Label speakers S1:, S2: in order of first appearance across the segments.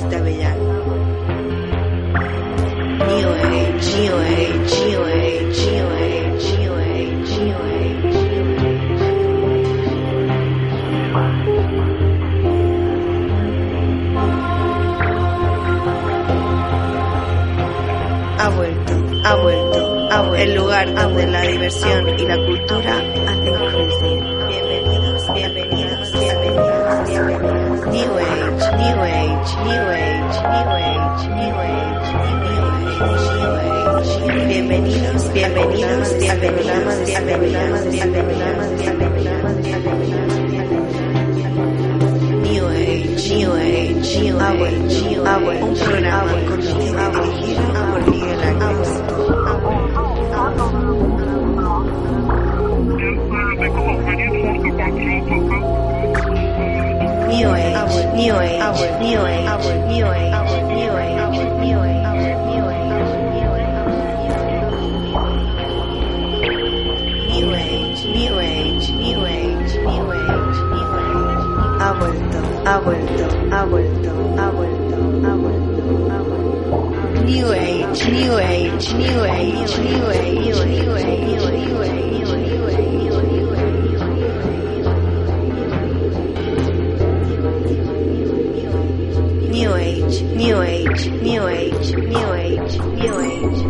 S1: New Age, New Age. Ha vuelto, ha vuelto, ha vuelto. El lugar donde la diversión y la cultura Bienvenidos, bienvenidos, bienvenidos, bienvenidos, bienvenidos. New Age, New Age, New Age, New Age. Un programa conducido y dirigido por Miguel Ángel. New Age, New Age, New Age, New Age, New Age, vuelto, ha vuelto, ha vuelto, ha vuelto, ha vuelto. New Age, New Age, New Age, New Age, New Age, New Age, New Age. New Age, New Age, New Age, New Age, New Age.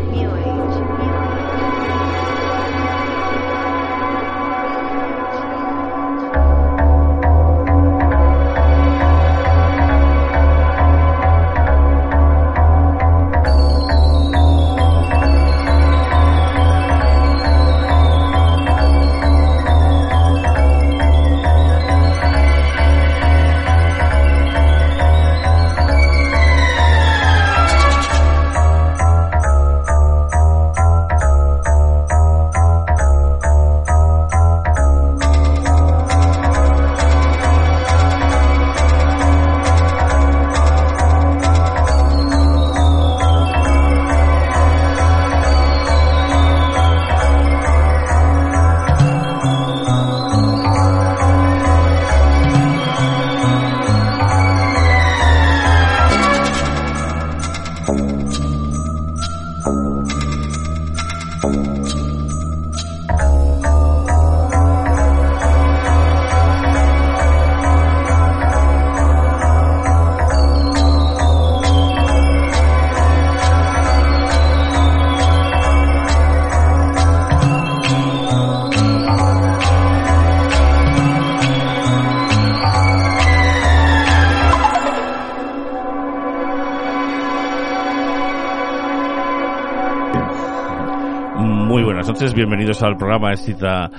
S2: Bienvenidos al programa de Cita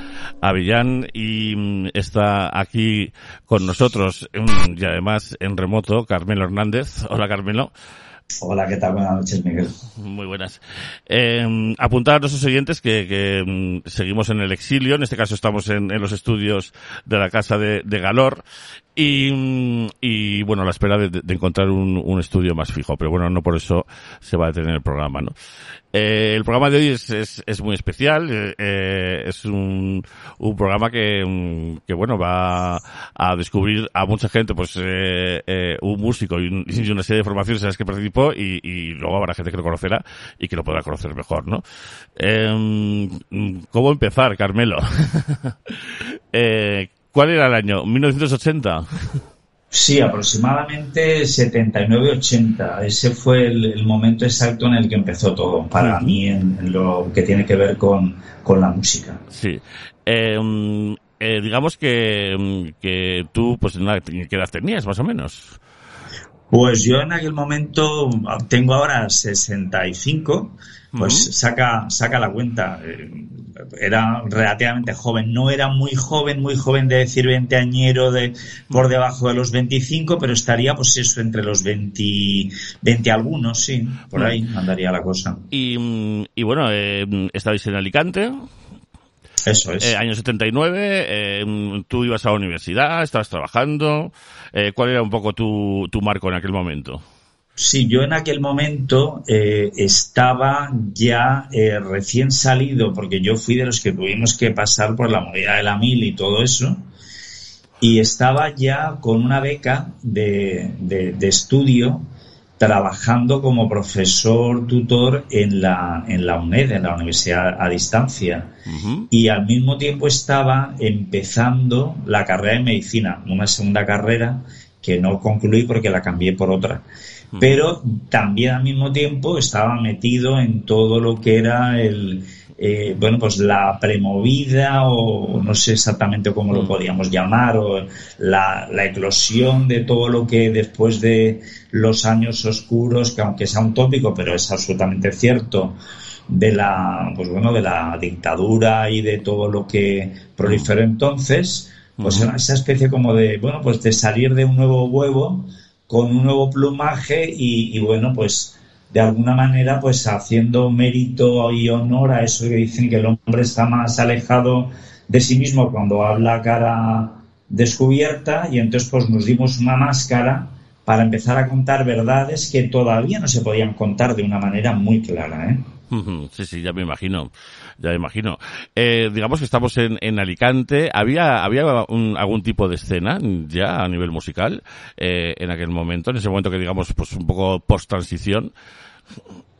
S2: Avillán y mm, está aquí con nosotros mm, y además en remoto Carmelo Hernández. Hola Carmelo.
S3: Hola, ¿qué tal? Buenas noches, Miguel.
S2: Muy buenas. Eh, apuntar a nuestros oyentes que, que mm, seguimos en el exilio, en este caso estamos en, en los estudios de la casa de, de Galor y, y, bueno, a la espera de, de encontrar un, un, estudio más fijo, pero bueno, no por eso se va a detener el programa, ¿no? Eh, el programa de hoy es, es, muy especial, eh, es un, un programa que, mm, que, bueno, va a descubrir a mucha gente, pues, eh, eh, un músico y, un, una serie de formaciones en las que participó y, y, luego habrá gente que lo conocerá y que lo podrá conocer mejor, ¿no? Eh, ¿Cómo empezar, Carmelo? eh, ¿Cuál era el año? ¿1980?
S3: Sí, aproximadamente 79-80. Ese fue el, el, momento exacto en el que empezó todo, para mí, en, en, lo que tiene que ver con, con la música.
S2: Sí. Eh, eh, digamos que, que tú, pues, ¿qué edad tenías, más o menos?
S3: Pues yo en aquel momento, tengo ahora 65, pues uh -huh. saca, saca la cuenta. Era relativamente joven, no era muy joven, muy joven de decir 20 añero de, por debajo de los 25, pero estaría pues eso, entre los 20, 20 algunos, sí, por ahí andaría la cosa.
S2: Y, y bueno, eh, estabais en Alicante.
S3: Eso es.
S2: Eh, año 79, eh, tú ibas a la universidad, estabas trabajando. Eh, ¿Cuál era un poco tu, tu marco en aquel momento?
S3: Sí, yo en aquel momento eh, estaba ya eh, recién salido, porque yo fui de los que tuvimos que pasar por la movida de la mil y todo eso. y estaba ya con una beca de, de, estudio trabajando como profesor tutor en la, en la UNED, en la Universidad a Distancia. Y al mismo tiempo estaba empezando la carrera de medicina, una segunda carrera que no concluí porque la cambié por otra. Pero también al mismo tiempo estaba metido en todo lo que era el, eh, bueno, pues la premovida o no sé exactamente cómo lo mm. podíamos llamar, o la, eclosión de todo lo que después de los años oscuros, que aunque sea un tópico, pero es absolutamente cierto, de la, pues bueno, de la dictadura y de todo lo que proliferó entonces, pues era esa especie como de, bueno, pues de salir de un nuevo huevo con un nuevo plumaje y bueno, pues de alguna manera pues haciendo mérito y honor a eso que dicen que el hombre está más alejado de sí mismo cuando habla cara descubierta y entonces pues nos dimos una máscara para empezar a contar verdades que todavía no se podían contar de una manera muy clara. ¿eh?
S2: Sí, sí, ya me imagino, ya imagino. Eh, digamos que estamos en, en Alicante. ¿Había, había algún tipo de escena ya a nivel musical eh, en aquel momento, en ese momento que digamos pues un poco post-transición?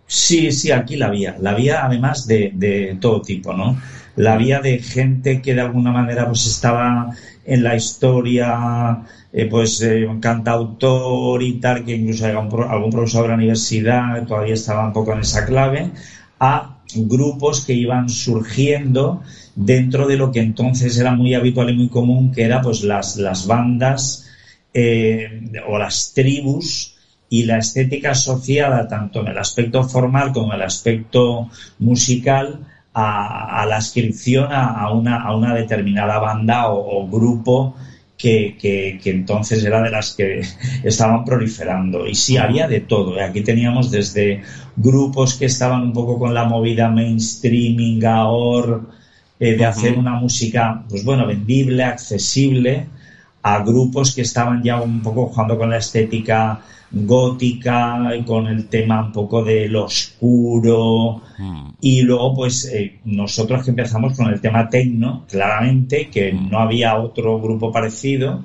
S3: Sí, sí, aquí la había. La había además de, de todo tipo, ¿no? La había de gente que de alguna manera pues estaba en la historia, eh, pues eh, un cantautor y tal, que incluso era algún profesor de la universidad todavía estaba un poco en esa clave, a grupos que iban surgiendo dentro de lo que entonces era muy habitual y muy común, que era pues las, las bandas eh, o las tribus y la estética asociada tanto en el aspecto formal como en el aspecto musical a, la inscripción a, una, a una determinada banda o, grupo que, que, entonces era de las que estaban proliferando. Y sí, había de todo. ¿eh? Aquí teníamos desde grupos que estaban un poco con la movida mainstreaming, ahora, eh, de hacer una música, pues bueno, vendible, accesible, a grupos que estaban ya un poco jugando con la estética gótica con el tema un poco de lo oscuro hmm. y luego pues eh, nosotros que empezamos con el tema tecno claramente que hmm. no había otro grupo parecido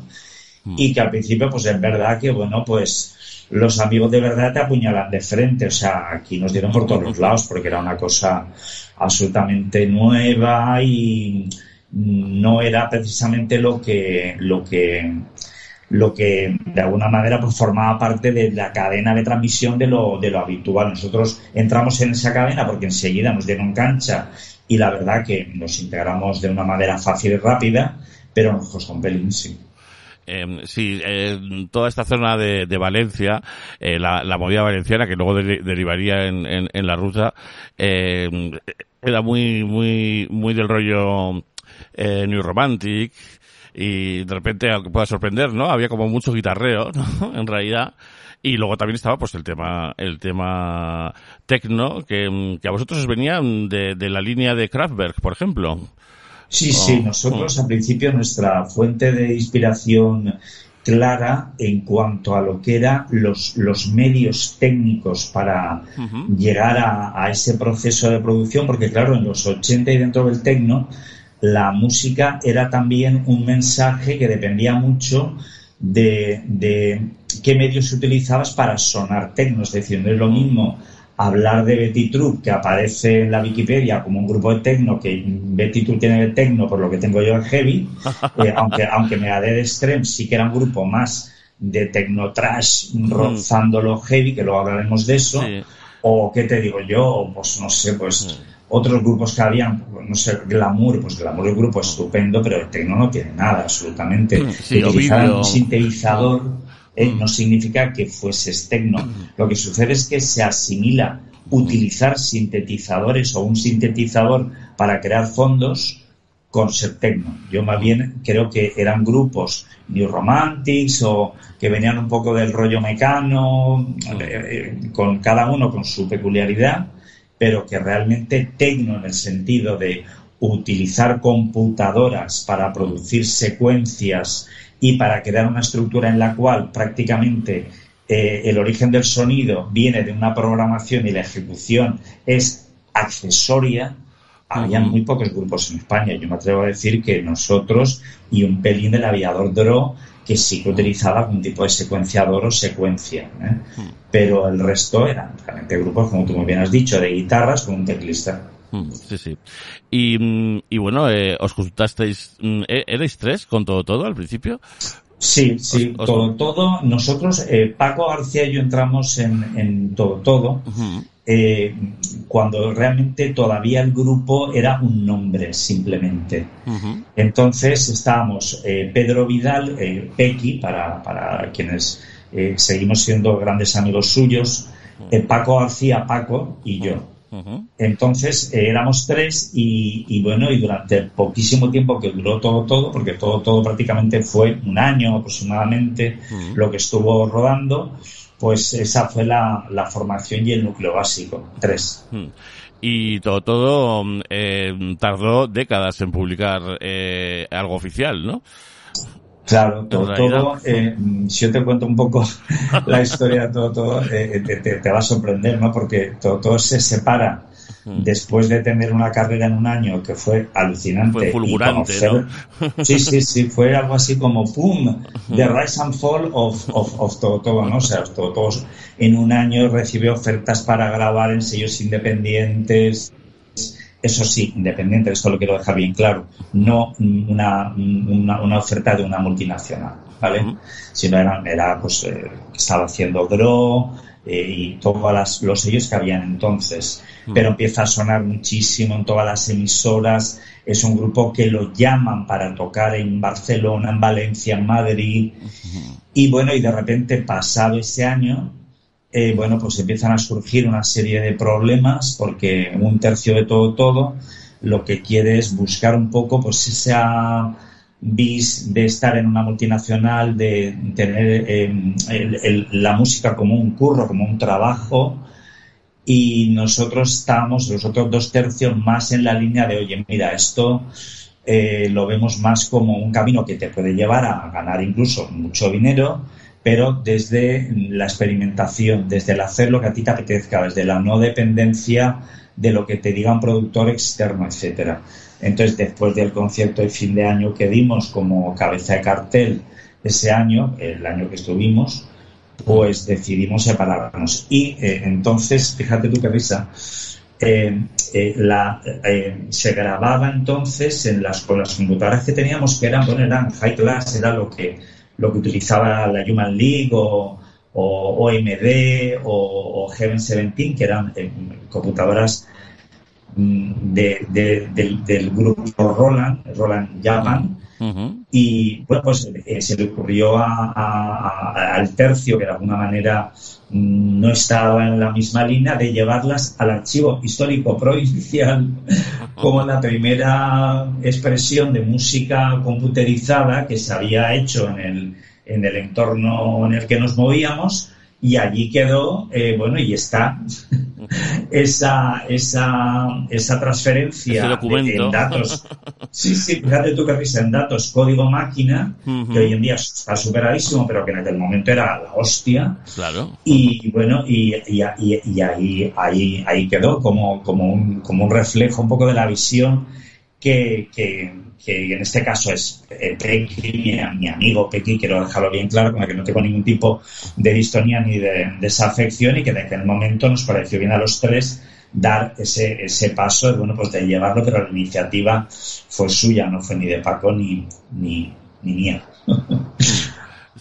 S3: hmm. y que al principio pues es verdad que bueno pues los amigos de verdad te apuñalan de frente o sea aquí nos dieron por todos los lados porque era una cosa absolutamente nueva y no era precisamente lo que lo que lo que de alguna manera pues formaba parte de la cadena de transmisión de lo, de lo habitual. Nosotros entramos en esa cadena porque enseguida nos dieron cancha y la verdad que nos integramos de una manera fácil y rápida, pero nos costó un pelín, sí.
S2: Eh, sí, toda esta zona de, de Valencia, eh, la, la, movida valenciana que luego derivaría en, en, en, la ruta, eh, era muy, muy, muy del rollo eh, New Romantic, y de repente, aunque pueda sorprender, ¿no? Había como mucho guitarreo, ¿no? En realidad. Y luego también estaba pues el tema, el tema tecno, que, que a vosotros os venían de, de la línea de Kraftwerk, por ejemplo.
S3: Sí, sí, oh, nosotros oh. al principio nuestra fuente de inspiración clara en cuanto a lo que eran los, los medios técnicos para llegar a, a, ese proceso de producción, porque claro, en los 80 y dentro del tecno, la música era también un mensaje que dependía mucho de, qué medios utilizabas para sonar tecno. Es decir, no es lo mismo hablar de Betty True, que aparece en la Wikipedia como un grupo de tecno, que Betty True tiene de tecno por lo que tengo yo en heavy, eh, aunque, aunque me de Extreme sí que era un grupo más de tecno trash rozando lo heavy, que luego hablaremos de eso, o qué te digo yo, pues no sé, pues otros grupos que habían, no sé, Glamour, pues Glamour es un grupo estupendo, pero el tecno no tiene nada, absolutamente.
S2: Sí, Utilizar
S3: un sintetizador eh, mm. no significa que fuese tecno. Mm. Lo que sucede es que se asimila utilizar sintetizadores o un sintetizador para crear fondos con ser tecno. Yo más bien creo que eran grupos New Romantics o que venían un poco del rollo mecano, eh, eh, con cada uno con su peculiaridad pero que realmente tecno en el sentido de utilizar computadoras para producir secuencias y para crear una estructura en la cual prácticamente eh, el origen del sonido viene de una programación y la ejecución es accesoria, había muy pocos grupos en España. Yo me atrevo a decir que nosotros y un pelín del aviador Dro que sí que utilizaba algún tipo de secuenciador o secuencia. ¿eh? Pero el resto eran realmente grupos, como tú muy bien has dicho, de guitarras con un teclista.
S2: Sí, sí. Y, mm, y bueno, eh, ¿os consultasteis? Mm, ¿e-, ¿Erais tres con todo todo al principio?
S3: Sí, sí, todo todo. Nosotros, eh, Paco García y yo entramos en, en todo todo. Eh, cuando realmente todavía el grupo era un nombre simplemente. Entonces estábamos eh, Pedro Vidal, eh, Pequi, para, para quienes seguimos siendo grandes amigos suyos, Paco García, Paco y yo. Entonces éramos tres y, y, bueno, y durante el poquísimo tiempo que duró todo, todo, porque todo, todo prácticamente fue un año aproximadamente lo que estuvo rodando, pues esa fue la, la formación y el núcleo básico, tres.
S2: Hmm. Y todo, todo eh, tardó décadas en publicar eh, algo oficial, ¿no?
S3: Claro, todo, todo eh, si yo te cuento un poco la historia de todo, todo, eh, te, te, va a sorprender, ¿no? Porque todo, todo se separa después de tener una carrera en un año que fue alucinante.
S2: Fue fulgurante, ¿no?
S3: Sí, sí, sí, fue algo así como ¡pum! The Rise and Fall of, of, of todo, todo, ¿no? O sea, todo, todos en un año recibió ofertas para grabar en sellos independientes. Eso sí, independiente, esto lo quiero dejar bien claro, no una, una, una oferta de una multinacional, ¿vale? Sino era, era pues, eh, estaba haciendo Draw, eh, y todos las, los sellos que habían entonces. Mm. Pero empieza a sonar muchísimo en todas las emisoras. Es un grupo que lo llaman para tocar en Barcelona, en Valencia, en Madrid. Y bueno, y de repente, pasado ese año, eh, bueno, pues empiezan a surgir una serie de problemas porque un tercio de todo, todo, lo que quiere es buscar un poco, pues esa bis de estar en una multinacional, de tener eh, la música como un curro, como un trabajo, y nosotros estamos, los otros dos tercios, más en la línea de, oye, mira, esto eh, lo vemos más como un camino que te puede llevar a ganar incluso mucho dinero, pero desde la experimentación, desde el hacer lo que a ti te apetezca, desde la no dependencia de lo que te diga un productor externo, etcétera. Entonces, después del concierto de fin de año que dimos como cabeza de cartel ese año, el año que estuvimos, pues decidimos separarnos. Y eh, entonces, fíjate tú qué risa, eh, eh, se grababa entonces en las, con las computadoras que teníamos, que eran, bueno, eran high class, era lo que, lo que utilizaba la Human League o, o OMD o, o Heaven 17, que eran computadoras de, del, grupo Roland, Roland Japan, y bueno, pues eh, se le ocurrió al tercio, que de alguna manera mm, no estaba en la misma línea, de llevarlas al archivo histórico provincial como la primera expresión de música computerizada que se había hecho en el, en el entorno en el que nos movíamos y allí quedó, eh, bueno, y está esa, esa, esa transferencia en datos. Sí, sí, fíjate tú que risa, en datos código máquina, que hoy en día está superadísimo, pero que en aquel momento era la hostia.
S2: Claro.
S3: Y bueno, y, y, y, ahí, ahí, ahí quedó como, como, un, como un reflejo un poco de la visión que, que, que en este caso es eh, Pequi, mi, amigo Pequi, quiero dejarlo bien claro, con el que no tengo ningún tipo de distonía ni de desafección y que en aquel momento nos pareció bien a los tres dar ese, ese paso, bueno, pues de llevarlo, pero la iniciativa fue suya, no fue ni de Paco ni, ni, ni mía.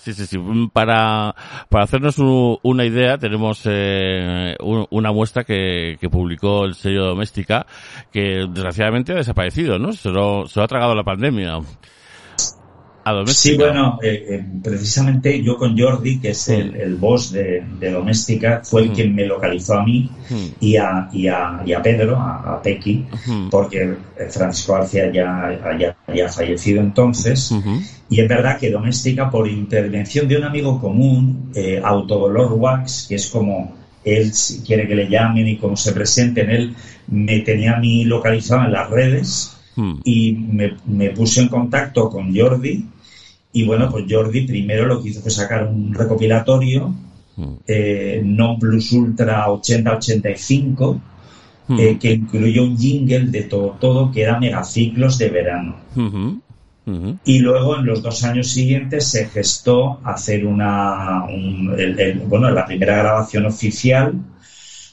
S2: Sí, sí, sí. Para, para hacernos una idea, tenemos eh, una muestra que, que publicó el sello Doméstica, que desgraciadamente ha desaparecido, ¿no? Se lo, se lo ha tragado la pandemia.
S3: Sí, bueno, eh, eh, precisamente yo con Jordi, que es el, el boss de, de, Doméstica, fue el quien me localizó a mí y, a, y, a, y a Pedro, a, a Pequi, porque Francisco García ya había fallecido entonces. Y es verdad que Doméstica, por intervención de un amigo común, eh, Autodolor Wax, que es como él quiere que le llamen y cómo se presenten, él me tenía a mí localizado en las redes. Y me, me puse en contacto con Jordi, y bueno, pues Jordi primero lo que hizo fue sacar un recopilatorio, mm. eh, Non Plus Ultra 80-85, hmm. eh, que incluyó un jingle de todo, todo que era megaciclos de verano. Y luego en los dos años siguientes se gestó hacer una, bueno, la primera grabación oficial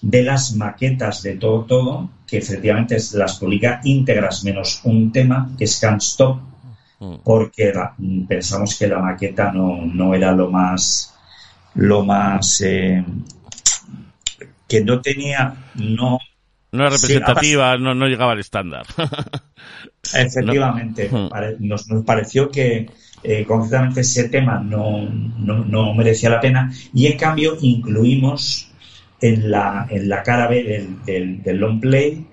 S3: de las maquetas de todo todo, que efectivamente las publica íntegras menos un tema, que es Can't Stop, mm. porque pensamos que la maqueta no, era lo más, lo más, eh, que no tenía, no...
S2: No era representativa, no, no llegaba al estándar.
S3: Efectivamente, mm. nos, nos, pareció que eh, concretamente ese tema no, no, no merecía la pena y en cambio incluimos en la, en la cara B del, del, long play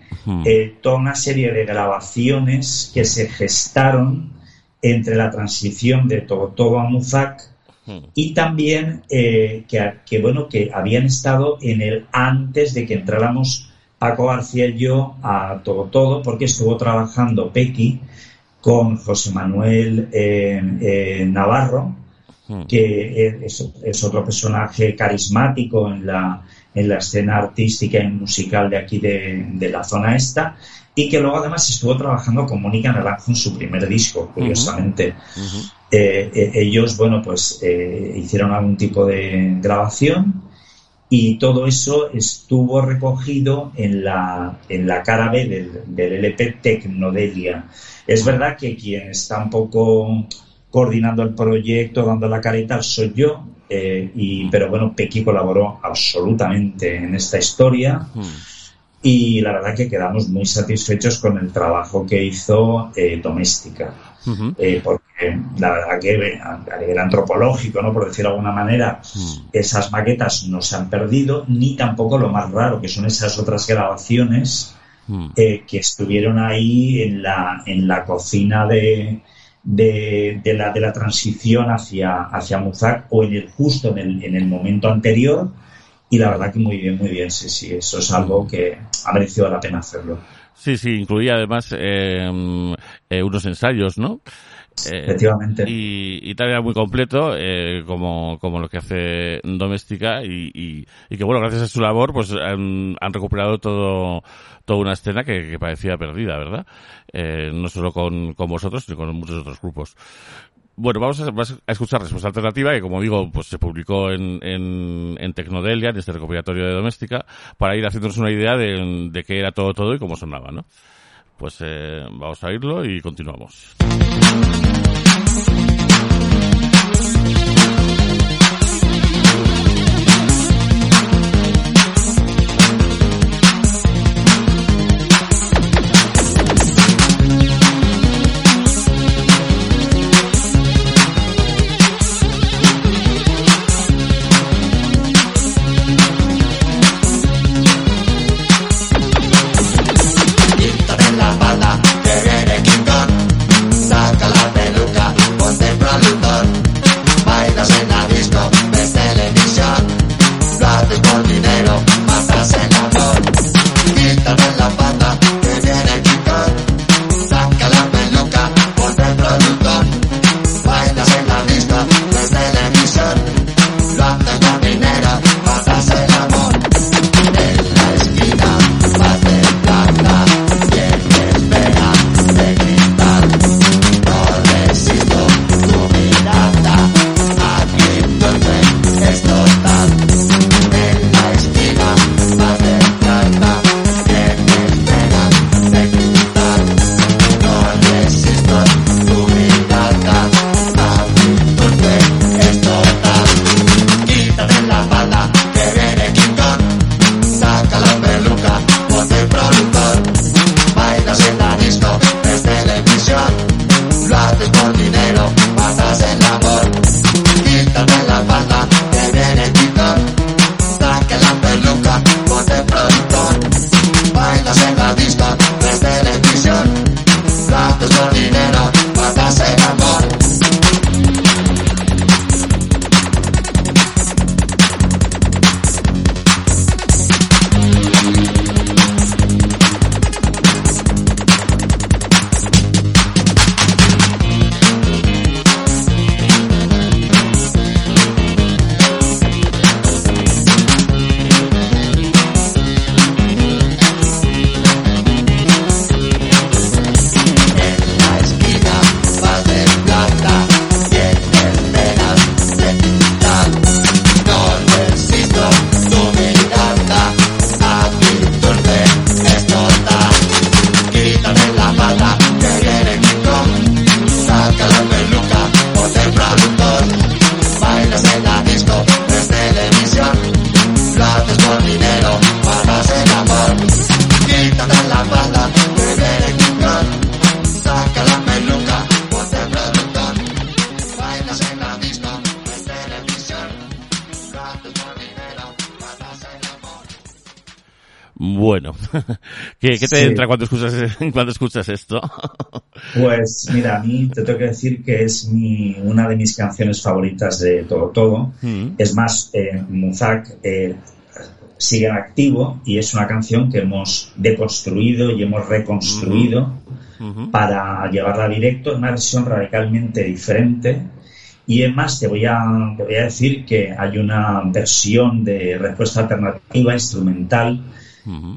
S3: eh, toda una serie de grabaciones que se gestaron entre la transición de Todo a Muzak y también eh, que, que, bueno, que habían estado en el antes de que entráramos Paco García y yo a Todo Todo, porque estuvo trabajando Pequi con José Manuel eh, Navarro, que es, es, otro personaje carismático en la, en la escena artística y musical de aquí de, la zona esta y que luego además estuvo trabajando con Mónica Naranjo en su primer disco, curiosamente. Eh, eh, ellos, bueno, pues eh, hicieron algún tipo de grabación y todo eso estuvo recogido en la, en la cara B del, del LP Tecnodelia. Es verdad que quien está un poco coordinando el proyecto, dando la careta, soy yo, y, pero bueno, Pequi colaboró absolutamente en esta historia hmm. Y la verdad que quedamos muy satisfechos con el trabajo que hizo eh, Doméstica. Eh, porque la verdad que a nivel antropológico, ¿no? por decirlo de alguna manera, hmm. esas maquetas no se han perdido, ni tampoco lo más raro, que son esas otras grabaciones hmm. que estuvieron ahí en la, en la cocina de, de, la, de la transición hacia, hacia Muzak o en el justo en el, en el momento anterior y la verdad que muy bien, muy bien, sí, sí, eso es algo que ha merecido la pena hacerlo.
S2: Sí, sí, incluía además eh, eh, unos ensayos, ¿no?
S3: Eh, Efectivamente.
S2: Y, y también muy completo, eh, como, como lo que hace Doméstica, y, y, y, que bueno, gracias a su labor, pues han, han recuperado todo, toda una escena que, que parecía perdida, ¿verdad? Eh, no solo con, con vosotros, sino con muchos otros grupos. Bueno, vamos a, escuchar Respuesta Alternativa, que como digo, pues se publicó en, en, Tecnodelia, en este recopilatorio de Doméstica, para ir haciéndonos una idea de, de qué era todo todo y cómo sonaba, ¿no? Pues eh, vamos a oírlo y continuamos.
S4: the
S2: ¿Qué, qué te entra cuando escuchas, cuando escuchas esto?
S3: Pues mira, a mí te tengo que decir que es mi, una de mis canciones favoritas de todo todo. Mm. Es más, eh, Muzak eh, sigue en activo y es una canción que hemos deconstruido y hemos reconstruido para llevarla directo en una versión radicalmente diferente. Y es más, te voy, a, te voy a decir que hay una versión de respuesta alternativa instrumental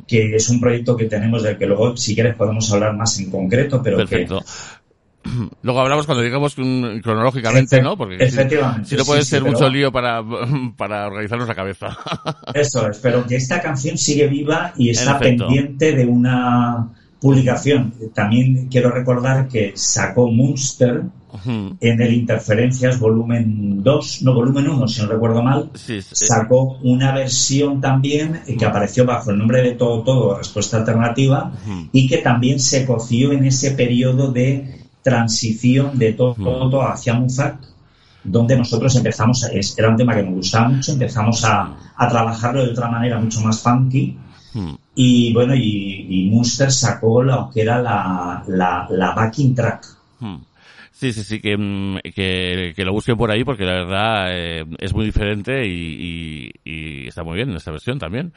S3: que es un proyecto que tenemos del que luego, si quieres, podemos hablar más en concreto, pero
S2: Perfecto. Luego hablamos cuando digamos cronológicamente, ¿no? Porque
S3: efectivamente,
S2: si, no puede ser mucho lío para, para organizarnos la cabeza.
S3: Eso es, pero que esta canción sigue viva y está pendiente de una publicación. También quiero recordar que sacó Munster en el Interferencias volumen 2, no volumen 1, si no recuerdo mal, sacó una versión también que apareció bajo el nombre de Todo Todo, Respuesta Alternativa, y que también se coció en ese periodo de transición de Todo Todo hacia Muzak, donde nosotros empezamos, era un tema que me gustaba mucho, empezamos a, trabajarlo de otra manera mucho más funky, y bueno, y, y Munster sacó lo que era la, la, backing track.
S2: Sí, sí, sí, que, mm, que, que, lo busquen por ahí porque la verdad eh, es muy diferente y, está muy bien en esta versión también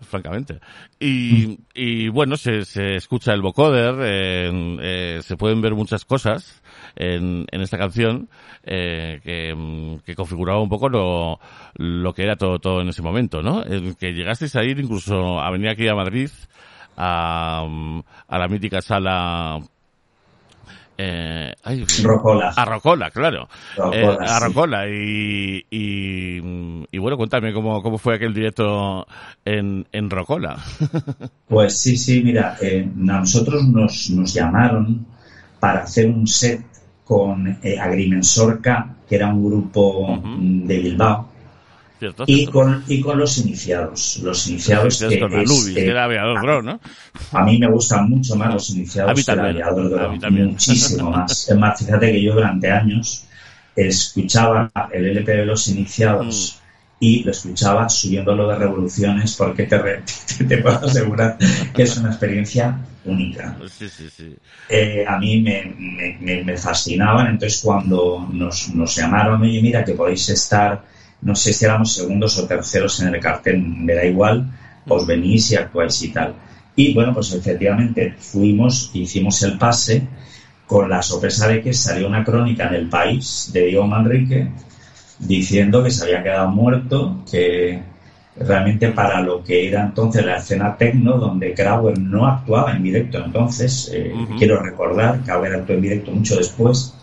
S2: francamente. Y, y bueno, se, se escucha el vocoder, eh, se pueden ver muchas cosas en, esta canción eh, que, mm, que, configuraba un poco lo, lo que era todo, todo en ese momento, ¿no? que llegasteis a ir incluso a venir aquí a Madrid a, a la mítica sala
S3: eh, Rocola.
S2: A Rocola, claro. Eh, a Rocola. Y, y, bueno, cuéntame cómo, cómo fue aquel directo en, en Rocola.
S3: pues sí, sí, mira, eh, a nosotros nos, nos llamaron para hacer un set con eh, Agrimensorca, que era un grupo de Bilbao, y, Con, y con los iniciados. Los iniciados que,
S2: era aviador ¿no?
S3: A mí me gustan mucho más los iniciados que el aviador Muchísimo más. Es más, fíjate que yo durante años escuchaba el LP de los iniciados. Mm. y lo escuchaba subiéndolo de revoluciones porque te, te, puedo asegurar que es una experiencia única. Eh, a mí me, me, me, fascinaban, entonces cuando nos, nos llamaron, oye, mira que podéis estar no sé si éramos segundos o terceros en el cartel, me da igual, os venís y actuáis y tal. Y bueno, pues efectivamente fuimos, hicimos el pase con la sorpresa de que salió una crónica en el país de Diego Manrique diciendo que se había quedado muerto, que realmente para lo que era entonces la escena tecno, donde Krauer no actuaba en directo entonces, eh, quiero recordar, Krauer actuó en directo mucho después,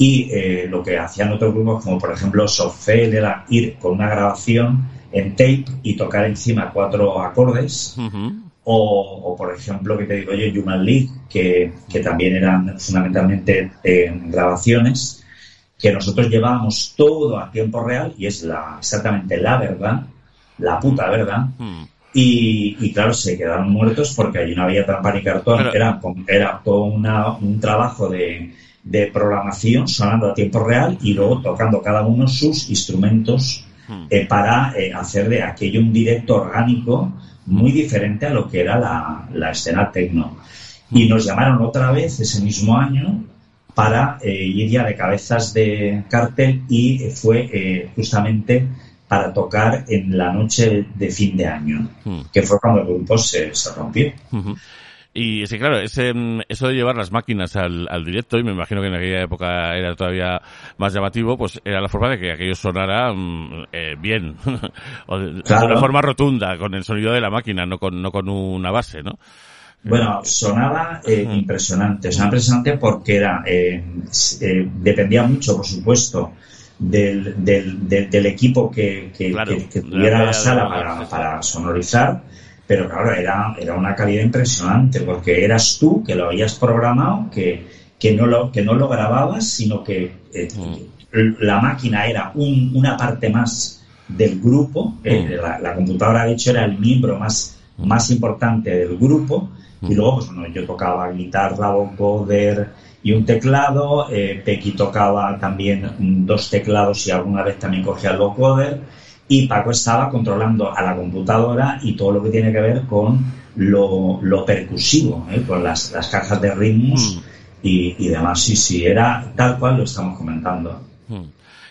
S3: y eh, lo que hacían otros grupos, como por ejemplo Sofel, era ir con una grabación en tape y tocar encima cuatro acordes. o, por ejemplo, que te digo yo, Human League, que, que también eran fundamentalmente eh, grabaciones, que nosotros llevábamos todo a tiempo real y es la, exactamente la verdad, la puta verdad. Y, claro, se quedaron muertos porque allí no había trampa ni cartón. Era, era todo una, un trabajo de, de programación sonando a tiempo real y luego tocando cada uno sus instrumentos hmm. eh, para eh, hacer de aquello un directo orgánico muy diferente a lo que era la, escena tecno. Hmm. Y nos llamaron otra vez ese mismo año para eh, ir ya de cabezas de cartel y fue justamente para tocar en la noche de fin de año, hmm. que fue cuando el grupo se, se rompió.
S2: Y sí, claro, ese, mm, eso de llevar las máquinas al, al directo, y me imagino que en aquella época era todavía más llamativo, pues era la forma de que aquello sonara mm, eh, bien, o de, una forma rotunda, con el sonido de la máquina, no con, no con una base, ¿no?
S3: Bueno, sonaba eh, impresionante, sonaba impresionante porque era, eh, dependía mucho, por supuesto, del, del, del, equipo que, que, que, tuviera la sala para, para sonorizar pero claro, era, era una calidad impresionante porque eras tú que lo habías programado, que, que, no, lo, que no lo grababas, sino que eh, mm. la máquina era un, una parte más del grupo, eh, mm. la, computadora de hecho era el miembro más, más importante del grupo, y mm. luego pues bueno, yo tocaba guitarra, vocoder y un teclado, eh, Pequi tocaba también dos teclados y alguna vez también cogía el vocoder, y Paco estaba controlando a la computadora y todo lo que tiene que ver con lo, lo percusivo, ¿eh? con las, las cajas de ritmos
S2: Mm.
S3: y, y demás. Sí, sí, era tal cual lo estamos comentando.
S2: Hmm.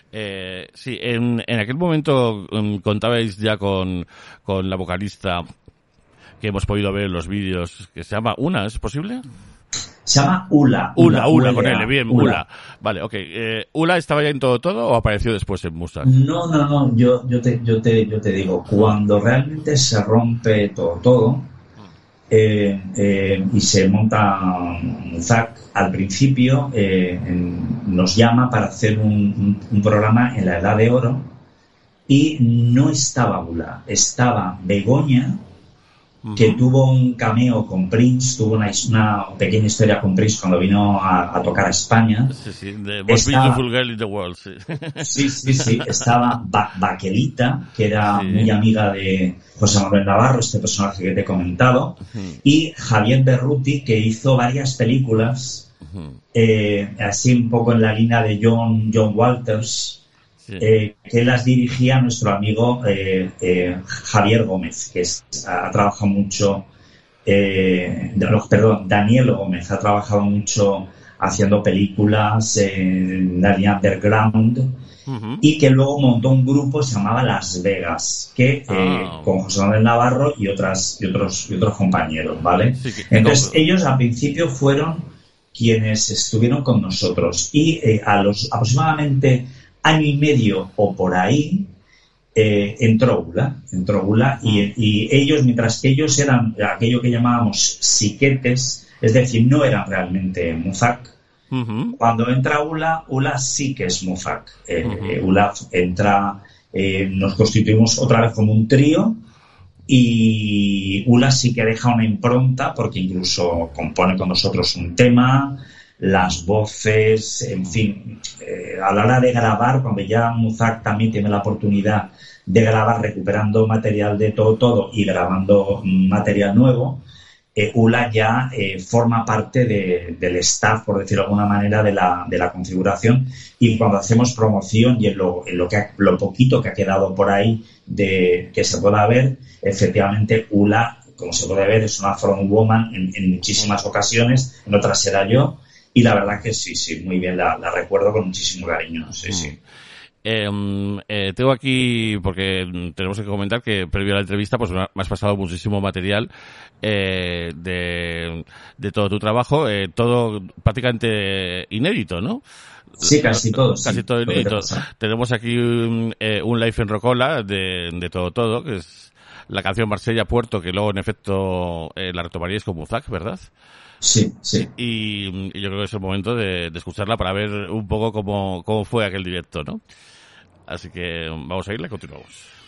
S2: Eh, sí, en, en aquel momento mm, contabais ya con, con la vocalista que hemos podido ver en los vídeos, que se llama Una, ¿es posible?
S3: Se llama Ula.
S2: Ula, Ula, con
S3: Ula,
S2: L, bien, Ula. Vale, ok. Eh, ¿Ula estaba ya en todo todo o apareció después en Mustang?
S3: No, no, no, yo, yo, te, yo, te, yo te digo, cuando realmente se rompe todo, todo eh, eh, y se monta Muzak, al principio eh, en- nos llama para hacer un, un- un programa en la Edad de Oro y no estaba Ula, estaba Begoña, que tuvo un cameo con Prince, tuvo una, pequeña historia con Prince cuando vino a, a tocar a España.
S2: Sí, sí, the most
S3: Estaba-
S2: beautiful girl in the world, sí.
S3: Sí, sí, sí. Estaba ba Baquelita, que era
S2: Sí.
S3: muy amiga de José Manuel Navarro, este personaje que te he comentado, y Javier Berruti, que hizo varias películas, eh, así un poco en la línea de John, John Walters,
S2: Sí.
S3: eh, que las dirigía nuestro amigo eh, eh, Javier Gómez, que es- ha, trabajado mucho, perdón, Daniel Gómez ha trabajado mucho haciendo películas en la línea underground y que luego montó un grupo que se llamaba Las Vegas, que eh,
S2: Ah.
S3: con José Manuel Navarro y otras y otros y otros compañeros, ¿vale?
S2: Sí, que-
S3: Entonces
S2: no,
S3: ellos al principio fueron quienes estuvieron con nosotros y eh, a los aproximadamente año y medio o por ahí eh, entró Ula, entró Ula y, y ellos, mientras que ellos eran aquello que llamábamos siquetes, es decir, no eran realmente Muzak, cuando entra Ula, Ula sí que es Muzak. Eh, eh, Ula entra, eh, nos constituimos otra vez como un trío y Ula sí que deja una impronta porque incluso compone con nosotros un tema, las voces, en fin, eh, a la hora de grabar, cuando ya Muzak también tiene la oportunidad de grabar recuperando material de todo todo y grabando material nuevo, eh, ULA ya eh, forma parte de- del staff, por decirlo de alguna manera, de la, de la configuración. Y cuando hacemos promoción y en lo, en lo, que ha- lo poquito que ha quedado por ahí de que se pueda ver, efectivamente ULA, como se puede ver, es una frontwoman en, en muchísimas ocasiones, en otras será yo. Y la verdad que sí, sí, muy bien, la, la recuerdo con muchísimo cariño. Sí, sí.
S2: Eh, eh, tengo aquí, porque mm, tenemos que comentar que previo a la entrevista, pues me has pasado muchísimo material eh, de, de todo tu trabajo, eh, todo prácticamente inédito, ¿no?
S3: Sí, casi todo. sí,
S2: Casi todo
S3: que te
S2: inédito. Tenemos aquí un, eh, un live en Rocola de, de todo todo, que es la canción Marsella Puerto, que luego en efecto la retomaríais con Muzak, ¿verdad?
S3: Sí, sí.
S2: Y, yo creo que es el momento de, de escucharla para ver un poco cómo, cómo fue aquel directo, ¿no? Así que vamos a irla y continuamos.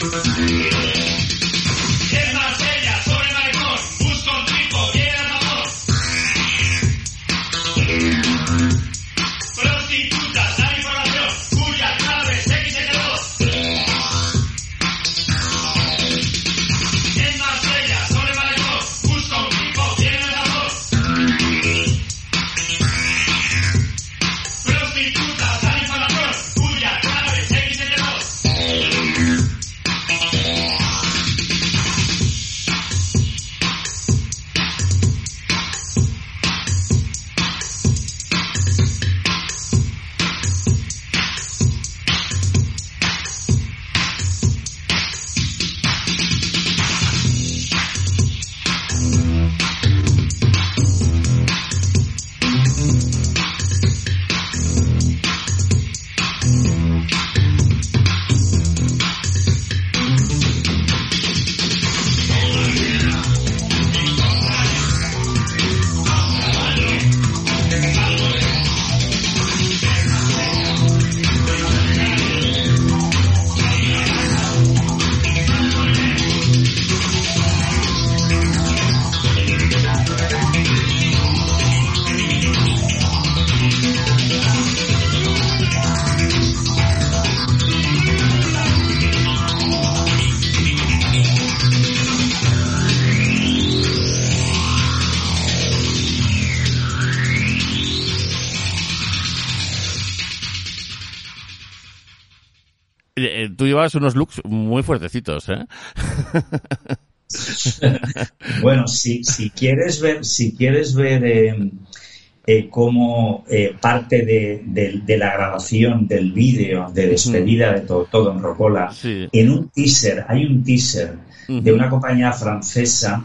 S2: Música llevas unos looks muy fuertecitos, ¿eh?
S3: bueno, si, si quieres ver, si quieres ver eh, eh, cómo eh, parte de, la grabación del vídeo de despedida de todo, todo en Rocola, en un teaser, hay un teaser de una compañía francesa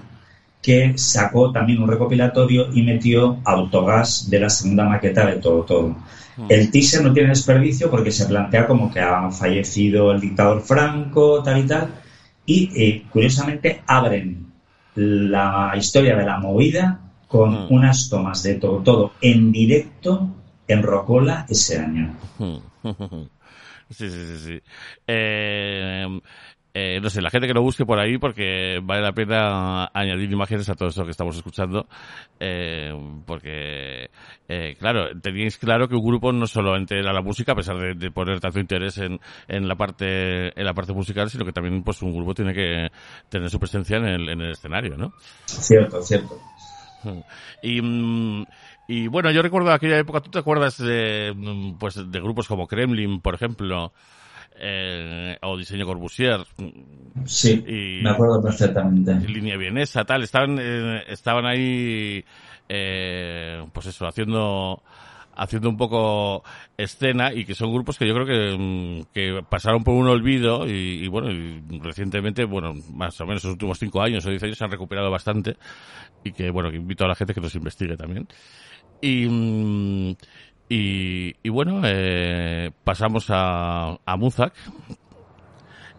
S3: que sacó también un recopilatorio y metió autogas de la segunda maqueta de todo todo. El teaser no tiene desperdicio porque se plantea como que ha fallecido el dictador Franco, tal y tal, y eh, curiosamente abren la historia de la movida con mm. unas tomas de todo, todo en directo en Rocola ese año.
S2: Sí, sí, sí. sí. Eh, eh, no sé, la gente que lo busque por ahí porque vale la pena añadir imágenes a todo esto que estamos escuchando, eh, porque, eh, claro, teníais claro que un grupo no solamente era la música, a pesar de, poner tanto interés en, en la parte en la parte musical, sino que también pues un grupo tiene que tener su presencia en el, en el escenario, ¿no?
S3: Cierto, cierto.
S2: Y, y bueno, yo recuerdo aquella época, ¿tú te acuerdas de, pues, de grupos como Kremlin, por ejemplo? Eh, o diseño Corbusier.
S3: Sí, me acuerdo perfectamente.
S2: Línea vienesa, tal, estaban, eh, estaban ahí, eh, pues eso, haciendo, haciendo un poco escena y que son grupos que yo creo que, mm, que pasaron por un olvido y, bueno, y recientemente, bueno, más o menos los últimos cinco años o diez años se han recuperado bastante y que, bueno, que invito a la gente que los investigue también. Y, y, bueno, eh, pasamos a, Muzak.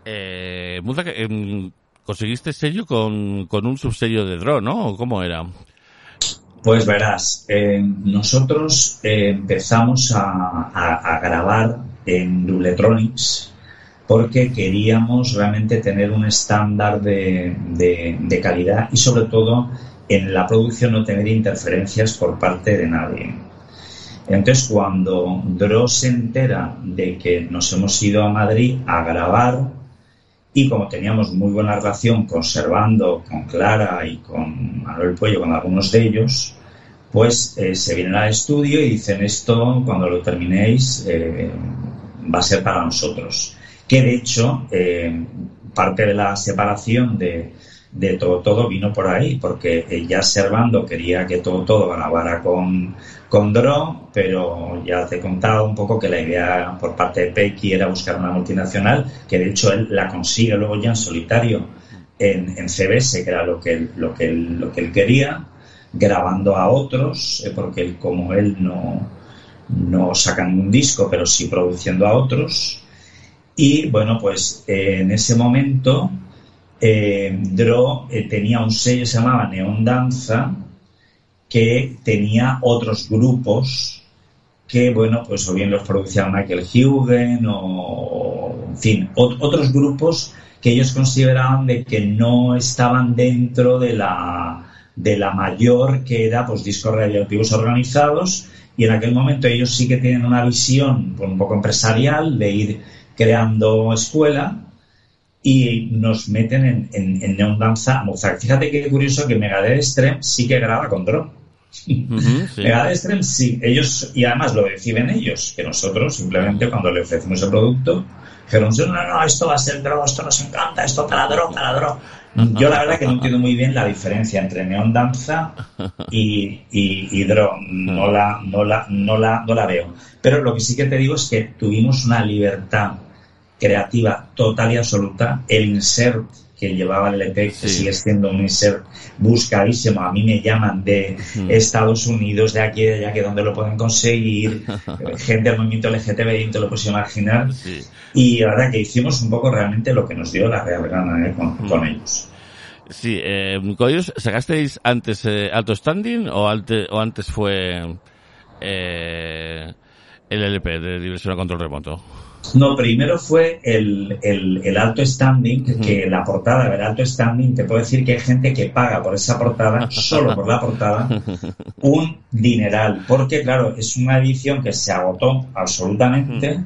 S2: Eh, Muzak, eh, conseguiste sello con, con un subsello de Draw, ¿no? ¿Cómo era?
S3: Pues verás, eh, nosotros eh, empezamos a, grabar en Dubletronics porque queríamos realmente tener un estándar de, de, calidad y sobre todo en la producción no tener interferencias por parte de nadie. Entonces, cuando Dross se entera de que nos hemos ido a Madrid a grabar, y como teníamos muy buena relación conservando con Clara y con Manuel Puello, con algunos de ellos, pues eh, se vienen al estudio y dicen esto, cuando lo terminéis, eh, va a ser para nosotros. Que de hecho, eh, parte de la separación de, de todo todo vino por ahí, porque ya Servando quería que todo todo grabara con, con pero ya te he contado un poco que la idea por parte de Pecky era buscar una multinacional, que de hecho él la consigue luego ya en solitario en, en CBS, que era lo que él, lo que lo que él quería, grabando a otros, eh, porque él, como él no, no sacan un disco, pero sí produciendo a otros. Y bueno, pues eh, en ese momento eh, Dro eh, tenía un sello se llamaba Neon Danza que tenía otros grupos que, bueno, pues o bien los producía Michael Hugen o, en fin, otros grupos que ellos consideraban de que no estaban dentro de la, de la mayor que era pues discos radioactivos organizados y en aquel momento ellos sí que tienen una visión pues, un poco empresarial de ir creando escuela y nos meten en, en, en Neon Danza a Mozart. Fíjate qué curioso que Megadeth Extreme sí que graba con drone. Megadeth Extreme sí, ellos, y además lo deciden ellos, que nosotros simplemente cuando le ofrecemos el producto, dijeron, no, no, esto va a ser drone, esto nos encanta, esto para drone, para drone. Yo la verdad que no entiendo muy bien la diferencia entre Neon Danza y, y, y Drone. No la, no, la, no, la, no la veo. Pero lo que sí que te digo es que tuvimos una libertad creativa total y absoluta. El insert que llevaba el EP, que sigue siendo un insert buscadísimo. A mí me llaman de Estados Unidos, de aquí, de allá, que donde lo pueden conseguir. Gente del movimiento LGTBI, te lo puedes imaginar. Y la verdad que hicimos un poco realmente lo que nos dio la real gana ¿eh? con, ellos.
S2: Sí, eh, ¿con ellos sacasteis antes eh, Alto Standing o, o antes fue eh, el LP de Diversión a Control Remoto?
S3: No, primero fue el, el, alto standing, que la portada del alto standing, te puedo decir que hay gente que paga por esa portada, solo por la portada, un dineral, porque claro, es una edición que se agotó absolutamente.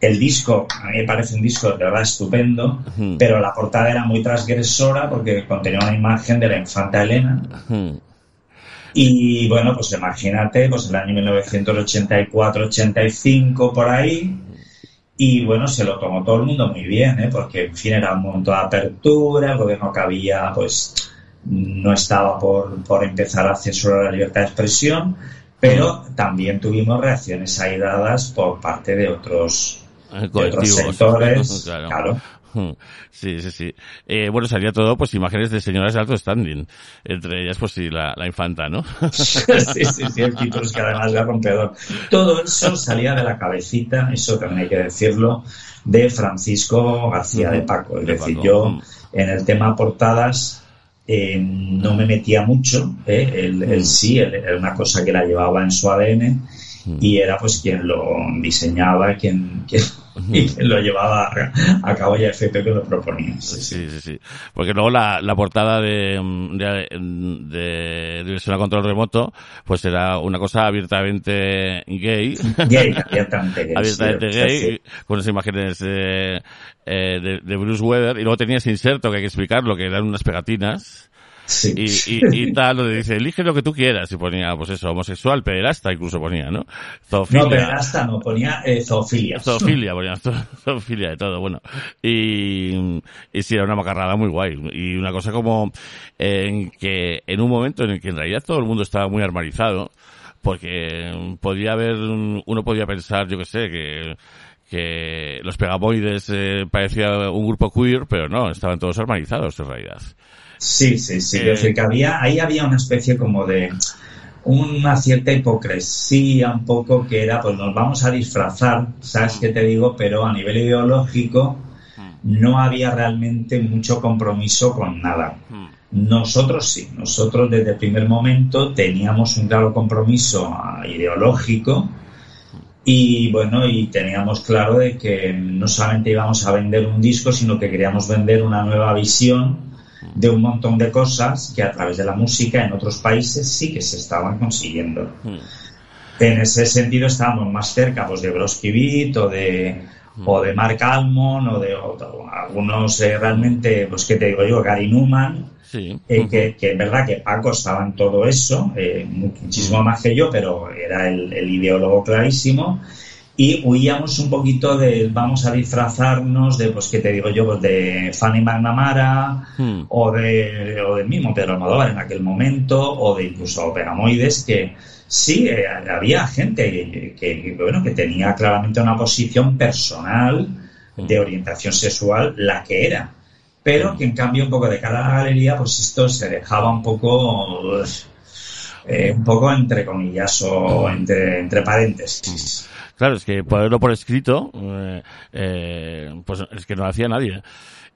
S3: El disco, a mí me parece un disco de verdad estupendo, pero la portada era muy transgresora porque contenía una imagen de la infanta Elena. Y bueno, pues imagínate, pues el año 1984-85 por ahí, Y bueno, se lo tomó todo el mundo muy bien, ¿eh? porque en fin era un momento de apertura, el gobierno que había pues no estaba por, por empezar a censurar la libertad de expresión, pero también tuvimos reacciones airadas por parte de otros, de otros sectores. claro.
S2: Sí, sí, sí. Eh, bueno, salía todo, pues, imágenes de señoras de alto standing. Entre ellas, pues sí, la, la infanta, ¿no?
S3: sí, sí, sí, el título es que además era rompedor. Todo eso salía de la cabecita, eso también hay que decirlo, de Francisco García de Paco. Es decir, yo en el tema portadas eh, no me metía mucho, ¿eh? él, sí, era una cosa que la llevaba en su ADN y era pues quien lo diseñaba, quien, quien y lo llevaba a cabo ya FP que lo proponía.
S2: Sí, sí, sí. Porque luego la, la portada de, de, de Diversión a Control Remoto, pues era una cosa abiertamente gay.
S3: Gay, abiertamente gay.
S2: abiertamente gay, con esas imágenes eh, de, de Bruce Weather. Y luego tenía ese inserto que hay que explicar, lo que eran unas pegatinas y, y, y, tal, lo dice, elige lo que tú quieras. Y ponía, pues eso, homosexual, pederasta incluso ponía, ¿no?
S3: Zoofilia. No, pederasta no, ponía eh, zoofilia.
S2: Zoofilia, ponía zoofilia de todo, bueno. Y, y sí, era una macarrada muy guay. Y una cosa como en que en un momento en el que en realidad todo el mundo estaba muy armarizado, porque podía haber, uno podía pensar, yo que sé, que que los pegamoides eh, parecía un grupo queer, pero no, estaban todos armarizados en realidad.
S3: Sí, sí, sí. Eh, que había, ahí había una especie como de una cierta hipocresía un poco que era, pues nos vamos a disfrazar, ¿sabes qué te digo? Pero a nivel ideológico no había realmente mucho compromiso con nada. Nosotros sí, nosotros desde el primer momento teníamos un claro compromiso ideológico y bueno, y teníamos claro de que no solamente íbamos a vender un disco, sino que queríamos vender una nueva visión de un montón de cosas que a través de la música en otros países sí que se estaban consiguiendo. Hmm. En ese sentido estábamos más cerca pues, de Broski Beat o de, o de Mark Almond o de algunos eh, realmente, pues que te digo yo, Gary Newman, eh, que, que es verdad que Paco estaba en todo eso, eh, muchísimo más que yo, pero era el, el ideólogo clarísimo y huíamos un poquito de vamos a disfrazarnos de pues qué te digo yo pues de Fanny McNamara hmm. o de o del mismo Pedro Almodóvar en aquel momento o de incluso Pegamoides que sí eh, había gente que, bueno que tenía claramente una posición personal de hmm. orientación sexual la que era pero hmm. que en cambio un poco de cara a la galería pues esto se dejaba un poco eh, un poco entre comillas o entre entre paréntesis
S2: Claro, es que ponerlo por escrito, eh, eh, pues es que no lo hacía nadie.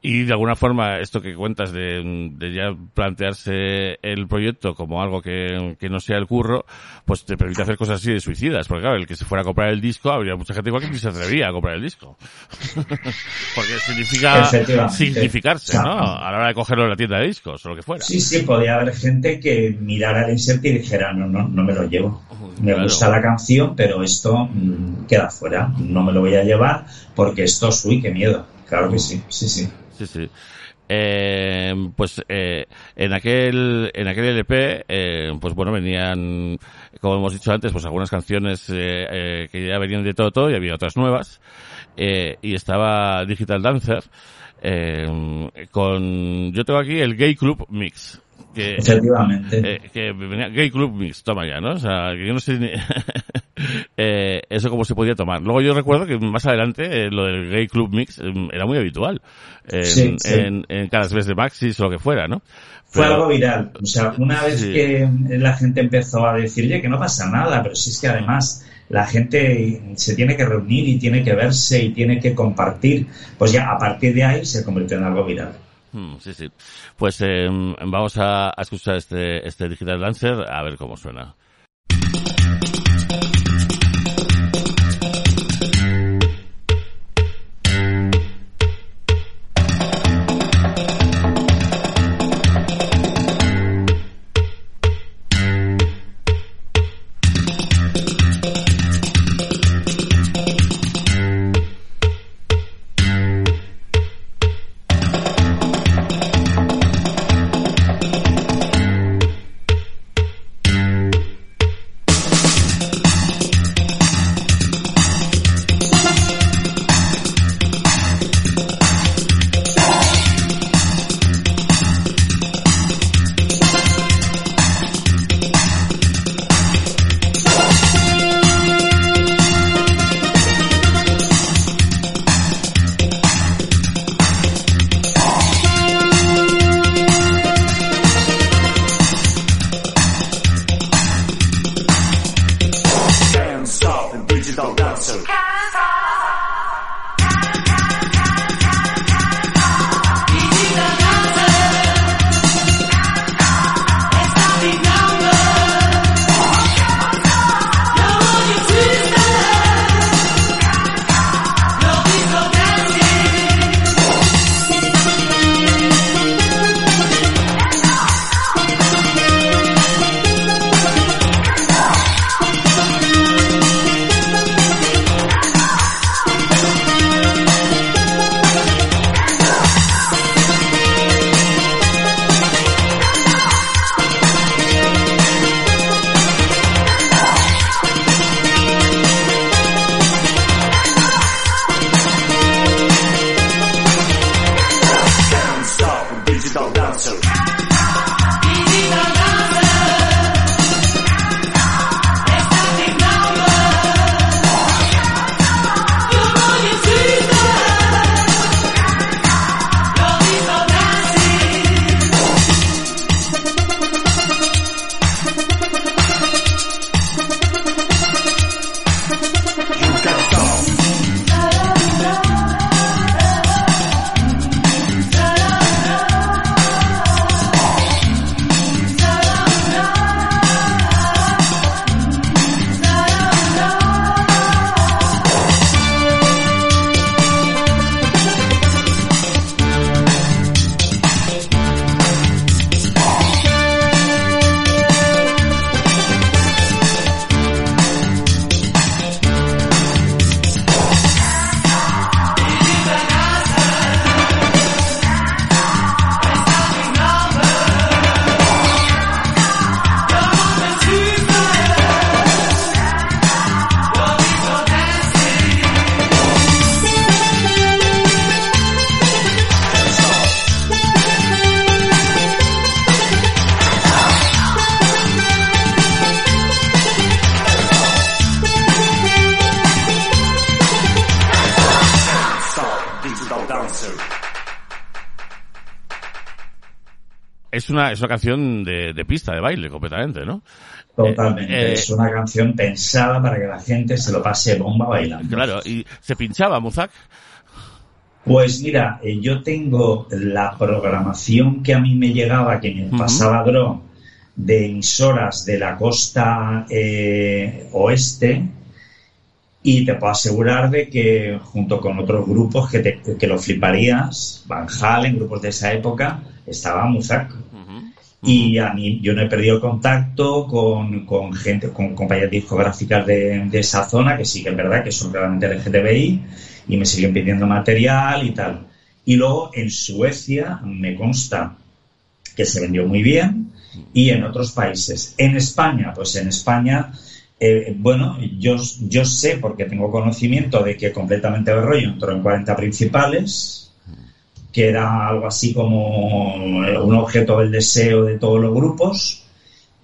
S2: Y de alguna forma, esto que cuentas de, de ya plantearse el proyecto como algo que, que, no sea el curro, pues te permite hacer cosas así de suicidas. Porque claro, el que se fuera a comprar el disco, habría mucha gente igual que ni se atrevería a comprar el disco. Porque significa significarse, ¿no? A la hora de cogerlo en la tienda de discos o lo que fuera.
S3: Sí, sí, podía haber gente que mirara el insert y dijera, no, no, no me lo llevo. Me gusta la canción, pero esto mm, queda fuera. No me lo voy a llevar porque esto, uy, qué miedo. Claro que sí, sí, sí
S2: sí, sí. Eh, pues eh, en aquel en aquel LP eh, pues bueno venían como hemos dicho antes pues algunas canciones eh, eh, que ya venían de todo y había otras nuevas eh, y estaba Digital Dancer con yo tengo aquí el Gay Club Mix
S3: que, Efectivamente.
S2: Eh, que venía Gay Club Mix, toma ya, ¿no? O sea, que yo no sé ni, eh, eso cómo se podía tomar. Luego yo recuerdo que más adelante eh, lo del Gay Club Mix em, era muy habitual. En, en, en, cada vez de Maxis o lo que fuera, ¿no?
S3: Fue algo viral. O sea, una vez que la gente empezó a decir, oye, que no pasa nada, pero si es que además la gente se tiene que reunir y tiene que verse y tiene que compartir, pues ya a partir de ahí se convirtió en algo viral.
S2: Hmm, sí, sí. Pues eh, vamos a, a, escuchar este, este Digital Dancer a ver cómo suena. Una, es una canción de, de pista, de baile, completamente, ¿no?
S3: Totalmente. Eh, eh, es una canción pensada para que la gente se lo pase bomba bailando.
S2: Claro, ¿y se pinchaba Muzak?
S3: Pues mira, eh, yo tengo la programación que a mí me llegaba, que me pasaba Dro, de emisoras de la costa oeste, y te puedo asegurar de que junto con otros grupos que, te, que lo fliparías, Van Halen, grupos de esa época, estaba Muzak. Y a mí, yo no he perdido contacto con, con gente, con compañías discográficas de, de, esa zona, que sí que es verdad que son realmente LGTBI, y me siguen pidiendo material y tal. Y luego en Suecia me consta que se vendió muy bien, y en otros países. En España, pues en España, eh, bueno, yo, yo sé porque tengo conocimiento de que completamente el rollo entró en 40 principales, que era algo así como un objeto del deseo de todos los grupos.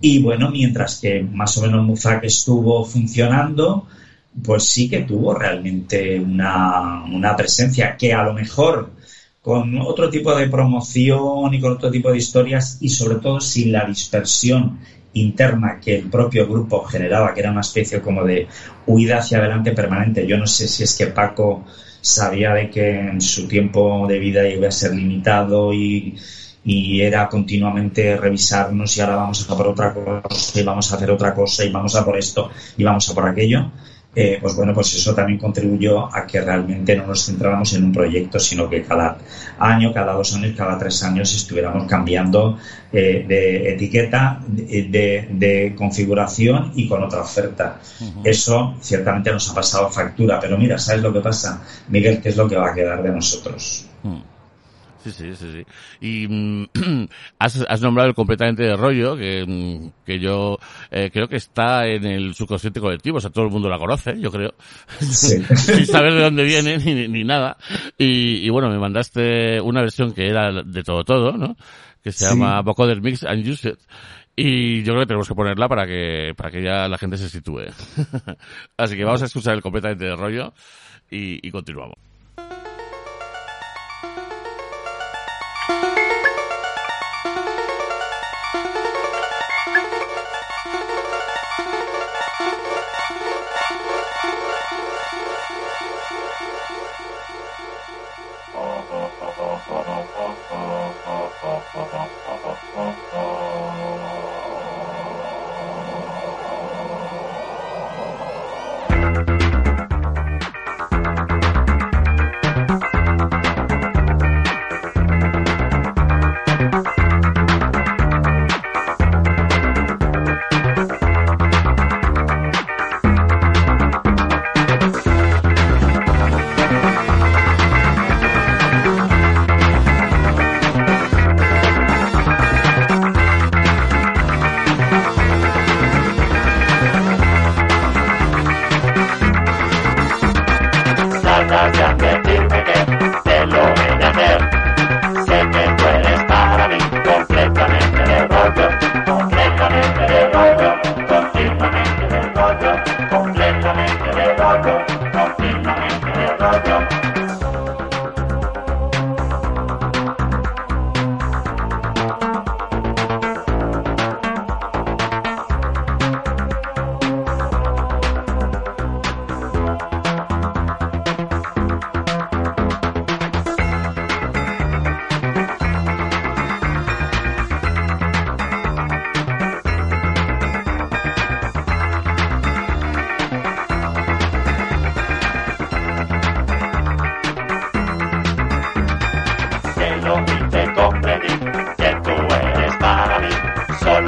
S3: Y bueno, mientras que más o menos Muzak estuvo funcionando, pues sí que tuvo realmente una, una presencia que a lo mejor con otro tipo de promoción y con otro tipo de historias y sobre todo sin la dispersión interna que el propio grupo generaba, que era una especie como de huida hacia adelante permanente. Yo no sé si es que Paco sabía de que su tiempo de vida iba a ser limitado y, era continuamente revisarnos y ahora vamos a por otra cosa y vamos a hacer otra cosa y vamos a por esto y vamos a por aquello. Eh, pues bueno, pues eso también contribuyó a que realmente no nos centráramos en un proyecto, sino que cada año, cada dos años, cada tres años estuviéramos cambiando eh, de etiqueta, de, configuración y con otra oferta. Eso ciertamente nos ha pasado factura, pero mira, ¿sabes lo que pasa? Miguel, ¿qué es lo que va a quedar de nosotros? Mm.
S2: Sí, sí, sí, sí. Y mm, has, nombrado el completamente de rollo, que, mm, que yo eh, creo que está en el subconsciente colectivo, o sea, todo el mundo la conoce, yo creo, sin saber de dónde viene ni, nada. Y, bueno, me mandaste una versión que era de todo todo, ¿no? Que se llama Vocoder Mix and Use It. Y yo creo que tenemos que ponerla para que, para que ya la gente se sitúe. Así que vamos a escuchar el completamente de rollo y, y continuamos.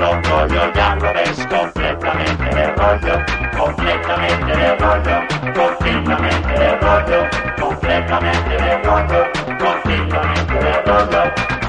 S4: Completamente de rollo, continuamente de rollo, completamente de rollo.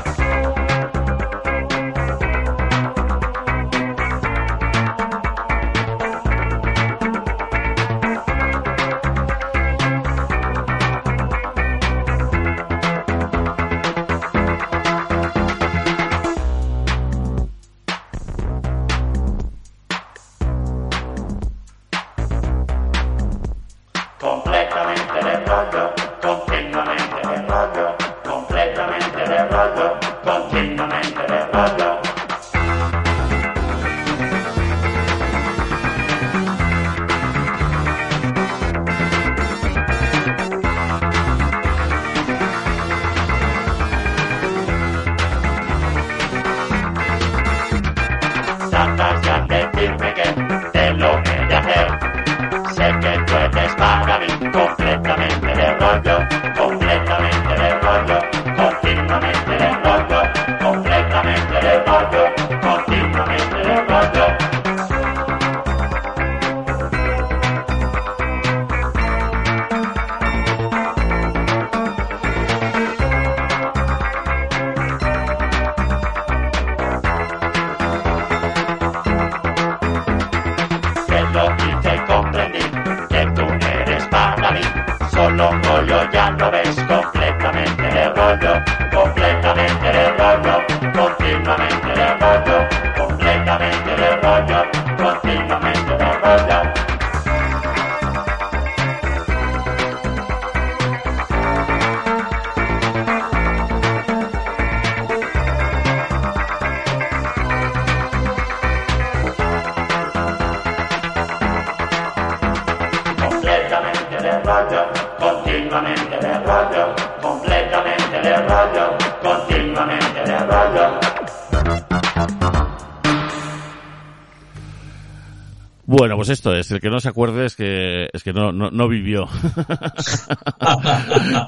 S2: Se acuerde es que, es que no, no, no vivió.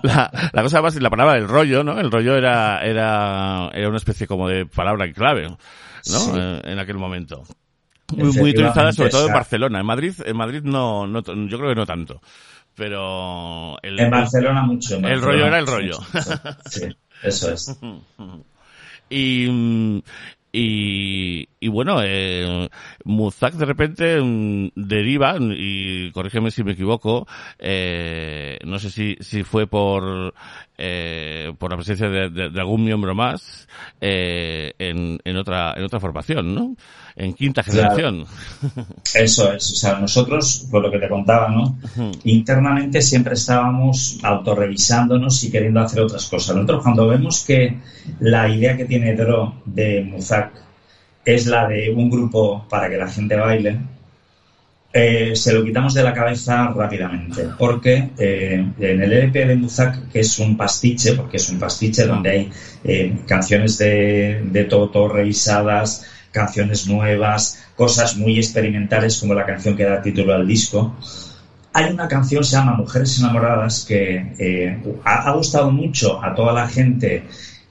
S2: la, la cosa más, la palabra el rollo, ¿no? El rollo era, era, era una especie como de palabra en clave, ¿no?
S3: Sí.
S2: Eh, En aquel momento. Muy, muy utilizada sobre todo en Barcelona. En Madrid, en Madrid no, no, yo creo que no tanto. Pero el,
S3: En Barcelona mucho. en
S2: el rollo era el rollo.
S3: Sí, eso es.
S2: Y, y, y bueno, eh, Muzak de repente mm, deriva, y corrígeme si me equivoco, eh, no sé si, si fue por, eh, por la presencia de, de- de algún miembro más, eh, en, en otra, en otra formación, ¿no? En quinta
S3: Claro.
S2: generación.
S3: Eso es, o sea, nosotros, por lo que te contaba, ¿no? Internamente siempre estábamos autorrevisándonos y queriendo hacer otras cosas. Nosotros cuando vemos que la idea que tiene Dro de Muzak es la de un grupo para que la gente baile, eh, se lo quitamos de la cabeza rápidamente, porque eh, en el LP de Muzak, que es un pastiche, porque es un pastiche donde hay eh, canciones de, de Toto revisadas, canciones nuevas, cosas muy experimentales como la canción que da título al disco. Hay una canción, se llama Mujeres Enamoradas, que ha, ha gustado mucho a toda la gente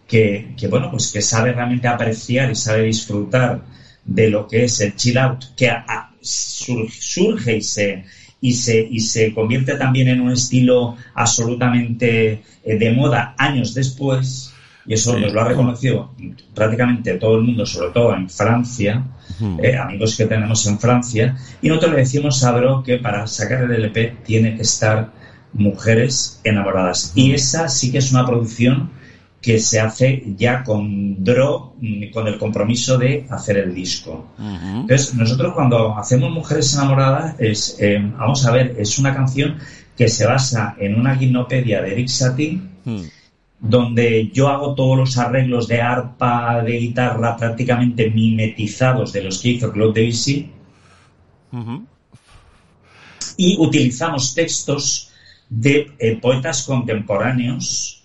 S3: que, bueno, pues que sabe realmente apreciar y sabe disfrutar de lo que es el chill out, que a- sur- surge y se, y, se, y se convierte también en un estilo absolutamente eh, de moda años después, y eso
S2: Sí.
S3: nos lo ha reconocido prácticamente todo el mundo, sobre todo en Francia, eh, amigos que tenemos en Francia, y nosotros le decimos a Dro que para sacar el LP tiene que estar Mujeres Enamoradas. Y esa sí que es una producción que se hace ya con Dro, mm, con el compromiso de hacer el disco. Entonces, nosotros cuando hacemos Mujeres Enamoradas, es, eh, vamos a ver, es una canción que se basa en una guinopedia de Eric Satie,
S2: Mm.
S3: donde yo hago todos los arreglos de arpa, de guitarra, prácticamente mimetizados de los que hizo Claude Debussy,
S2: Ujú.
S3: y utilizamos textos de eh, poetas contemporáneos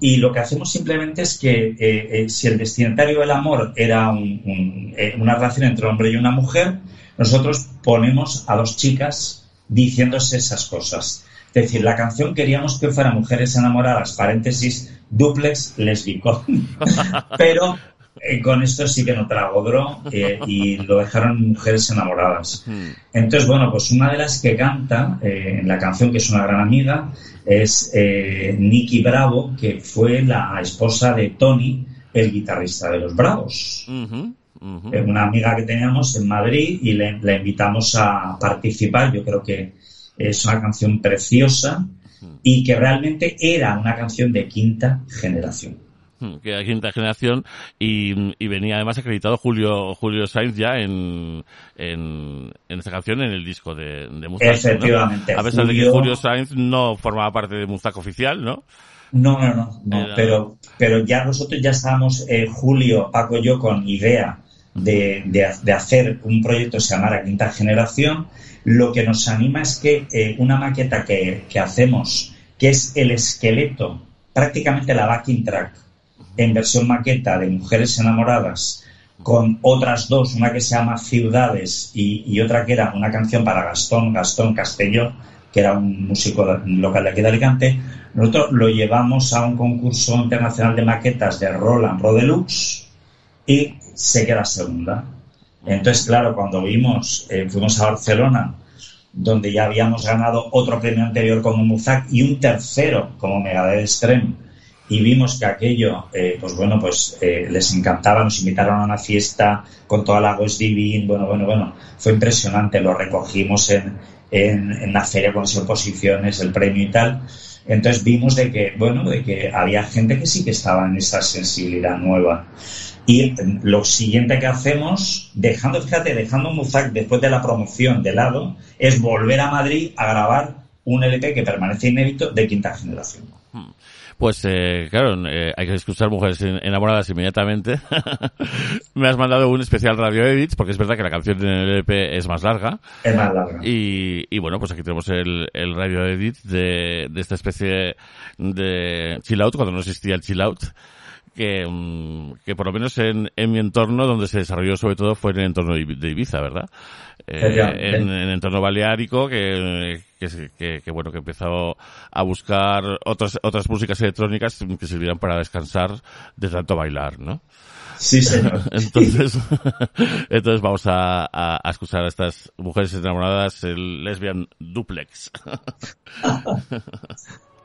S3: y lo que hacemos simplemente es que eh, eh, si el destinatario del amor era eh, una relación entre hombre y una mujer, nosotros ponemos a dos chicas diciéndose esas cosas. Es decir, la canción queríamos que fuera Mujeres enamoradas, paréntesis, duplex lésbico. Pero eh, con esto sí que no trago Dro eh, y lo dejaron Mujeres enamoradas. Entonces, bueno, pues una de las que canta eh, en la canción, que es una gran amiga, es eh, Nicky Bravo, que fue la esposa de Tony, el guitarrista de los Bravos. Una amiga que teníamos en Madrid y le, la invitamos a participar. Yo creo que es una canción preciosa y que realmente era una canción de quinta generación.
S2: Mm, que era quinta generación y, y venía además acreditado Julio Julio Sainz ya en, en, en esta canción en el disco de, de Muzak, ¿no?
S3: Efectivamente,
S2: A pesar de que
S3: Julio-
S2: Julio Sainz no formaba parte de Muzak oficial, ¿no?
S3: No, no, no, no,
S2: Era-
S3: pero, pero ya nosotros ya estábamos, eh, Julio, Paco y yo, con idea de, de- de hacer un proyecto que se llamara Quinta Generación. Lo que nos anima es que eh, una maqueta que, que hacemos, que es el esqueleto, prácticamente la backing track, en versión maqueta de Mujeres Enamoradas, con otras dos, una que se llama Ciudades y, otra que era una canción para Gastón, Gastón Castelló, que era un músico local de aquí de Alicante. Nosotros lo llevamos a un concurso internacional de maquetas de Roland Rodelux y se queda segunda. Entonces, claro, cuando vimos, eh, fuimos a Barcelona, donde ya habíamos ganado otro premio anterior como Muzak y un tercero como Megadeth Extreme, y vimos que aquello, eh, pues bueno, pues eh, les encantaba, nos invitaron a una fiesta con toda la West Divine, bueno, bueno, bueno, fue impresionante, lo recogimos en, en, en la feria con las exposiciones, el premio y tal. Entonces vimos de que, bueno, de que había gente que sí que estaba en esa sensibilidad nueva. Y lo siguiente que hacemos, dejando, fíjate, dejando Muzak después de la promoción de lado, es volver a Madrid a grabar un LP que permanece inédito de quinta generación.
S2: Pues eh, claro, eh, hay que escuchar mujeres enamoradas inmediatamente. Me has mandado un especial radio edits porque es verdad que la canción en el LP es más larga.
S3: Es más larga.
S2: Y, y bueno, pues aquí tenemos el, el radio edit de, de esta especie de chill out cuando no existía el chill out que, mm, que por lo menos en, en mi entorno donde se desarrolló sobre todo fue en el entorno de Ibiza, ¿verdad? Eh, en, en, el entorno baleárico que, que, que, que, bueno que empezó a buscar otras otras músicas electrónicas que sirvieran para descansar de tanto bailar, ¿no?
S3: Sí, señor.
S2: entonces, entonces vamos a, a, a, escuchar a estas mujeres enamoradas, el lesbian duplex.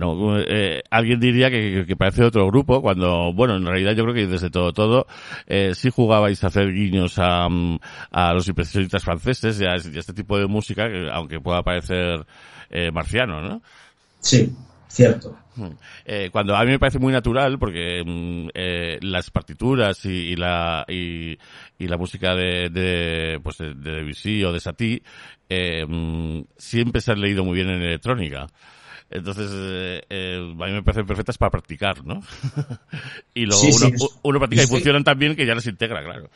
S2: bueno, eh, alguien diría que, que, parece otro grupo, cuando, bueno, en realidad yo creo que desde todo, todo, eh, sí jugabais a hacer guiños a, a los impresionistas franceses y a, este tipo de música, aunque pueda parecer eh, marciano, ¿no?
S3: Sí, cierto.
S2: Eh, cuando a mí me parece muy natural porque mm, eh, las partituras y, y la y, y, la música de, de pues de, de Debussy o de Satie eh, mm, siempre se han leído muy bien en electrónica. Entonces, eh, eh, a mí me parecen perfectas para practicar, ¿no? y luego
S3: Sí,
S2: uno,
S3: sí.
S2: uno practica y funcionan tan bien que ya las integra, claro.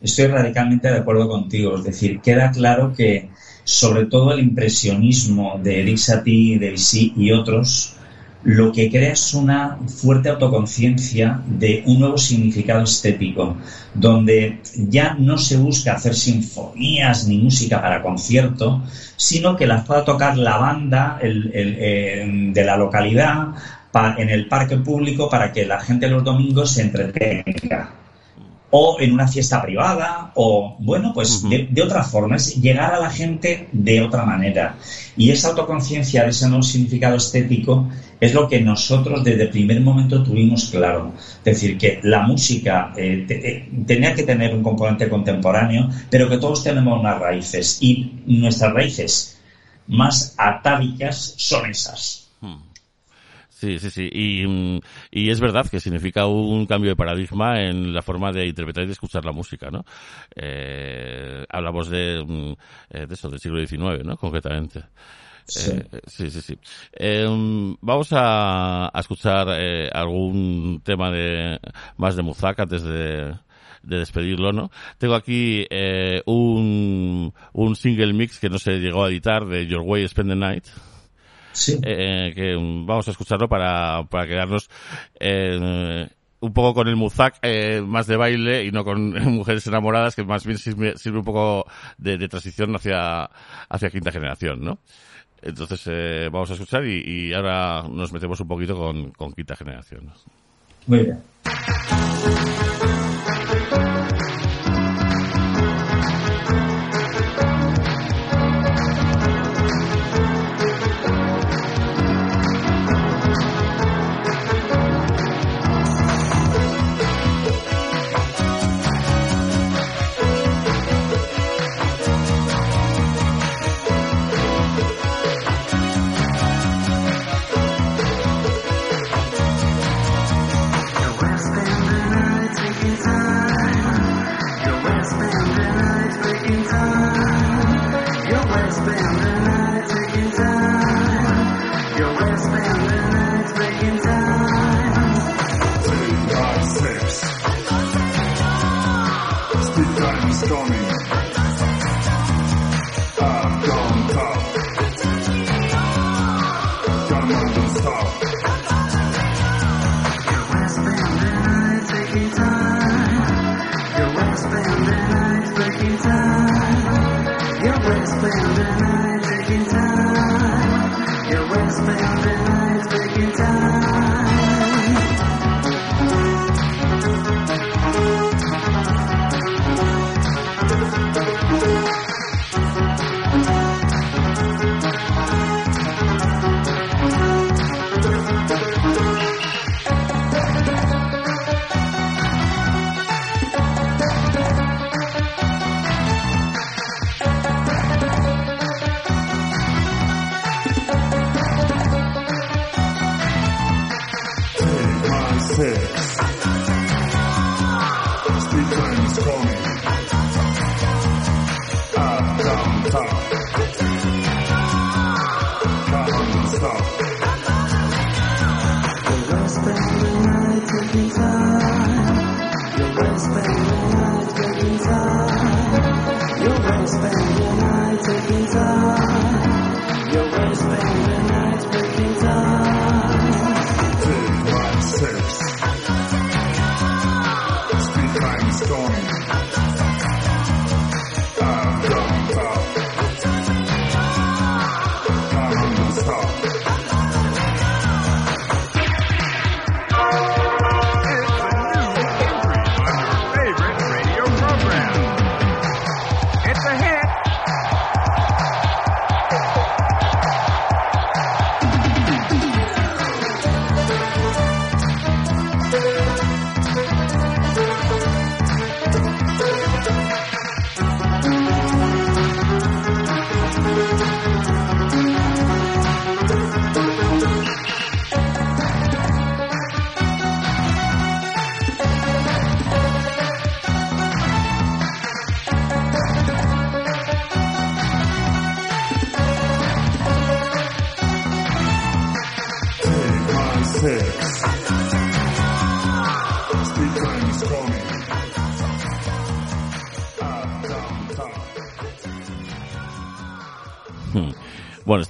S3: Estoy radicalmente de acuerdo contigo. Es decir, queda claro que sobre todo el impresionismo de Eric Satie, Debussy y otros, lo que crea es una fuerte autoconciencia de un nuevo significado estético, donde ya no se busca hacer sinfonías ni música para concierto, sino que las pueda tocar la banda eh, de la localidad en el parque público para que la gente los domingos se entretenga o en una fiesta privada, o bueno, pues de, de, otra forma, es llegar a la gente de otra manera. Y esa autoconciencia de ese nuevo significado estético es lo que nosotros desde el primer momento tuvimos claro. Es decir, que la música eh, eh, tenía que tener un componente contemporáneo, pero que todos tenemos unas raíces y nuestras raíces más atávicas son esas.
S2: Sí, sí, sí. Y, y, es verdad que significa un cambio de paradigma en la forma de interpretar y de escuchar la música, ¿no? Eh, hablamos de, mm, eh, de eso, del siglo XIX, ¿no? Concretamente. Sí, eh, sí, sí. sí. Eh, vamos a, a escuchar eh, algún tema de más de Muzak antes de, de despedirlo, ¿no? Tengo aquí eh, un, un single mix que no se llegó a editar de Your Way Spend the Night.
S3: Sí.
S2: Eh, que vamos a escucharlo para, para quedarnos eh, un poco con el Muzak eh, más de baile y no con mujeres enamoradas, que más bien sirve, sirve un poco de, de, transición hacia, hacia quinta generación, ¿no? Entonces eh, vamos a escuchar y, y, ahora nos metemos un poquito con, con quinta generación.
S3: Muy bien.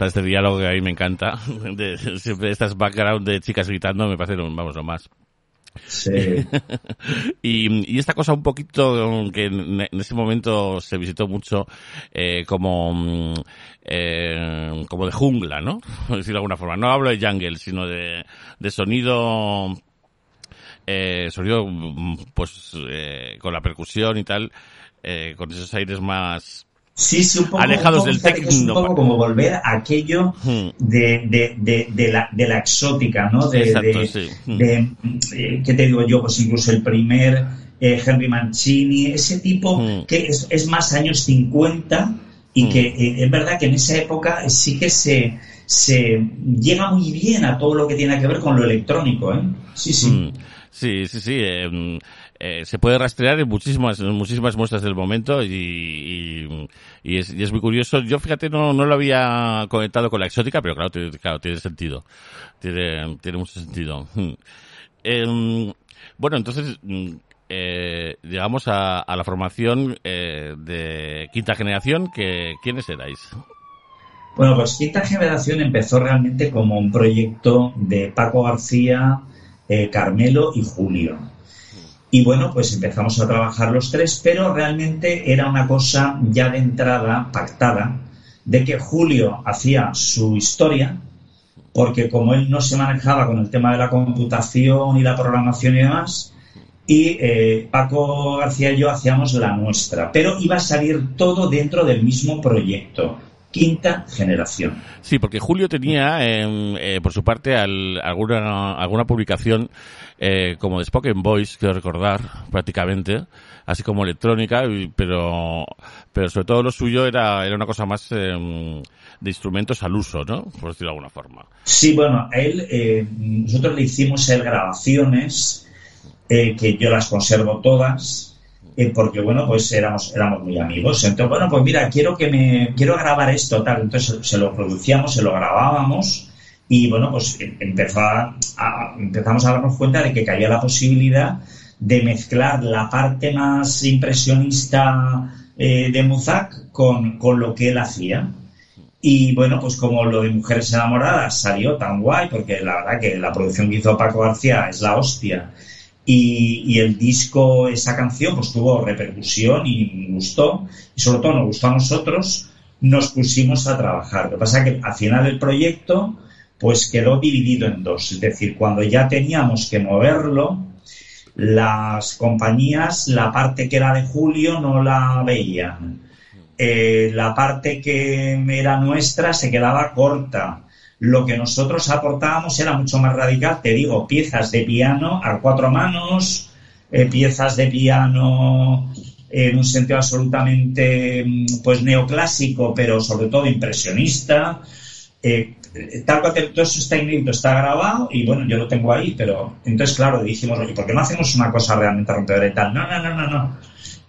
S2: Está este diálogo que a mí me encanta, de, siempre estas background de chicas gritando me parece, vamos, lo más.
S3: Sí.
S2: y, y, esta cosa un poquito que en, en ese momento se visitó mucho eh, como eh, como de jungla, ¿no? Por decirlo de alguna forma. No hablo de jungle, sino de, de sonido eh, sonido, mm, pues, con la percusión y tal, con esos aires más,
S3: Sí, sí, un poco,
S2: Alejados
S3: un poco,
S2: del
S3: que Es un poco como volver a aquello
S2: Hmm.
S3: de, de, de, de la, de la exótica, ¿no? De,
S2: Exacto, sí. Hmm.
S3: eh, ¿qué te digo yo? Pues incluso el primer eh, Henry Mancini, ese tipo
S2: Hmm.
S3: que es, es más años 50 y que eh, es verdad que en esa época sí que se, se llega muy bien a todo lo que tiene que ver con lo electrónico, ¿eh? Sí, sí.
S2: Mm, Sí, sí, sí. eh, eh, se puede rastrear en muchísimas, muchísimas muestras del momento y, y, es, muy curioso. Yo, fíjate, no, no lo había conectado con la exótica, pero claro, tiene, claro, tiene sentido. Tiene, tiene mucho sentido. Mm. Em, bueno, entonces, mm, eh, llegamos a, a la formación eh, de quinta generación. Que, ¿Quiénes erais?
S3: Bueno, pues Quinta Generación empezó realmente como un proyecto de Paco García, eh, Carmelo y Julio. Y bueno, pues empezamos a trabajar los tres, pero realmente era una cosa ya de entrada pactada, de que Julio hacía su historia, porque como él no se manejaba con el tema de la computación y la programación y demás, y eh, Paco García y yo hacíamos la nuestra, pero iba a salir todo dentro del mismo proyecto, quinta generación.
S2: Sí, porque Julio tenía, eh, eh, por su parte, al- alguna, alguna publicación eh, como de Spoken Voice, quiero recordar, prácticamente, así como electrónica, pero, pero sobre todo lo suyo era, era una cosa más eh, de instrumentos al uso, ¿no? Por decirlo de alguna forma.
S3: Sí, bueno, él, eh, nosotros le hicimos él grabaciones, eh, que yo las conservo todas, eh, porque bueno, pues éramos, éramos muy amigos. Entonces, bueno, pues mira, quiero que me, quiero grabar esto, tal. Entonces se lo producíamos, se lo grabábamos, y bueno, pues em- empezó a- empezamos a darnos cuenta de que caía la posibilidad de mezclar la parte más impresionista eh, de Muzak con, con lo que él hacía. Y bueno, pues como lo de Mujeres Enamoradas salió tan guay, porque la verdad que la producción que hizo Paco García es la hostia. Y, el disco, esa canción, pues tuvo repercusión y gustó. Y sobre todo nos gustó a nosotros, nos pusimos a trabajar. Lo que pasa es que al final el proyecto, pues quedó dividido en dos. Es decir, cuando ya teníamos que moverlo, las compañías, la parte que era de Julio no la veían. Eh, la parte que era nuestra se quedaba corta. Lo que nosotros aportábamos era mucho más radical, te digo, piezas de piano a cuatro manos, eh, piezas de piano en un sentido absolutamente mm, pues neoclásico, pero sobre todo impresionista. Eh, tal cual todo eso está inédito, está grabado y bueno, yo lo tengo ahí, pero entonces claro, dijimos, oye, ¿por qué no hacemos una cosa realmente rompedora y tal? No, no, no, no, no.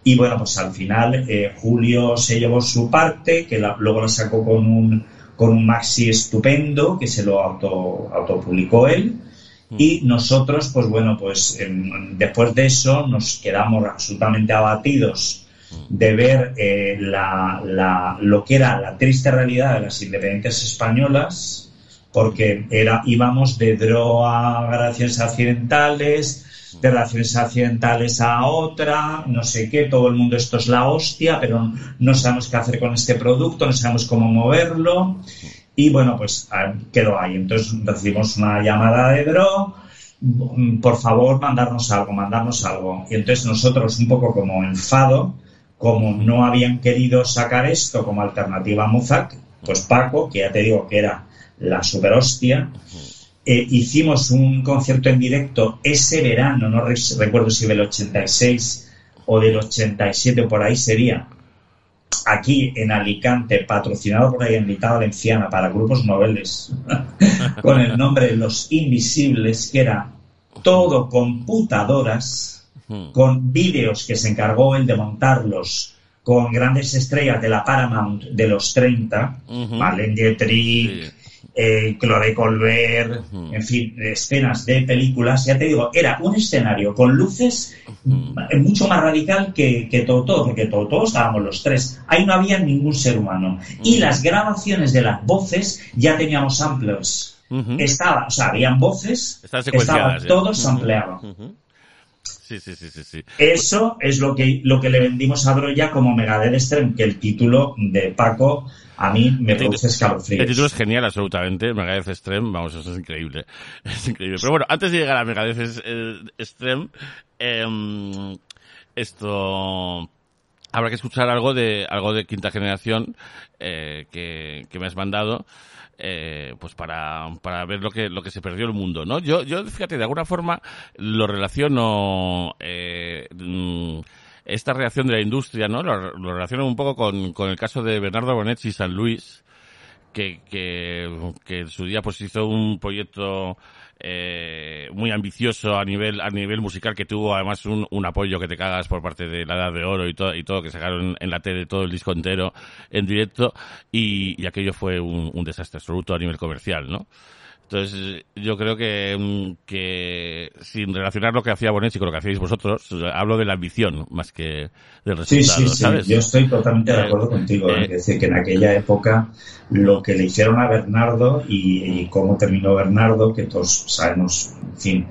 S3: Y bueno, pues al final eh, Julio se llevó su parte, que la- luego la sacó con un, con un maxi estupendo, que se lo auto, autopublicó él. Y nosotros, pues bueno, pues em, después de eso nos quedamos absolutamente abatidos de ver eh, la, la- lo que era la triste realidad de las independencias españolas, porque era, íbamos de Dro a relaciones accidentales, de relaciones accidentales a otra, no sé qué, todo el mundo esto es la hostia, pero no sabemos qué hacer con este producto, no sabemos cómo moverlo. Y bueno, pues ah, quedó ahí. Entonces recibimos una llamada de Dro, por favor, mandarnos algo, mandarnos algo. Y entonces nosotros, un poco como enfado, como no habían querido sacar esto como alternativa a Muzak, pues Paco, que ya te digo que era la super hostia, eh, hicimos un concierto en directo ese verano, no re- recuerdo si del 86 o del 87 o por ahí sería, aquí en Alicante, patrocinado por la Generalitat Valenciana para grupos noveles, con el nombre Los Invisibles, que era todo computadoras, con vídeos que se encargó él de montarlos con grandes estrellas de la Paramount de los 30,
S2: Ujú.
S3: Marlene Dietrich,
S2: Sí.
S3: Eh, Chloe Colbert, en fin, escenas de películas, ya te digo, era un escenario con luces eh, mucho más radical que, que Toto, porque Toto estábamos los tres, ahí no había ningún ser humano. Y las grabaciones de las voces ya teníamos samplers. Estaba, o sea, habían voces,
S2: Están
S3: estaba
S2: secuenciadas. ya.
S3: todo
S2: Ujú.
S3: sampleado.
S2: Ujú. Sí, sí, sí, sí, sí.
S3: Eso es lo que, lo que le vendimos a Broya como Megadeth Extreme, que el título de Paco a mí me produce escalofríos.
S2: El título es genial, absolutamente. Megadeth Extreme, vamos, eso es increíble. Es increíble. Pero bueno, antes de llegar a Megadeth eh, Extreme, eh, esto habrá que escuchar algo de algo de quinta generación eh, que, que me has mandado eh, pues para, para ver lo que lo que se perdió el mundo no yo yo fíjate de alguna forma lo relaciono eh, mm, esta reacción de la industria no lo, relaciono un poco con, con el caso de Bernardo Bonetti y San Luis que, que, que en su día pues hizo un proyecto eh, muy ambicioso a nivel a nivel musical que tuvo además un, un, apoyo que te cagas por parte de la Edad de Oro y todo y todo que sacaron en la tele todo el disco entero en directo y, y aquello fue un, un desastre absoluto a nivel comercial, ¿no? Entonces, yo creo que, que sin relacionar lo que hacía Bonetti con lo que hacíais vosotros, hablo de la ambición más que del resultado,
S3: sí, sí, sí. Yo estoy totalmente de acuerdo contigo. Eh, es decir, que en aquella época lo que le hicieron a Bernardo y, y cómo terminó Bernardo, que todos sabemos, en fin,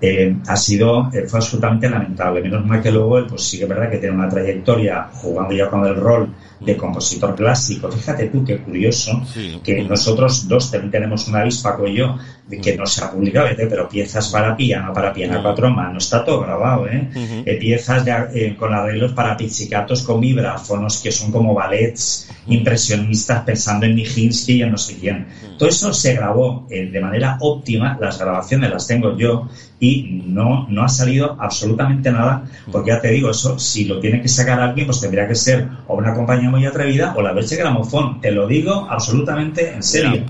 S3: eh, ha sido, eh, fue absolutamente lamentable. Menos mal que luego él, pues sí que es verdad que tiene una trayectoria jugando ya con el rol de compositor clásico. Fíjate tú qué curioso
S2: Sí.
S3: que nosotros dos también tenemos una avispa con yo que no se ha publicado, ¿eh? pero piezas para piano, para piano a cuatro manos, está todo grabado, ¿eh?
S2: Ujú.
S3: Eh, piezas ya, eh, con arreglos para pizzicatos con vibráfonos que son como ballets impresionistas pensando en Nijinsky y en no sé quién. Todo eso se grabó eh, de manera óptima, las grabaciones las tengo yo y no, no ha salido absolutamente nada, porque ya te digo, eso si lo tiene que sacar alguien, pues tendría que ser o una compañía muy atrevida o la Deutsche Grammophon, te lo digo absolutamente en serio.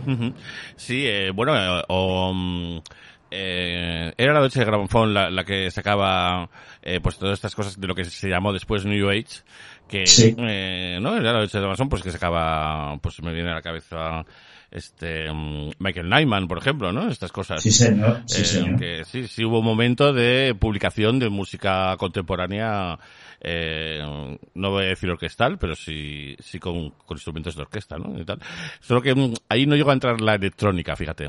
S2: Sí, eh, bueno, eh, o, mm, eh, era la Deutsche Grammophon la, la que sacaba eh, pues todas estas cosas de lo que se llamó después New Age, que
S3: Sí.
S2: eh, no era la Deutsche Grammophon pues que sacaba, pues me viene a la cabeza este mm, Michael Nyman, por ejemplo, ¿no? Estas cosas.
S3: Sí, señor, sí,
S2: Eh,
S3: señor.
S2: que sí, sí hubo un momento de publicación de música contemporánea, eh, no voy a decir orquestal, pero sí, sí con, con instrumentos de orquesta, ¿no? Y tal. Solo que mm, ahí no llegó a entrar la electrónica, fíjate.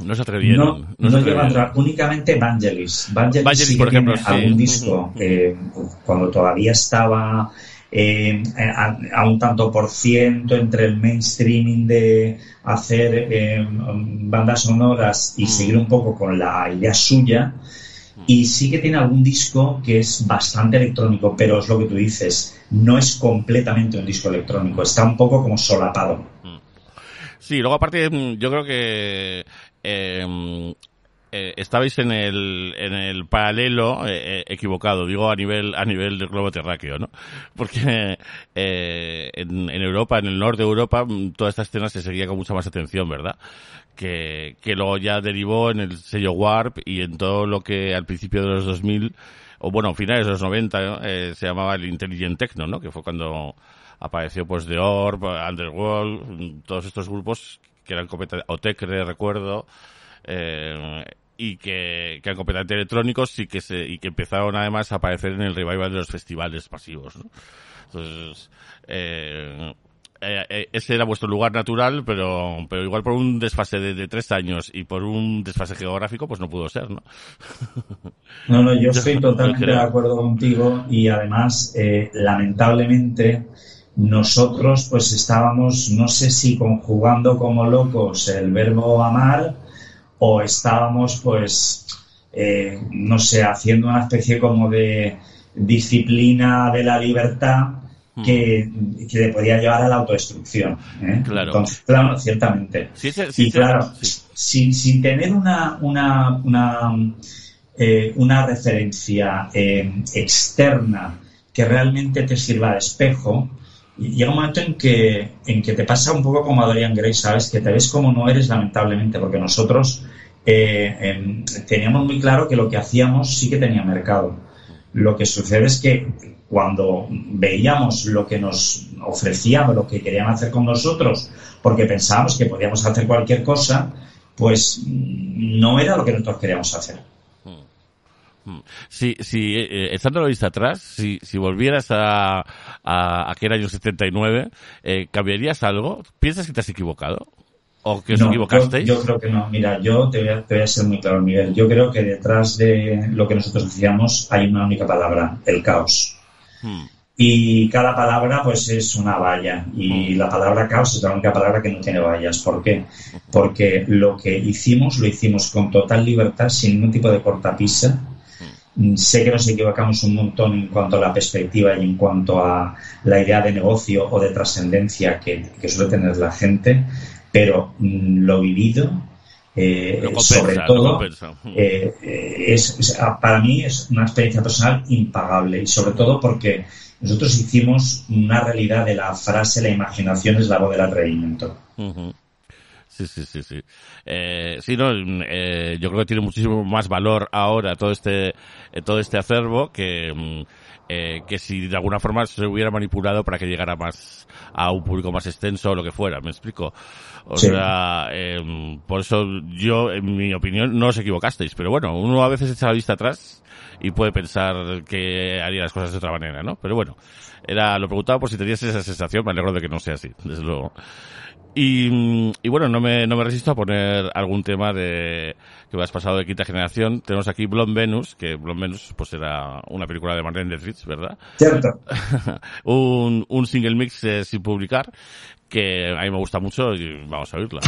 S2: No se atrevieron.
S3: No,
S2: no
S3: no,
S2: se atrevieron.
S3: entrar únicamente Vangelis. Vangelis,
S2: Vangelis,
S3: sí que
S2: por ejemplo,
S3: tiene
S2: sí.
S3: algún disco eh, cuando todavía estaba eh, a, a un tanto por ciento entre el mainstreaming de hacer eh, bandas sonoras y
S2: Mm.
S3: seguir un poco con la idea suya. Y sí que tiene algún disco que es bastante electrónico, pero es lo que tú dices, no es completamente un disco electrónico, está un poco como solapado.
S2: Sí, luego aparte mm, yo creo que eh, eh, estabais en el en el paralelo eh, eh, equivocado, digo a nivel a nivel del globo terráqueo, ¿no? Porque eh, en, en Europa, en el norte de Europa, mm, toda esta escena se seguía con mucha más atención, ¿verdad? Que, que luego ya derivó en el sello Warp y en todo lo que al principio de los 2000 o bueno, finales de los 90 ¿no? eh, se llamaba el Intelligent Techno, ¿no? Que fue cuando apareció pues The Orb, Underworld, todos estos grupos que eran completamente, Otecre, recuerdo, eh, y que, que eran completamente electrónicos y que se, y que empezaron además a aparecer en el revival de los festivales pasivos, ¿no? Entonces, eh, eh, eh, ese era vuestro lugar natural, pero, pero igual por un desfase de, de tres años y por un desfase geográfico, pues no pudo ser, ¿no?
S3: No, no, yo estoy totalmente de acuerdo contigo y además, eh, lamentablemente, nosotros pues estábamos, no sé si conjugando como locos el verbo amar o estábamos pues, eh, no sé, haciendo una especie como de disciplina de la libertad que, que le podía llevar a la autodestrucción. ¿eh?
S2: Claro.
S3: Entonces, claro, ciertamente.
S2: Sí, sí, sí,
S3: Y claro, sin, sin tener una, una, una, eh, una referencia eh, externa que realmente te sirva de espejo, llega un momento en que, en que te pasa un poco como a Dorian Gray, ¿sabes? Que te ves como no eres, lamentablemente, porque nosotros eh, em, teníamos muy claro que lo que hacíamos sí que tenía mercado. Lo que sucede es que cuando veíamos lo que nos ofrecían o lo que querían hacer con nosotros, porque pensábamos que podíamos hacer cualquier cosa, pues mm, no era lo que nosotros queríamos hacer.
S2: Si, si eh, eh, echando la vista atrás, si, si volvieras a, a aquel año 79, eh, ¿cambiarías algo? ¿Piensas que te has equivocado? ¿O que os
S3: No,
S2: equivocasteis?
S3: Yo, yo creo que no. Mira, yo te voy, a, te voy a ser muy claro, Miguel. Yo creo que detrás de lo que nosotros hacíamos hay una única palabra, el caos. Y cada palabra, pues, es una valla. Y la palabra caos es la única palabra que no tiene vallas. ¿Por qué? Porque lo que hicimos, lo hicimos con total libertad, sin ningún tipo de cortapisa. Mm, Sé que nos equivocamos un montón en cuanto a la perspectiva y en cuanto a la idea de negocio o de trascendencia que, que suele tener la gente, pero mm, lo vivido, eh,
S2: compensa,
S3: sobre todo, eh, eh, es, es- para mí es una experiencia personal impagable y sobre todo porque nosotros hicimos una realidad de la frase la imaginación es la voz del atrevimiento.
S2: Sí, sí, sí, sí. Eh, sí, no, mm, eh, yo creo que tiene muchísimo más valor ahora todo este, eh, todo este acervo que, mm, eh, que si de alguna forma se hubiera manipulado para que llegara más a un público más extenso o lo que fuera, ¿me explico? O
S3: Sí.
S2: sea, eh, por eso yo, en mi opinión, no os equivocasteis, pero bueno, uno a veces echa la vista atrás y puede pensar que haría las cosas de otra manera, ¿no? Pero bueno, era, lo preguntaba por si tenías esa sensación, me alegro de que no sea así, desde luego. Y, y bueno, no me, no me resisto a poner algún tema de que me has pasado de quinta generación. Tenemos aquí Blonde Venus, que Blonde Venus pues era una película de Marlene Dietrich, ¿verdad?
S3: ¿Cierto?
S2: un, un single mix eh, sin publicar que a mí me gusta mucho y vamos a oírla.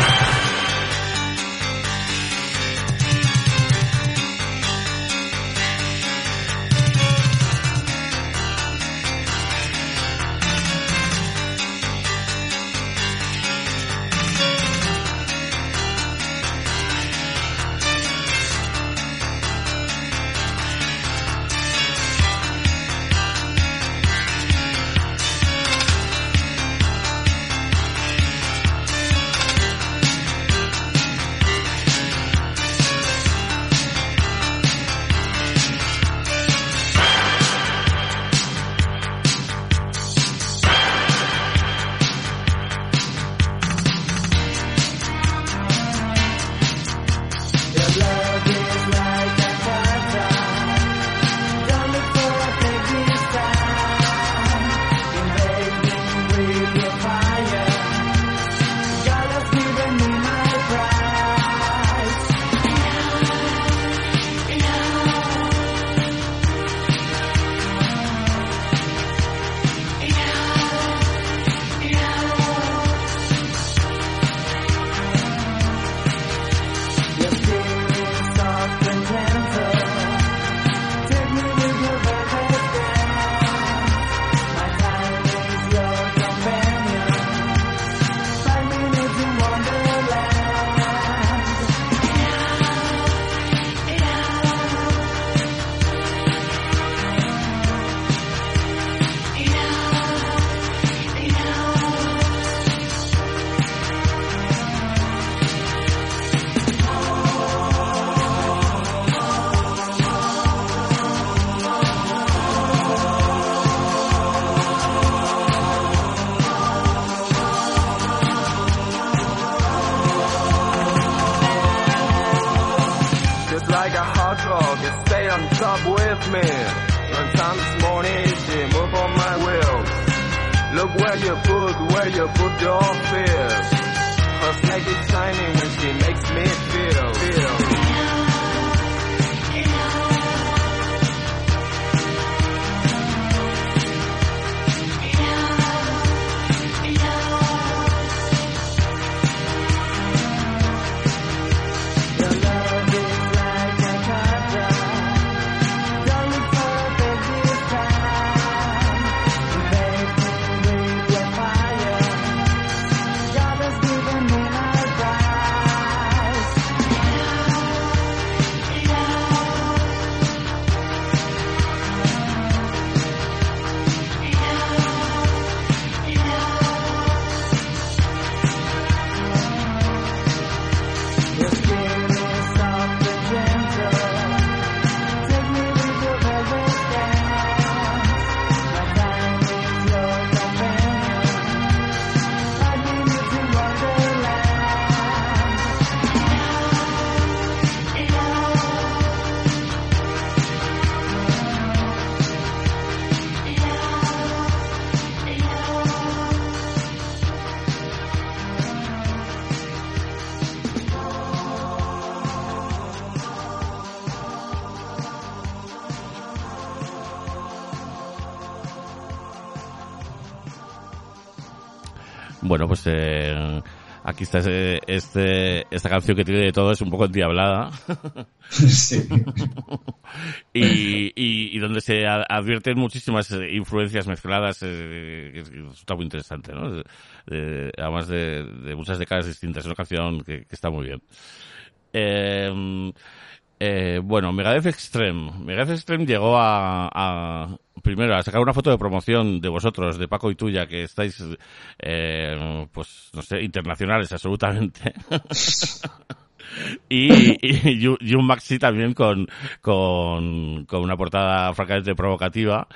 S2: Aquí está ese- este, esta canción que tiene de todo, es un poco endiablada.
S3: Sí.
S2: y, y, y donde se advierten muchísimas eh, influencias mezcladas, eh, que, resulta muy interesante, ¿no? De- de- además de, de muchas décadas distintas, es una canción que, que está muy bien. Eh, eh, bueno, Megadeth Extreme. Megadeth Extreme llegó a, a- primero a sacar una foto de promoción de vosotros, de Paco y tuya, que estáis, eh, pues, no sé, internacionales absolutamente. y, y, un- maxi también con, con, con una portada francamente provocativa.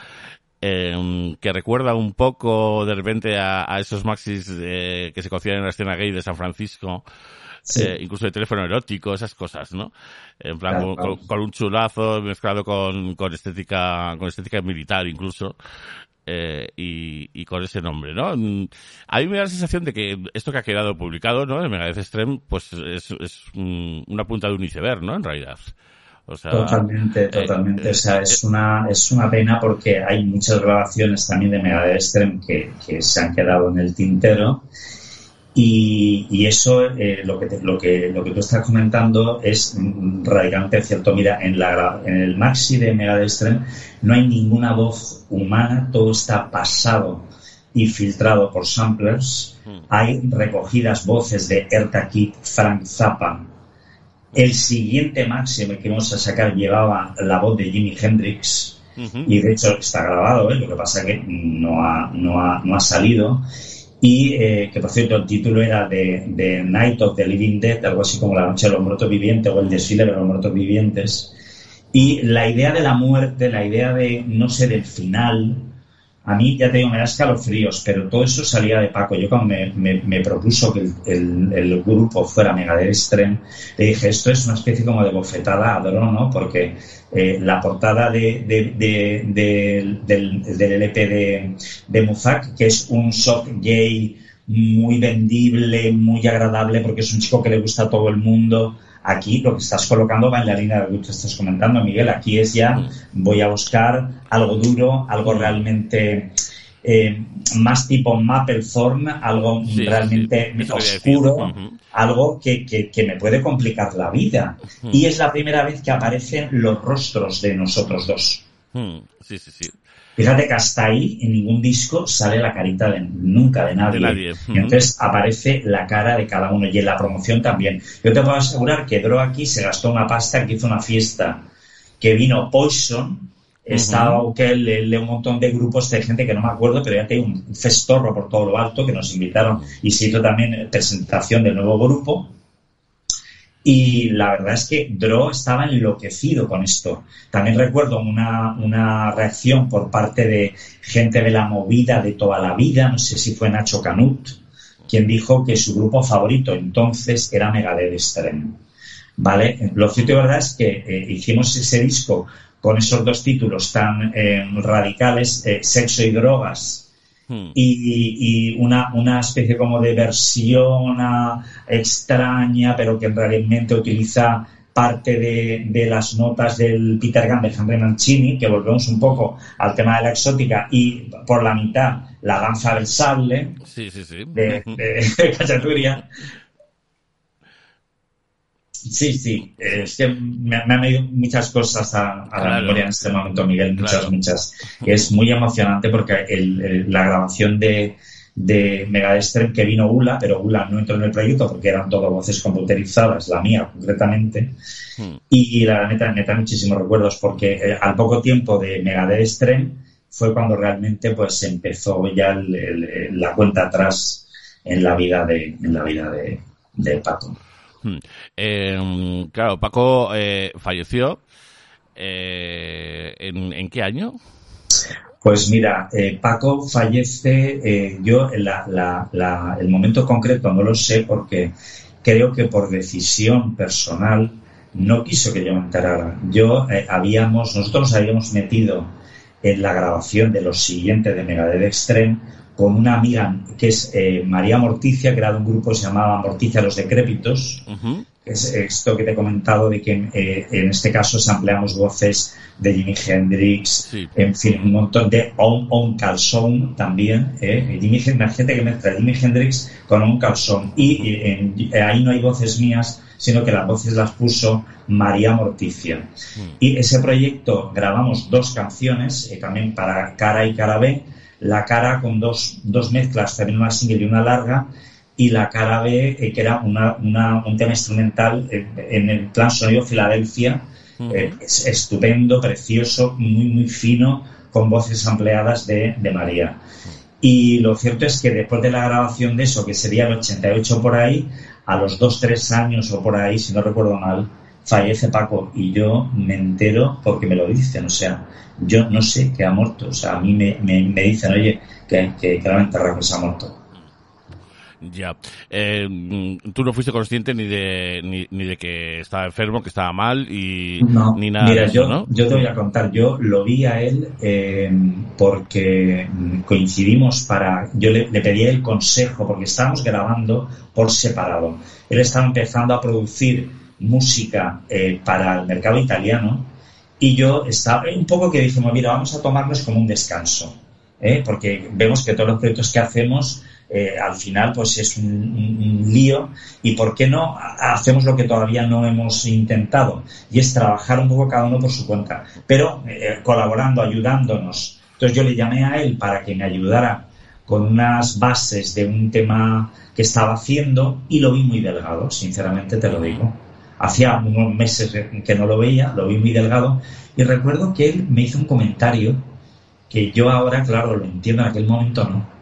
S2: eh, que recuerda un poco de repente a, esos maxis eh, que se conocían en la escena gay de San Francisco,
S3: Sí.
S2: eh, incluso de teléfono erótico, esas cosas, ¿no? En plan,
S3: Claro,
S2: con,
S3: claro.
S2: con- con un chulazo mezclado con, con estética, con estética militar incluso. eh, y, y con ese nombre, ¿no? Mm, A mí me da la sensación de que esto que ha quedado publicado, ¿no? En Megadeth Extreme, pues es, es mm, una punta de un iceberg, ¿no? En realidad. O sea,
S3: Totalmente,
S2: eh,
S3: totalmente.
S2: eh,
S3: o sea, es una, es una pena porque hay muchas grabaciones también de Megadeth Extreme que, que se han quedado en el tintero. Y, y eso, eh, lo, que te- lo, que, lo que tú estás comentando es mm, radicalmente cierto. Mira, en, la, en el maxi de Extreme no hay ninguna voz humana, todo está pasado y filtrado por samplers.
S2: Mm.
S3: Hay recogidas voces de Erta Kitt, Frank Zappa, el siguiente máximo que vamos a sacar llevaba la voz de Jimi Hendrix y de hecho está grabado, ¿eh? lo que pasa que no ha, no ha, no ha salido. Y eh, que por cierto el título era de, de Night of the Living Dead, algo así como la noche de los muertos vivientes o el desfile de los muertos vivientes. Y la idea de la muerte, la idea de, no sé, del final, a mí, ya te digo, me da escalofríos, pero todo eso salía de Paco. Yo cuando me, me- me propuso que el, el- grupo fuera Megadeth Extreme, le dije, esto es una especie como de bofetada a Dro, ¿no? Porque eh, la portada de, de- de- de- del, del LP de Muzak, que es un shock gay muy vendible, muy agradable, porque es un chico que le gusta a todo el mundo. Aquí lo que estás colocando va en la línea de lo que estás comentando, Miguel. Aquí es ya, voy a buscar algo duro, algo realmente eh, más tipo Mapplethorn, algo
S2: Sí,
S3: realmente
S2: sí.
S3: Oscuro, algo que, que- que me puede complicar la vida. Y es la primera vez que aparecen los rostros de nosotros dos.
S2: Sí, sí, sí.
S3: Fíjate que hasta ahí en ningún disco sale la carita de nunca de nadie.
S2: De nadie.
S3: Y entonces aparece la cara de cada uno y en la promoción también. Yo te puedo asegurar que Dro aquí se gastó una pasta que hizo una fiesta que vino Poison, estaba Ukel, un montón de grupos de gente que no me acuerdo, pero ya tengo un festorro por todo lo alto que nos invitaron y se hizo también presentación del nuevo grupo. Y la verdad es que Dro estaba enloquecido con esto. También recuerdo una, una reacción por parte de gente de la movida de toda la vida, no sé si fue Nacho Canut, quien dijo que su grupo favorito entonces era Megadeth Extreme. ¿Vale? Lo cierto es que eh, hicimos ese disco con esos dos títulos tan eh, radicales, eh, Sexo y Drogas,
S2: Mm.
S3: y, y una, una especie como de versión ah, extraña, pero que realmente utiliza parte de, de las notas del Peter Gunn de Henry Mancini, que volvemos un poco al tema de la exótica, y por la mitad la danza del sable
S2: Sí, sí, sí.
S3: de, de, de Cachaturia. Sí, sí, es que me, me han venido muchas cosas a, a la memoria en este momento, Miguel, muchas,
S2: Claro.
S3: muchas. Es muy emocionante porque el- el- la grabación de, de Megadextrem que vino Ula, pero Ula no entró en el proyecto porque eran todas voces computerizadas, la mía concretamente.
S2: Mm.
S3: Y la neta, neta, muchísimos recuerdos porque eh, al poco tiempo de Megadeth Extreme fue cuando realmente pues empezó ya el- el- la cuenta atrás en la vida de, en la vida de, de Paco.
S2: Mm. Eh, claro, Paco eh, falleció. Eh, ¿en, en qué año?
S3: Pues mira, eh, Paco fallece, eh, yo la- la- la- el momento concreto no lo sé porque creo que por decisión personal no quiso que yo me enterara. Yo habíamos, nosotros nos habíamos metido en la grabación de los siguientes de Megadeth Extreme con una amiga que es eh, María Morticia, que era de un grupo que se llamaba Morticia los Decrépitos,
S2: Ujú.
S3: es esto que te he comentado de que eh, en este caso sampleamos voces de Jimi Hendrix,
S2: Sí.
S3: en fin, un montón de On, on Calzone también. ¿eh? Jimi, imagínate que mezcla Jimi Hendrix con On Calzone. Y eh, en- eh, ahí no hay voces mías, sino que las voces las puso María Morticia. Y ese proyecto grabamos dos canciones, eh, también para cara y cara B. La cara con dos, dos mezclas, también una single y una larga. Y la cara B, eh, que era una, una- un tema instrumental eh, en el plan sonido Filadelfia, eh, es estupendo, precioso, muy, muy fino, con voces ampliadas de, de María. Y lo cierto es que después de la grabación de eso, que sería el 88 por ahí, a los 2-3 años o por ahí, si no recuerdo mal, fallece Paco y yo me entero porque me lo dicen. O sea, yo no sé que ha muerto. O sea, a mí me, me, me dicen, oye, que, que, que se ha muerto.
S2: Ya. Eh, mm, tú no fuiste consciente ni de, ni, ni de que estaba enfermo, que estaba mal y
S3: No,
S2: ni nada
S3: mira,
S2: de eso,
S3: yo,
S2: ¿no?
S3: yo te voy a contar, yo lo vi a él eh, porque mm, coincidimos para, yo le, le pedí el consejo porque estábamos grabando por separado. Él estaba empezando a producir música eh, para el mercado italiano y yo estaba un poco que dijimos, mira, vamos a tomarnos como un descanso, ¿eh? porque vemos que todos los proyectos que hacemos eh, al final pues es un, un- un lío y por qué no ha- hacemos lo que todavía no hemos intentado y es trabajar un poco cada uno por su cuenta pero eh, colaborando ayudándonos. Entonces yo le llamé a él para que me ayudara con unas bases de un tema que estaba haciendo y lo vi muy delgado sinceramente te lo digo hacía unos meses que no lo veía lo vi muy delgado y recuerdo que él me hizo un comentario que yo ahora claro lo entiendo en aquel momento no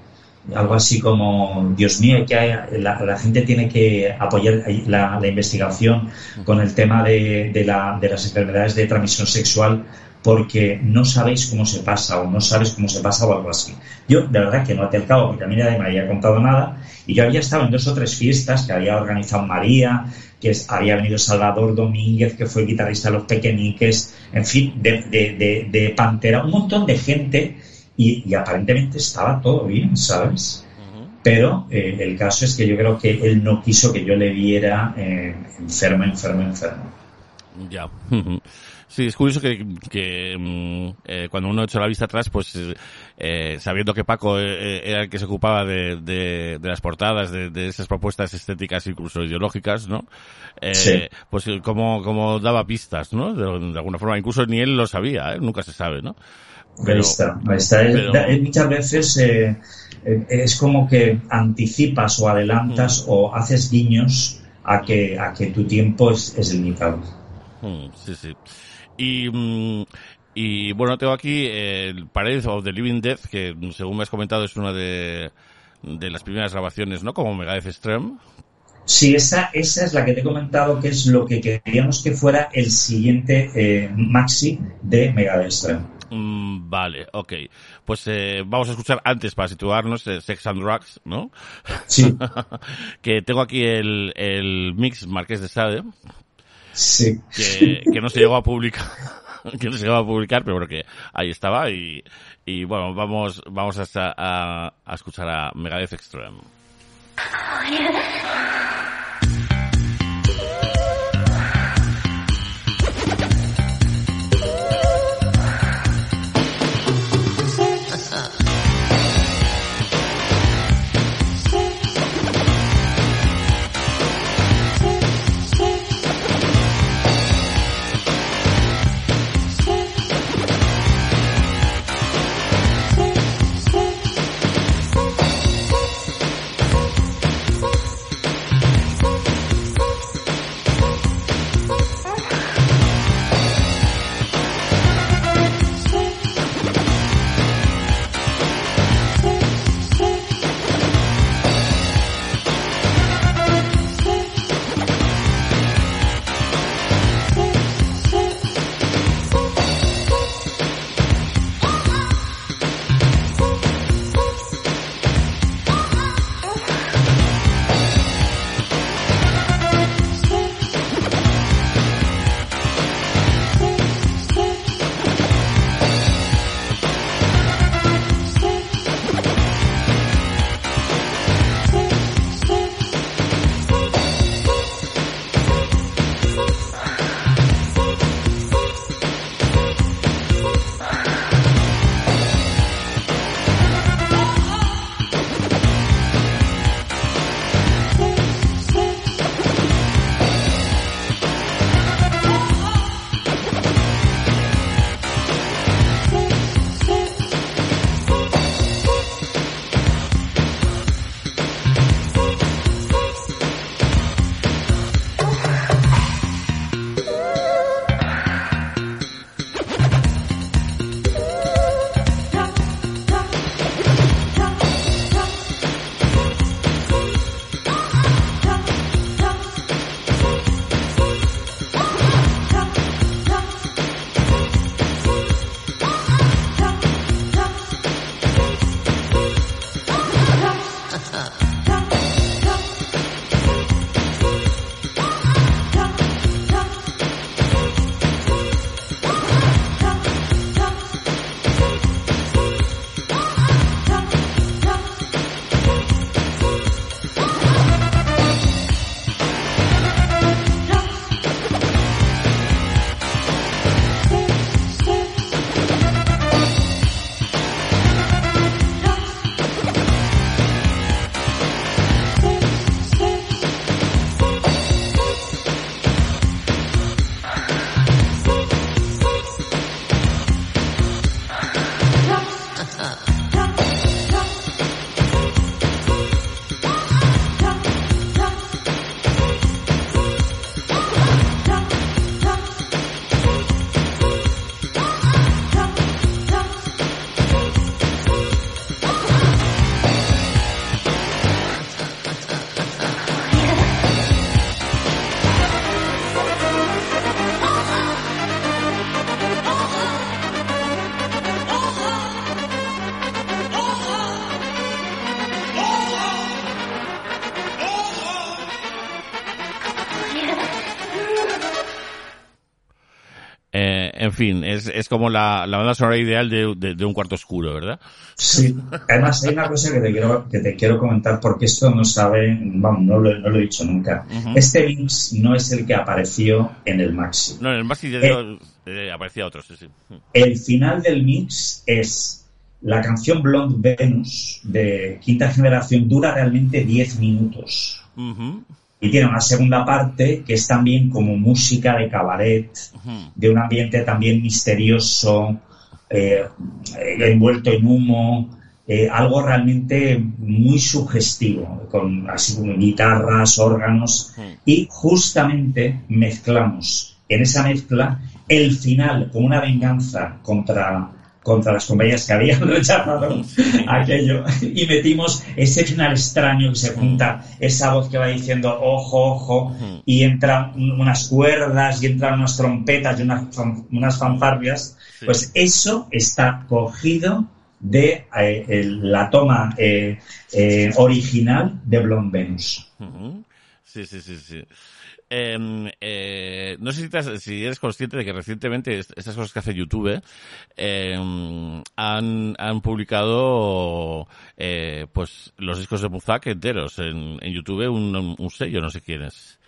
S3: algo así como, Dios mío, que hay- la, gente tiene que apoyar la, investigación con el tema de, la- de las enfermedades de transmisión sexual porque no sabéis cómo se pasa o no sabes cómo se pasa o algo así. Yo, de verdad, que no até el porque a mí nadie me había contado nada y yo había estado en dos o tres fiestas que había organizado María, que es- había venido Salvador Domínguez, que fue guitarrista de Los Pequeñiques, en fin, de, de, de, de Pantera, un montón de gente y, y aparentemente estaba todo bien, ¿sabes? Pero eh, el caso es que yo creo que él no quiso que yo le viera eh, enfermo, enfermo, enfermo.
S2: Ya. Sí, es curioso que, que mm, eh, cuando uno echa la vista atrás, pues eh, sabiendo que Paco eh, era el que se ocupaba de, de, de las portadas, de, de esas propuestas estéticas, incluso ideológicas, ¿no? Eh,
S3: Sí.
S2: Pues como, como daba pistas, ¿no? De, alguna forma, incluso ni él lo sabía, nunca se sabe, ¿no?
S3: ahí está, ahí está.
S2: Pero-
S3: muchas veces es como que anticipas o adelantas
S2: Mm.
S3: o haces guiños a que, a que tu tiempo es, es limitado.
S2: Mm, Sí, sí. Y, mm, y bueno, tengo aquí eh, el Parade of the Living Death, que mm, según me has comentado es una de, de las primeras grabaciones, ¿no? Como Megadeth Extreme.
S3: Sí, esa, esa es la que te he comentado que es lo que queríamos que fuera el siguiente eh, maxi de Megadestra.
S2: Mm, vale, ok. Pues eh, vamos a escuchar antes para situarnos eh, Sex and Drugs, ¿no?
S3: Sí,
S2: que tengo aquí el, el mix Marqués de Sade,
S3: sí.
S2: que, que no se llegó a publicar. que no se llegó a publicar, pero bueno, que ahí estaba y, y bueno, vamos, vamos hasta a, a escuchar a Megadeth Extreme. Fin, es, es como la, la banda sonora ideal de, de, de un cuarto oscuro, ¿verdad?
S3: Sí, además hay una cosa que te quiero, que te quiero comentar porque esto no sabe, vamos, no lo, no lo he dicho nunca. Este mix no es el que apareció en el Maxi.
S2: No, en el Maxi ya
S3: Eh.
S2: eh, aparecía otro, sí, sí.
S3: El final del mix es la canción Blonde Venus de quinta generación, dura realmente 10 minutos.
S2: Ujú,
S3: Y tiene una segunda parte que es también como música de cabaret, de un ambiente también misterioso, eh, envuelto en humo, eh, algo realmente muy sugestivo, con así como guitarras, órganos, y justamente mezclamos en esa mezcla el final como una venganza contra contra las compañías que habían rechazado aquello. Y metimos ese final extraño que se junta esa voz que va diciendo ojo, ojo y entran unas cuerdas y entran unas trompetas y unas, unas fanfarrias. Pues eso está cogido de eh, el- la toma eh, eh, original de Blonde Venus.
S2: Sí, sí, sí. Em, eh, no sé si, te si eres consciente de que recientemente est- estas cosas que hace YouTube em, han, han publicado eh, pues los discos de Muzak enteros en, en YouTube, un, sello, no sé quién es.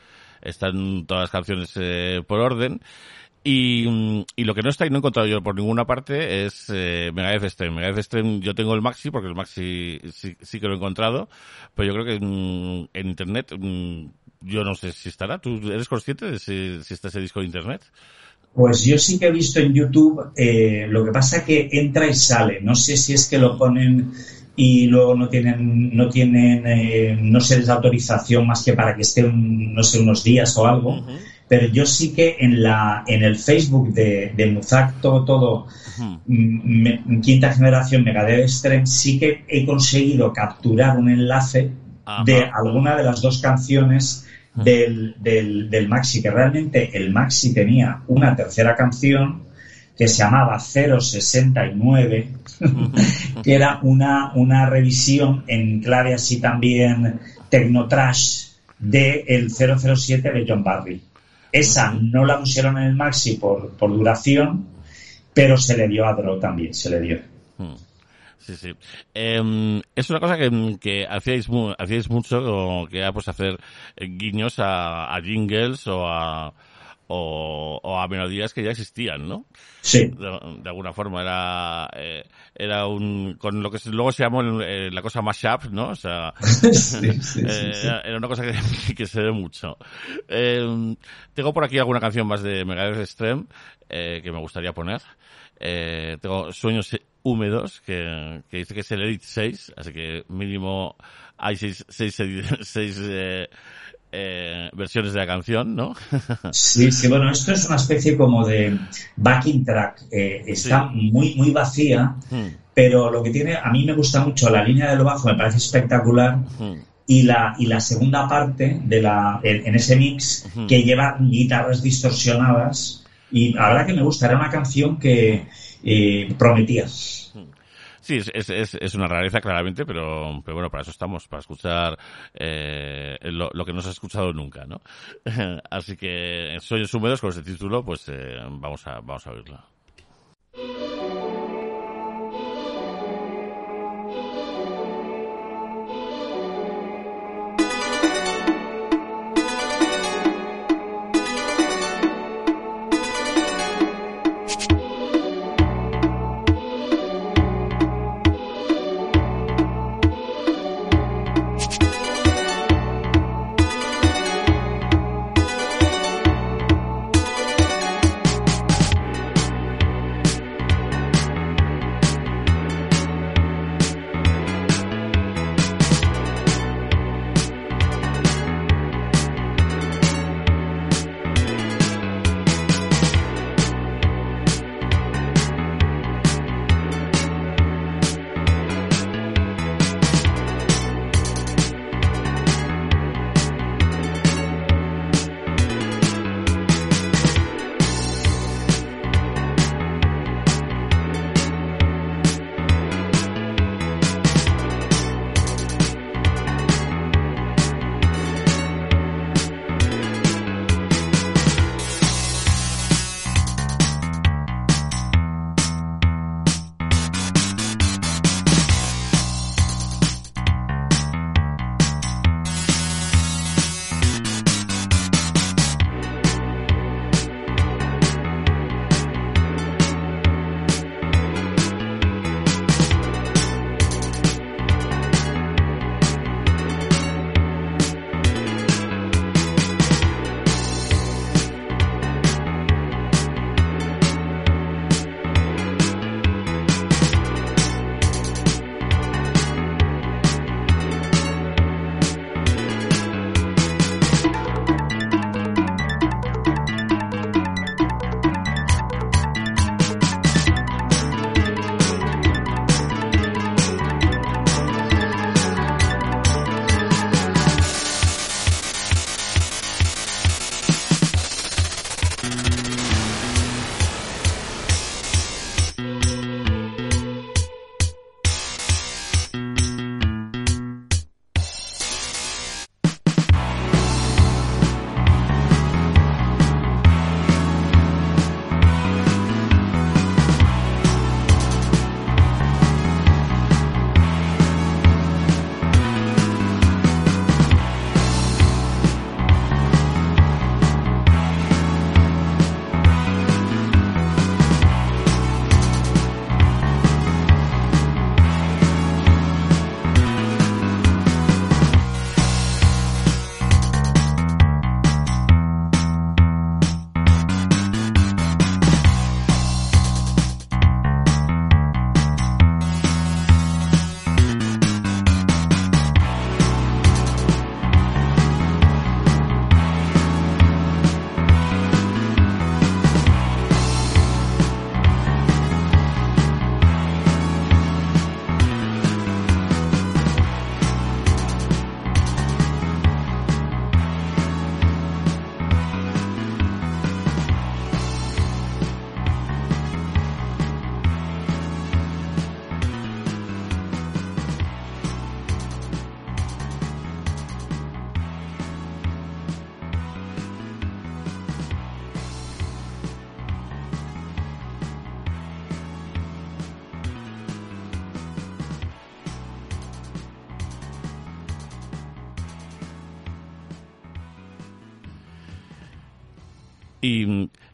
S2: Están todas las canciones eh, por orden. Y, y lo que no está y no he encontrado yo por ninguna parte es eh, Megadeth Extreme. Megadeth Extreme yo tengo el Maxi porque el Maxi sí, sí que lo he encontrado, pero yo creo que mm, en Internet mm, yo no sé si estará. ¿Tú eres consciente de si, si está ese disco en Internet?
S3: Pues yo sí que he visto en YouTube, eh, lo que pasa que entra y sale. No sé si es que lo ponen y luego no tienen, no tienen, eh, no se les da autorización más que para que esté, un- no sé, unos días o algo. Pero yo sí que en la, en el Facebook de, de Muzak todo, todo, mm, me- quinta generación Megadeth Extreme, sí que he conseguido capturar un enlace
S2: Ajá.
S3: de alguna de las dos canciones del, del, del Maxi, que realmente el Maxi tenía una tercera canción que se llamaba 069, que era una, una revisión en clave así también Technotrash de el 007 de John Barry. Esa no la pusieron en el Maxi por, por duración, pero se le dio a Dro también, se le dio.
S2: Sí, sí. Em, es una cosa que, que hacíais, hacíais mucho, que era pues hacer guiños a, a jingles o a, o, o a melodías que ya existían, ¿no?
S3: Sí.
S2: de, de alguna forma era eh, era un con lo que luego se llamó eh, la cosa mashup no o sea
S3: Sí, sí, sí,
S2: eh,
S3: sí.
S2: Era, era una cosa que, que se ve mucho Eh, tengo por aquí alguna canción más de Megadeth Extreme eh, que me gustaría poner tengo Sueños Húmedos que, que dice que es el Elite 6 así que mínimo hay seis, seis, seis, eh, eh, versiones de la canción ¿no?
S3: Sí, sí, bueno, esto es una especie como de backing track. Eh, está muy, muy vacía,
S2: Hmm,
S3: pero lo que tiene, a mí me gusta mucho la línea de lo bajo, me parece espectacular.
S2: hmm.
S3: Y la, y la segunda parte de la, en, en ese mix
S2: Ujú.
S3: que lleva guitarras distorsionadas. Y la verdad que me gusta, era una canción que eh, prometía.
S2: Sí, es, es, es, una rareza claramente, pero, pero bueno, para eso estamos, para escuchar eh, lo, que no se ha escuchado nunca, ¿no? Así que Sueños húmedos con ese título, pues eh, vamos a vamos a oírlo.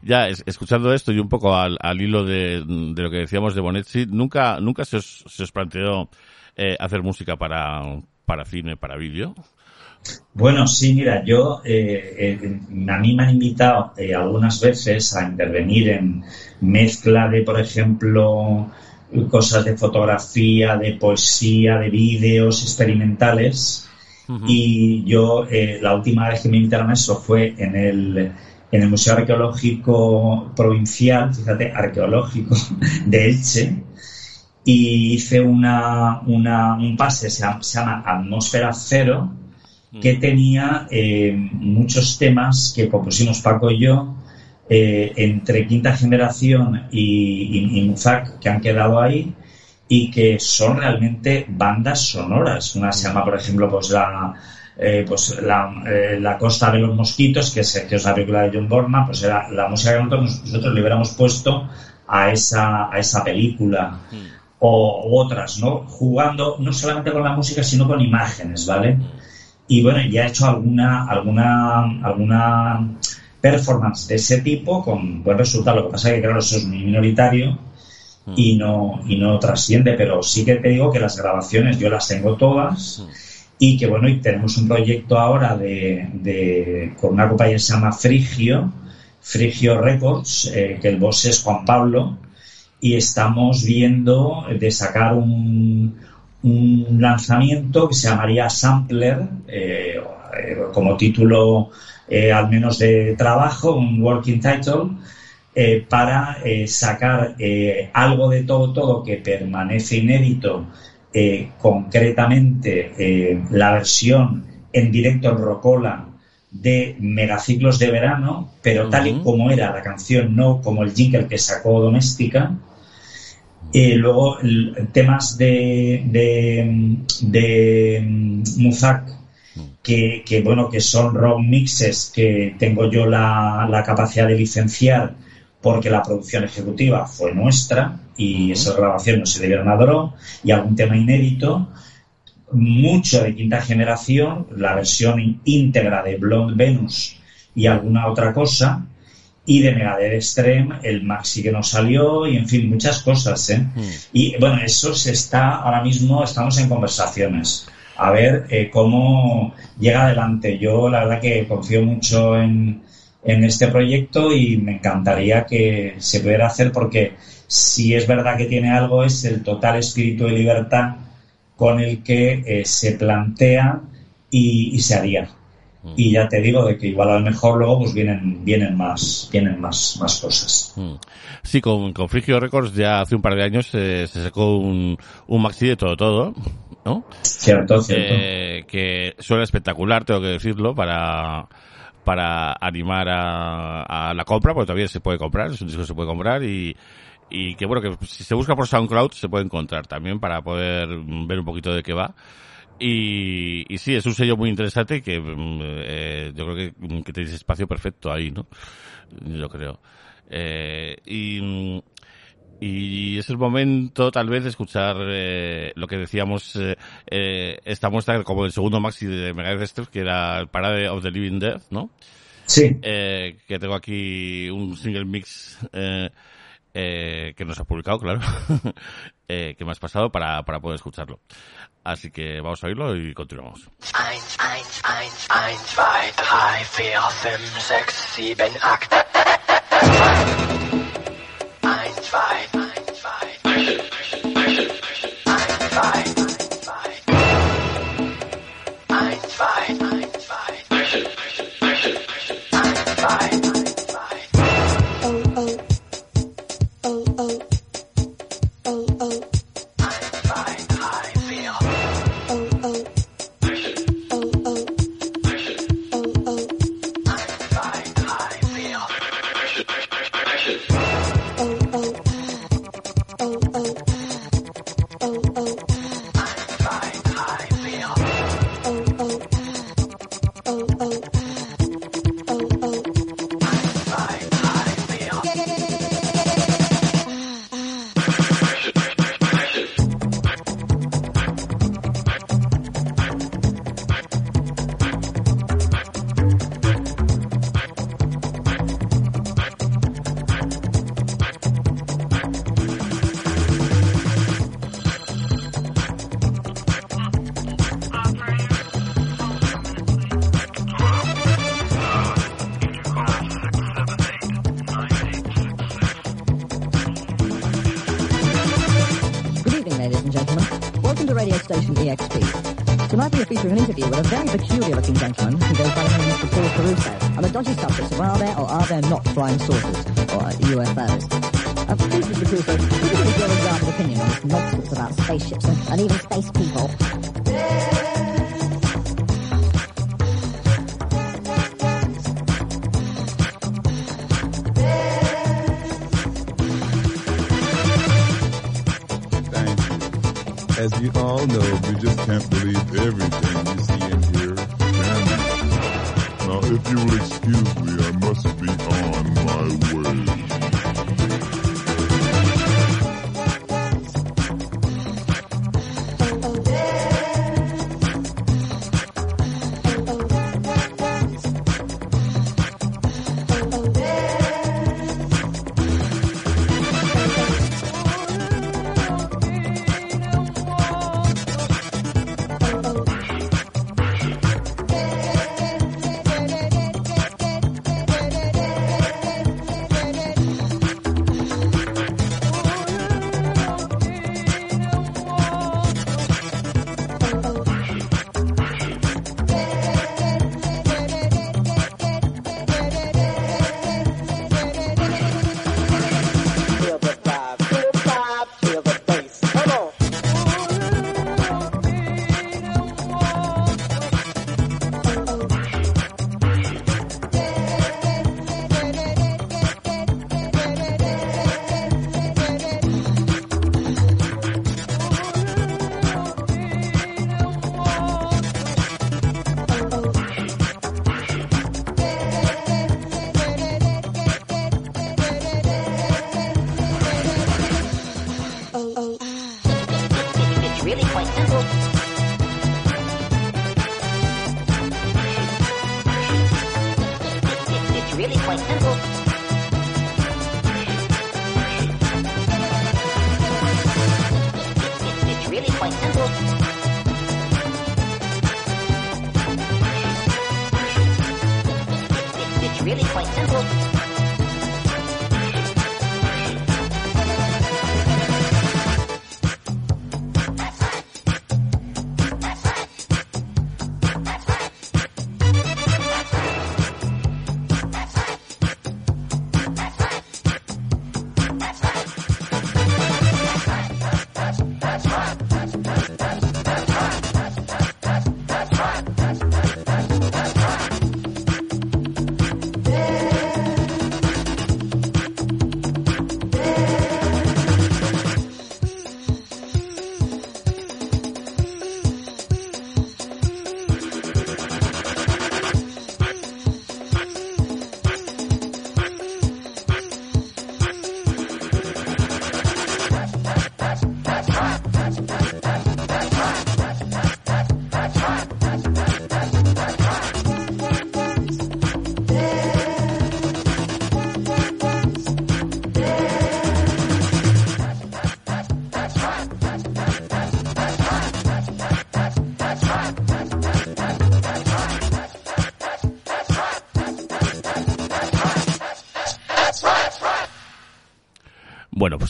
S2: Ya es- escuchando esto y un poco al, al hilo de, de lo que decíamos de Bonetti, nunca, nunca se os, se os planteó eh, hacer música para, para cine, para vídeo.
S3: Bueno, sí, mira, yo, eh, eh, a mí me han invitado eh, algunas veces a intervenir en mezcla de, por ejemplo, cosas de fotografía, de poesía, de vídeos experimentales. Y yo, eh, la última vez que me invitaron a eso fue en el, en el Museo Arqueológico Provincial, fíjate, arqueológico de Elche, y hice una, una- un pase, se llama, se llama Atmósfera Cero, que tenía eh, muchos temas que compusimos Paco y yo eh, entre Quinta Generación y, y, y Muzak, que han quedado ahí y que son realmente bandas sonoras. Una se llama, por ejemplo, pues la, eh, pues la, eh, la Costa de los Mosquitos, que es, que es la película de John Borman, pues era la música que nosotros, nosotros le hubiéramos puesto a esa, a esa película. O, u otras, ¿no? Jugando no solamente con la música, sino con imágenes, ¿vale? Y bueno, ya he hecho alguna, alguna, alguna performance de ese tipo con buen resultado. Lo que pasa es que, claro, eso es muy minoritario y no, y no trasciende, pero sí que te digo que las grabaciones yo las tengo todas y que bueno, y tenemos un proyecto ahora de, con una compañía que se llama Frigio, Frigio Records, eh, que el boss es Juan Pablo, y estamos viendo de sacar un, un lanzamiento que se llamaría Sampler, eh, como título eh, al menos de trabajo, un working title, para sacar algo de todo, todo que permanece inédito, eh, concretamente eh, la versión en directo en Rocola de Megaciclos de Verano, pero tal y como era la canción, no como el jingle que sacó Doméstica. Eh, luego temas de, de, de mm, Muzak que, que, bueno que son rock mixes que tengo yo la, la capacidad de licenciar porque la producción ejecutiva fue nuestra y esas grabaciones no se debieron a Dro y algún tema inédito mucho de quinta generación la versión íntegra de Blonde Venus y alguna otra cosa y de Megadeth Extreme, el maxi que nos salió y en fin, muchas cosas, ¿eh? Y bueno, eso se está, ahora mismo estamos en conversaciones. A ver eh, cómo llega adelante. Yo la verdad que confío mucho en, en este proyecto y me encantaría que se pudiera hacer porque si es verdad que tiene algo es el total espíritu de libertad con el que eh, se plantea y, y se haría. Y ya te digo de que igual a lo mejor luego pues vienen vienen más vienen más más cosas.
S2: Mm. Sí, con, con Frigio Records ya hace un par de años eh, se sacó un, un maxi de todo todo, ¿no?
S3: Cierto, cierto.
S2: Eh, que suena espectacular, tengo que decirlo, para para animar a, a la compra, porque todavía se puede comprar, es un disco que se puede comprar y, y que bueno, que si se busca por SoundCloud se puede encontrar también para poder mm, ver un poquito de qué va. Y, y sí, es un sello muy interesante que mm, eh, yo creo que, que tenéis espacio perfecto ahí, ¿no? Yo creo. Eh, y, mm, y es el momento tal vez de escuchar eh, lo que decíamos eh, eh, esta muestra como el segundo maxi de Megadeth que era el Parade of the Living Dead, ¿no?
S3: Sí,
S2: Eh, que tengo aquí un single mix eh, que nos has publicado, claro, eh, que me has pasado para, para poder escucharlo. Así que vamos a oírlo y continuamos.
S5: 1, 1, 1, 1, 2, 3,
S6: 4, 5, 6, 7, 8. Station EXP. Tonight we are featuring an interview with a very peculiar-looking gentleman who goes by the name of. Paul Caruso on the dodgy subject of are there or are there not flying saucers, or UFOs. Uh, please, Mr. Caruso, you give us your regarded opinion on nonsense about spaceships and, and even space people?
S7: As you all know, you just can't believe everything you see and hear. Now, if you will excuse me,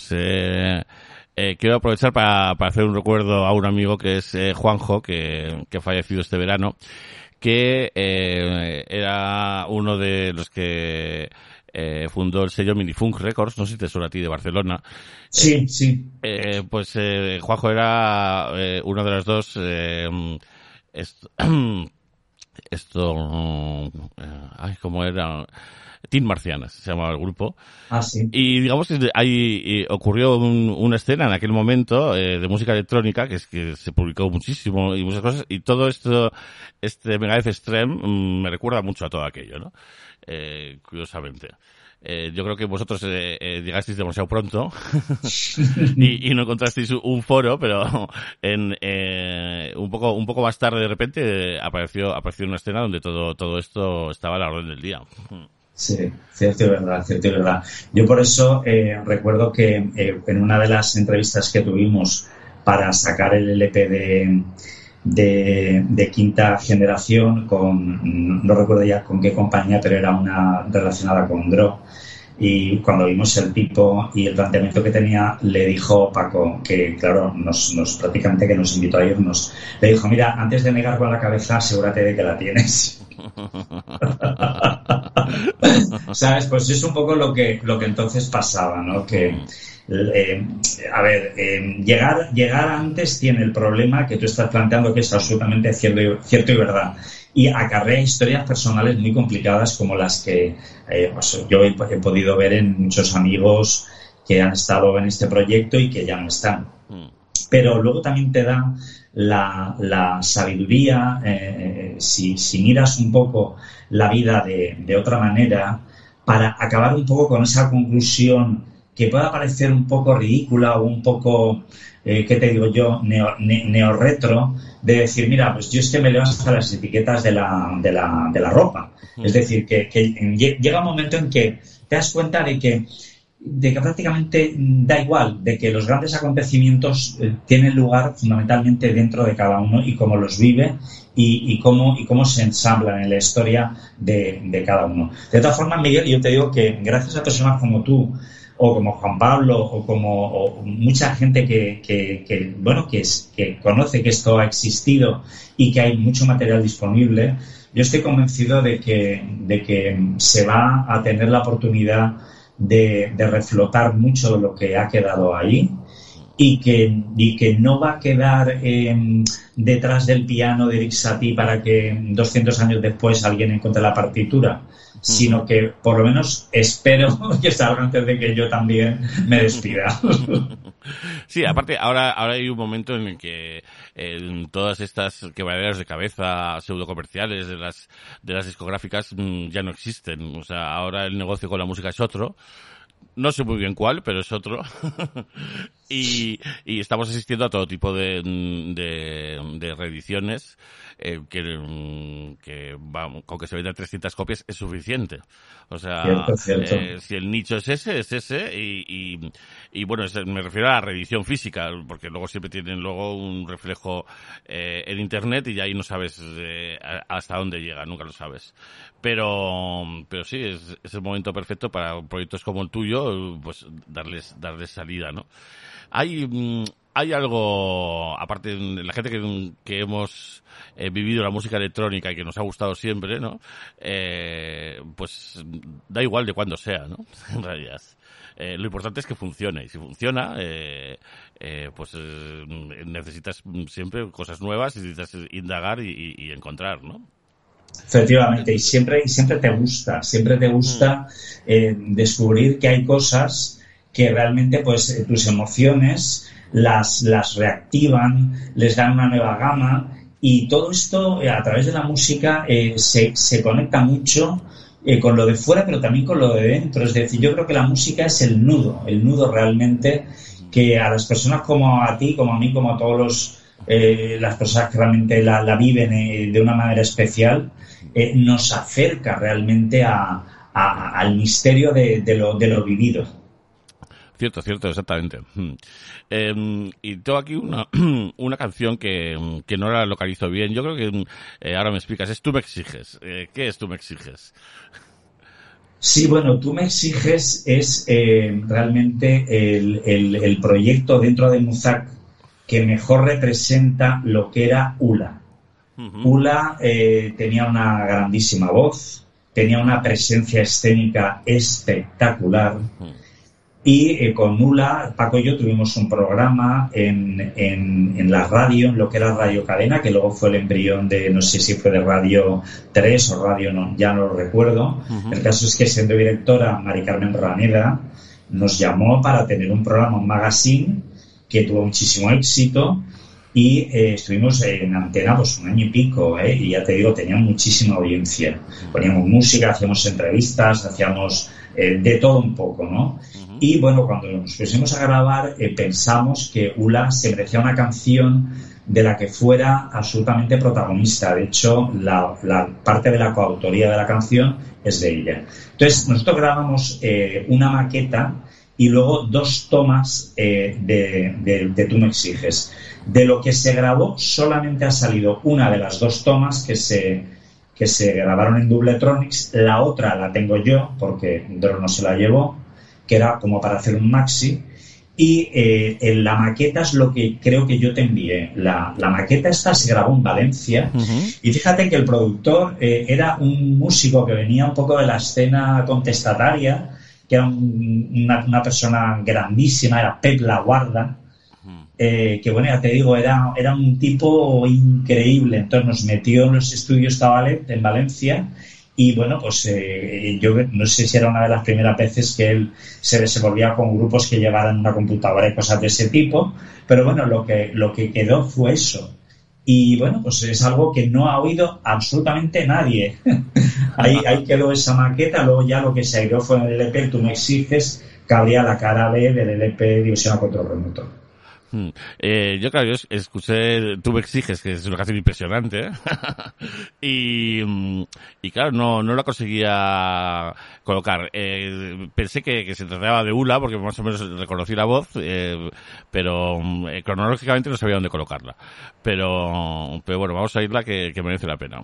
S2: pues eh, eh, quiero aprovechar para, para hacer un recuerdo a un amigo que es eh, Juanjo, que, que ha fallecido este verano, que era uno de los que eh, fundó el sello Minifunk Records, no sé si te suena a ti de Barcelona.
S3: Sí, sí.
S2: Eh, pues Juanjo era uno de los dos. Eh, esto, esto ay, ¿cómo era? Team Marcianas se llamaba el grupo.
S3: Ah, sí.
S2: Y digamos que ahí ocurrió un- una escena en aquel momento eh, de música electrónica que es que se publicó muchísimo y muchas cosas y todo esto, este Megadeth Extreme mm, me recuerda mucho a todo aquello, ¿no? Eh, curiosamente. Eh, yo creo que vosotros eh, eh, llegasteis demasiado pronto y, y no encontrasteis un foro, pero en, eh, un poco un poco más tarde de repente eh, apareció apareció una escena donde todo todo esto estaba a la orden del día.
S3: Sí, cierto y verdad, cierto y verdad. Yo por eso eh, recuerdo que eh, en una de las entrevistas que tuvimos para sacar el LP de, de, quinta generación con, no recuerdo ya con qué compañía, pero era una relacionada con Dro, y cuando vimos el tipo y el planteamiento que tenía, le dijo Paco, que claro, nos, nos prácticamente que nos invitó a irnos, le dijo, mira, antes de negar con la cabeza, asegúrate de que la tienes. ¿Sabes? Pues es un poco lo que, lo que entonces pasaba, ¿no? Que, eh, a ver, eh, llegar, llegar antes tiene el problema que tú estás planteando que es absolutamente cierto y, cierto y verdad. Y acarrea historias personales muy complicadas como las que eh, pues yo he, he podido ver en muchos amigos que han estado en este proyecto y que ya no están. Pero luego también te da la, la sabiduría, eh, si, si miras un poco la vida de, de otra manera, para acabar un poco con esa conclusión que pueda parecer un poco ridícula o un poco, eh, ¿qué te digo yo?, neo, ne- neorretro, de decir, mira, pues yo es que me leo hasta las etiquetas de la, de la, de la ropa. Es decir, que, que lle- llega un momento en que te das cuenta de que de que prácticamente da igual, de que los grandes acontecimientos eh, tienen lugar fundamentalmente dentro de cada uno y cómo los vive y, cómo, y cómo se ensamblan en la historia de, cada uno. De todas formas, Miguel, yo te digo que gracias a personas como tú, o como Juan Pablo, o como mucha gente que, que, bueno, que, que conoce que esto ha existido y que hay mucho material disponible, yo estoy convencido de que, de que se va a tener la oportunidad de, de reflotar mucho lo que ha quedado ahí y que, y que no va a quedar eh, detrás del piano de Eric Satie para que 200 años después alguien encuentre la partitura, sino que por lo menos espero que salga antes de que yo también me despida.
S2: Sí, aparte, ahora, ahora hay un momento en el que todas estas quebraderas de cabeza pseudo comerciales de las, de las discográficas mm, ya no existen. O sea, ahora el negocio con la música es otro. No sé muy bien cuál, pero es otro. y, y estamos asistiendo a todo tipo de, de, de reediciones eh, que, mm, que vamos, con que se vendan 300 copias es suficiente. O sea, eh, si el nicho es ese, es ese. Y, y, y bueno, es- me refiero a la reedición física, porque luego siempre tienen luego un reflejo eh, en Internet y ya ahí no sabes eh, hasta dónde llega, nunca lo sabes. Pero, pero sí, es, es el momento perfecto para proyectos como el tuyo, pues darles, darles salida, ¿no? Hay, mm, hay algo, aparte de la gente que, que hemos eh, vivido la música electrónica y que nos ha gustado siempre, ¿no? Eh, pues da igual de cuándo sea, ¿no? En realidad. Eh, lo importante es que funcione. Y si funciona, eh, eh, pues eh, necesitas siempre cosas nuevas y necesitas indagar y, y- y encontrar, ¿no?
S3: Efectivamente, y siempre, y siempre te gusta, siempre te gusta eh, descubrir que hay cosas que realmente pues eh, tus emociones las, las reactivan, les dan una nueva gama y todo esto eh, a través de la música eh, se, se conecta mucho con lo de fuera pero también con lo de dentro. Es decir, yo creo que la música es el nudo, el nudo realmente que a las personas como a ti, como a mí, como a todos los eh, las personas que realmente la, la viven eh, de una manera especial, eh, nos acerca realmente a, a- al misterio de, de lo, de lo vivido.
S2: Cierto, cierto, exactamente. Mm. Eh, y tengo aquí una, una canción que, que no la localizo bien. Yo creo que eh, ahora me explicas. Es Tú me exiges. Eh, ¿Qué es Tú me exiges?
S3: Sí, bueno, tú me exiges es realmente el, el- el proyecto dentro de Muzak que mejor representa lo que era ULA. Ula eh, tenía una grandísima voz, tenía una presencia escénica espectacular. Y eh, con Ula, Paco y yo tuvimos un programa en, en, en la radio, en lo que era Radio Cadena, que luego fue el embrión de, no sé si fue de Radio 3 o Radio, no, ya no lo recuerdo. El caso es que siendo directora, Mari Carmen Raneda nos llamó para tener un programa, un magazine, que tuvo muchísimo éxito y eh, estuvimos en antena pues un año y pico ¿eh? y ya te digo tenía muchísima audiencia. Poníamos música hacíamos entrevistas hacíamos eh, de todo un poco no y bueno cuando nos pusimos a grabar eh, pensamos que Ula se merecía una canción de la que fuera absolutamente protagonista. De hecho la, la parte de la coautoría de la canción es de ella. Entonces nosotros grabamos eh, una maqueta y luego dos tomas eh, de, de, de Tú me exiges. De lo que se grabó solamente ha salido una de las dos tomas que se, que se grabaron en Dubletronics. La otra la tengo yo, porque Dro no se la llevó, que era como para hacer un maxi. Y eh, en la maqueta es lo que creo que yo te envié. La, la maqueta esta se grabó en Valencia. Y fíjate que el productor eh, era un músico que venía un poco de la escena contestataria, que era un- una, una persona grandísima, era Pep La Guarda. eh, que bueno, ya te digo, era, era un tipo increíble. Entonces nos metió en los estudios Tabalet en Valencia y bueno, pues eh, yo no sé si era una de las primeras veces que él se desenvolvía con grupos que llevaran una computadora y cosas de ese tipo, pero bueno, lo que, lo que quedó fue eso. Y bueno, pues es algo que no ha oído absolutamente nadie. ahí, ahí quedó esa maqueta, luego ya lo que se aireó fue el LP, tú me exiges, que habría la cara B del LP División a Control Remoto.
S2: Mm. Eh, yo, claro, yo es- escuché Tú me exiges, que es una canción impresionante, ¿eh? y, mm, y claro, no, no la conseguía colocar. Eh, pensé que, se trataba de Ula, porque más o menos reconocí la voz, pero mm, cronológicamente no sabía dónde colocarla. Pero, pero bueno, vamos a irla que merece la pena.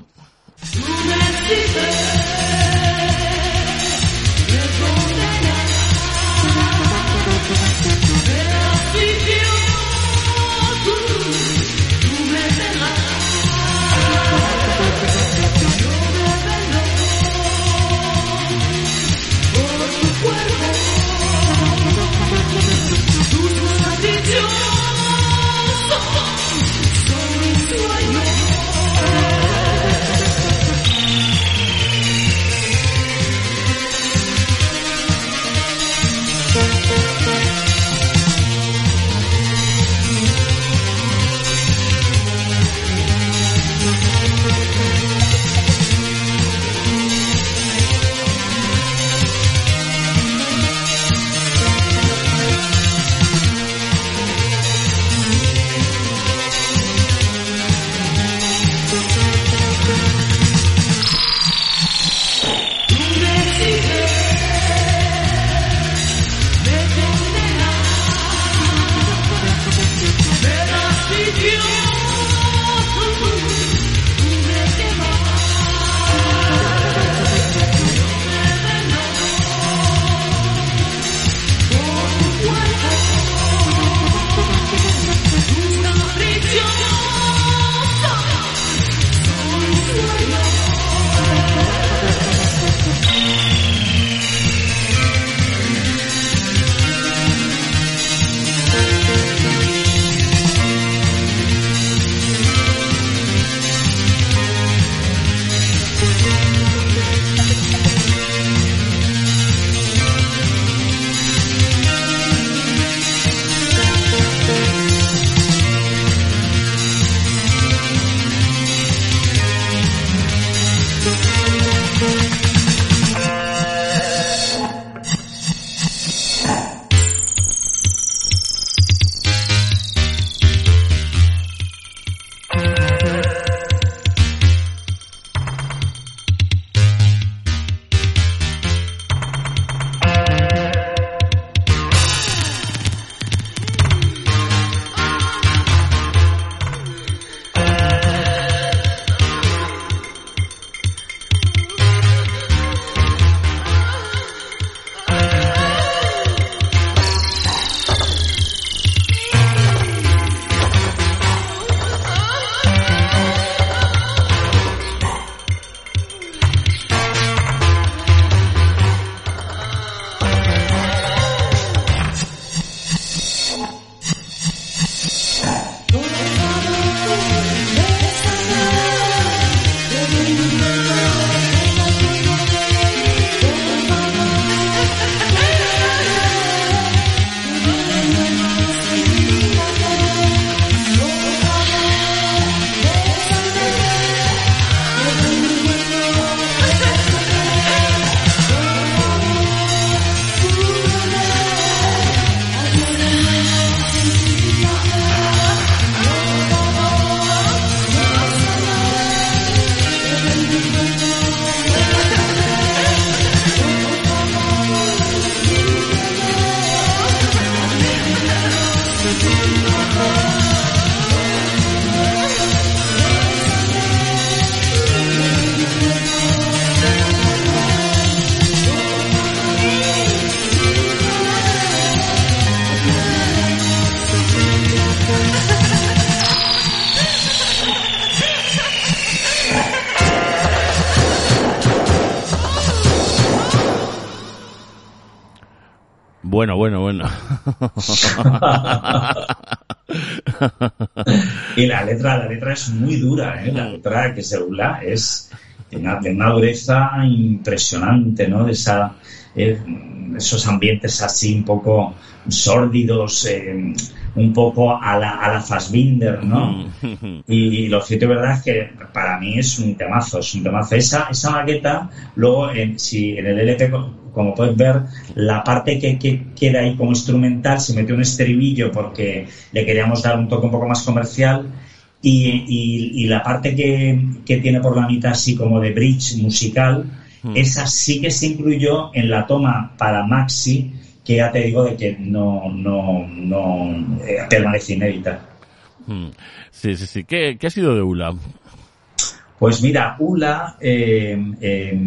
S2: Bueno, bueno, bueno.
S3: y la letra, la letra es muy dura, ¿eh? La letra que se Ula es de una, de una dureza impresionante, ¿no? De esa, eh, esos ambientes así un poco sórdidos, eh, un poco a la, a la Fassbinder, ¿no? Y lo cierto y verdad es que para mí es un temazo, es un temazo. Esa, esa maqueta, luego, en, si en el LP, como puedes ver, la parte que, que queda ahí como instrumental se metió un estribillo porque le queríamos dar un toque un poco más comercial. Y, y- y la parte que, que tiene por la mitad así como de bridge musical, esa sí que se incluyó en la toma para Maxi, que ya te digo de que no, no, no eh, permanece inédita.
S2: Mm. Sí, sí, sí. ¿Qué, qué ha sido de Ula?
S3: Pues mira, Ula eh, eh,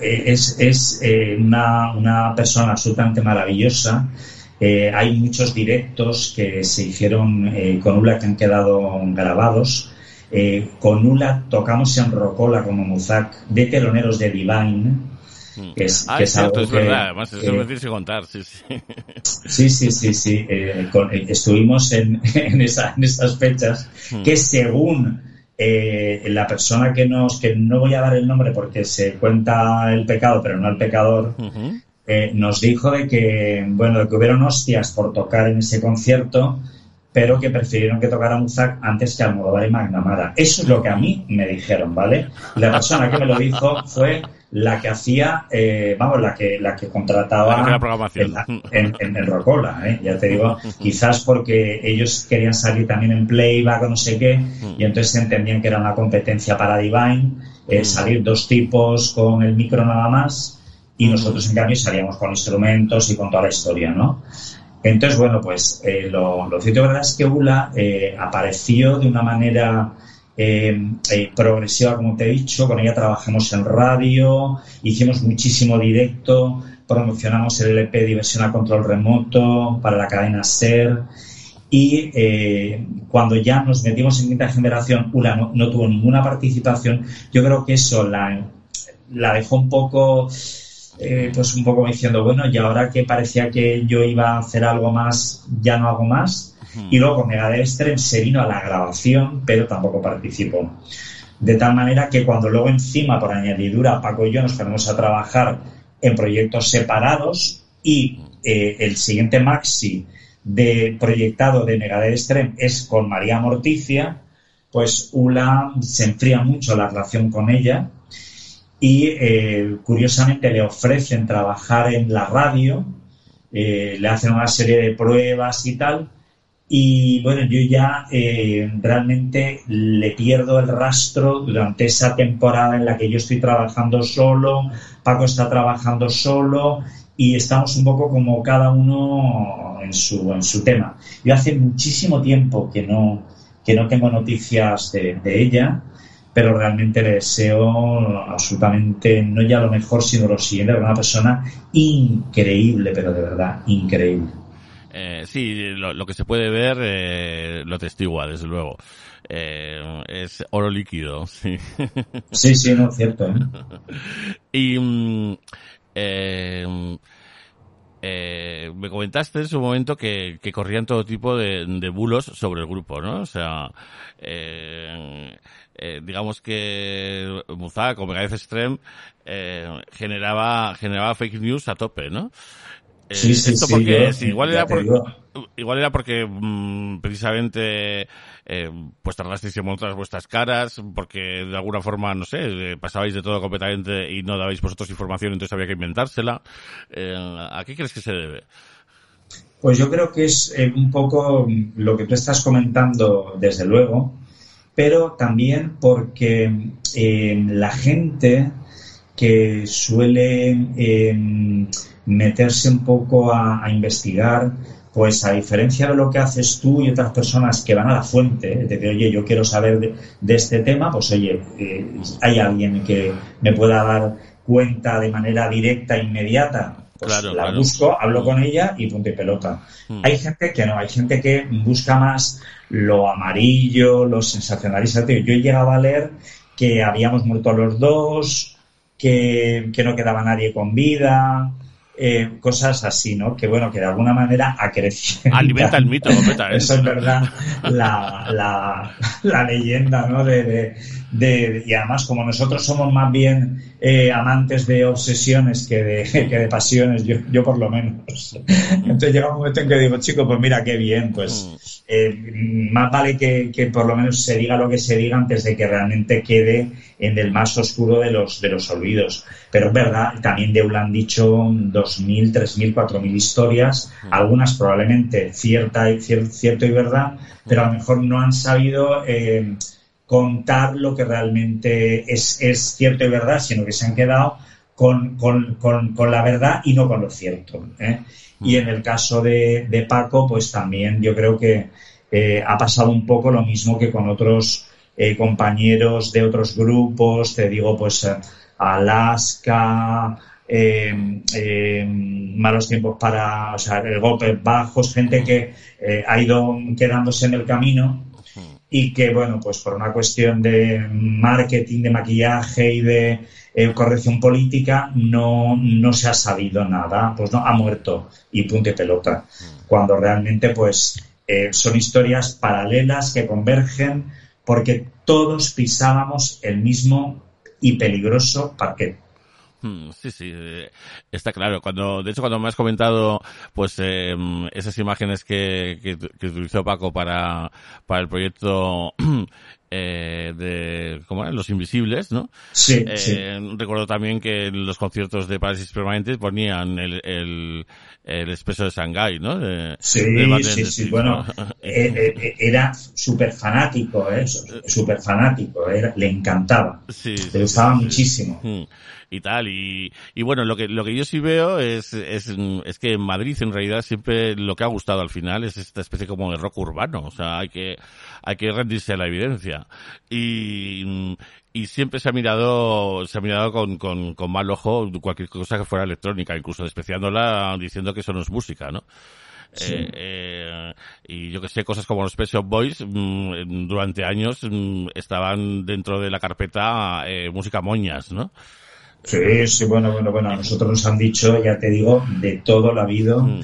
S3: eh, es, es, eh, una, una persona absolutamente maravillosa. Eh, hay muchos directos que se hicieron eh, con Ula que han quedado grabados. Eh, con Ula tocamos en Rocola como Muzak de teloneros de Divine. Que es,
S2: Ah,
S3: que
S2: es cierto,
S3: algo
S2: es
S3: que,
S2: verdad. Además, eso tienes que contar, sí, sí.
S3: Sí, sí, sí, sí. eh, con- eh, estuvimos en, en, esa- en esas fechas
S2: Hmm.
S3: que según eh, la persona que nos, que no voy a dar el nombre porque se cuenta el pecado, pero no el pecador, eh, nos dijo de que, bueno, de que hubieron hostias por tocar en ese concierto, pero que prefirieron que tocara Muzak antes que Almodóvar y McNamara. Eso es lo que a mí me dijeron, ¿vale? La persona que me lo dijo fue la que hacía, eh, vamos, la que, la que contrataba
S2: La programación.
S3: en, la- en, en- en Rocola, ¿eh? ya te digo, quizás porque ellos querían salir también en playback o no sé qué, y entonces entendían que era una competencia para Divine, eh, salir dos tipos con el micro nada más, y nosotros en cambio salíamos con instrumentos y con toda la historia, ¿no? Entonces, bueno, pues eh, lo, lo cierto verdad es que Ula eh, apareció de una manera eh, eh, progresiva, como te he dicho. Con ella trabajamos en radio, hicimos muchísimo directo, promocionamos el LP Diversión a Control Remoto para la cadena SER. Y eh, cuando ya nos metimos en quinta generación, Ula no, tuvo ninguna participación. Yo creo que eso la, la dejó un poco pues un poco diciendo, bueno, y ahora que parecía que yo iba a hacer algo más, ya no hago más. Y luego con Megadeth Extreme se vino a la grabación, pero tampoco participó. De tal manera que cuando luego encima, por añadidura, Paco y yo nos ponemos a trabajar en proyectos separados y eh, el siguiente maxi de proyectado de Megadeth Extreme es con María Morticia, pues Ula se enfría mucho la relación con ella y eh, curiosamente le ofrecen trabajar en la radio, eh, le hacen una serie de pruebas y tal, y bueno, yo ya eh, realmente le pierdo el rastro durante esa temporada en la que yo estoy trabajando solo, Paco está trabajando solo y estamos un poco como cada uno en su, en su tema. Yo hace muchísimo tiempo que no, que no tengo noticias de, de ella, pero realmente le deseo absolutamente, no ya lo mejor, sino lo siguiente, una persona increíble, pero de verdad, increíble.
S2: Eh, sí, lo, lo que se puede ver eh, lo testigua, desde luego. Eh, es oro líquido, sí.
S3: Sí, sí, no es cierto.
S2: y mm, eh, eh, me comentaste en su momento que, que corrían todo tipo de, de bulos sobre el grupo, ¿no? O sea, digamos que Muzak o Megadeth Extreme generaba, generaba fake news a tope, ¿no? Eh,
S3: Sí, sí,
S2: ¿Esto
S3: sí, yo-?
S2: Igual era,
S3: te
S2: por-
S3: digo.
S2: igual era porque mm, precisamente eh, pues tardasteis en mostrar vuestras caras, porque de alguna forma, no sé, eh, pasabais de todo completamente y no dabais vosotros información, entonces había que inventársela. Eh, ¿A qué crees que se debe?
S3: Pues yo creo que es un poco lo que tú estás comentando, desde luego, pero también porque eh, la gente que suele eh, meterse un poco a, a investigar, pues a diferencia de lo que haces tú y otras personas que van a la fuente, eh, de que, oye, yo quiero saber de, de este tema, pues oye, eh, hay alguien que me pueda dar cuenta de manera directa e inmediata, pues
S2: Claro,
S3: la
S2: claro.
S3: busco, hablo con ella y punto y pelota.
S2: Hmm.
S3: Hay gente que no, hay gente que busca más lo amarillo, lo sensacionalista. Tío, Yo llegaba a leer que habíamos muerto los dos, que, que no quedaba nadie con vida, eh, cosas así, ¿no? Que bueno, que de alguna manera acrecientan.
S2: Alimenta el mito, completamente.
S3: Eso es verdad, la, la, la leyenda, ¿no? De, de, de- y además, como nosotros somos más bien eh, amantes de obsesiones que de, que de pasiones, yo, yo por lo menos. Entonces llega un momento en que digo, chico, pues mira qué bien, pues eh, más vale que, que por lo menos se diga lo que se diga antes de que realmente quede en el más oscuro de los, de los olvidos. Pero es verdad, también de Eula han dicho 2.000, 3.000, 4.000 historias, algunas probablemente cierta y, cier- cierto y verdad, pero a lo mejor no han sabido eh, contar lo que realmente es, es cierto y verdad, sino que se han quedado con, con- con- con la verdad y no con lo cierto. ¿eh? Y en el caso de, Paco, pues también yo creo que eh, ha pasado un poco lo mismo que con otros eh, compañeros de otros grupos, te digo, pues eh, Alaska, eh, malos tiempos para, o sea, golpes bajos, gente que eh, ha ido quedándose en el camino y que, bueno, pues por una cuestión de marketing, de maquillaje y de eh, corrección política, no, no se ha sabido nada, pues no, ha muerto y punto y pelota. Cuando realmente, pues, eh, son historias paralelas que convergen porque todos pisábamos el mismo y peligroso parquet.
S2: Mm, Sí, sí, eh, está claro. Cuando, de hecho, cuando me has comentado, pues, eh, esas imágenes que, que, que utilizó Paco para, para el proyecto eh, de, ¿cómo era? Los Invisibles, ¿no?
S3: Sí,
S2: Eh,
S3: sí.
S2: Recuerdo también que en los conciertos de Parálisis Permanentes ponían el, el, el expreso de Shanghái, ¿no? De-
S3: Sí,
S2: de
S3: sí, sí,
S2: Steve,
S3: bueno,
S2: ¿no?
S3: eh, era súper fanático, ¿eh? súper fanático, era- le encantaba,
S2: Sí,
S3: le
S2: sí,
S3: gustaba
S2: sí, sí.
S3: muchísimo.
S2: Mm, y tal y, y bueno lo que lo que yo sí veo es, es es que en Madrid en realidad siempre lo que ha gustado al final es esta especie como de rock urbano o sea hay que hay que rendirse a la evidencia y y siempre se ha mirado se ha mirado con, con, con mal ojo cualquier cosa que fuera electrónica incluso despreciándola diciendo que eso no es música no
S3: Sí.
S2: Eh, eh, y yo que sé, cosas como los Shop Boys mm, durante años mm, estaban dentro de la carpeta eh, música moñas, ¿no?
S3: Sí, sí, bueno, bueno, bueno, a nosotros nos han dicho, ya te digo, de todo lo habido
S2: Mm.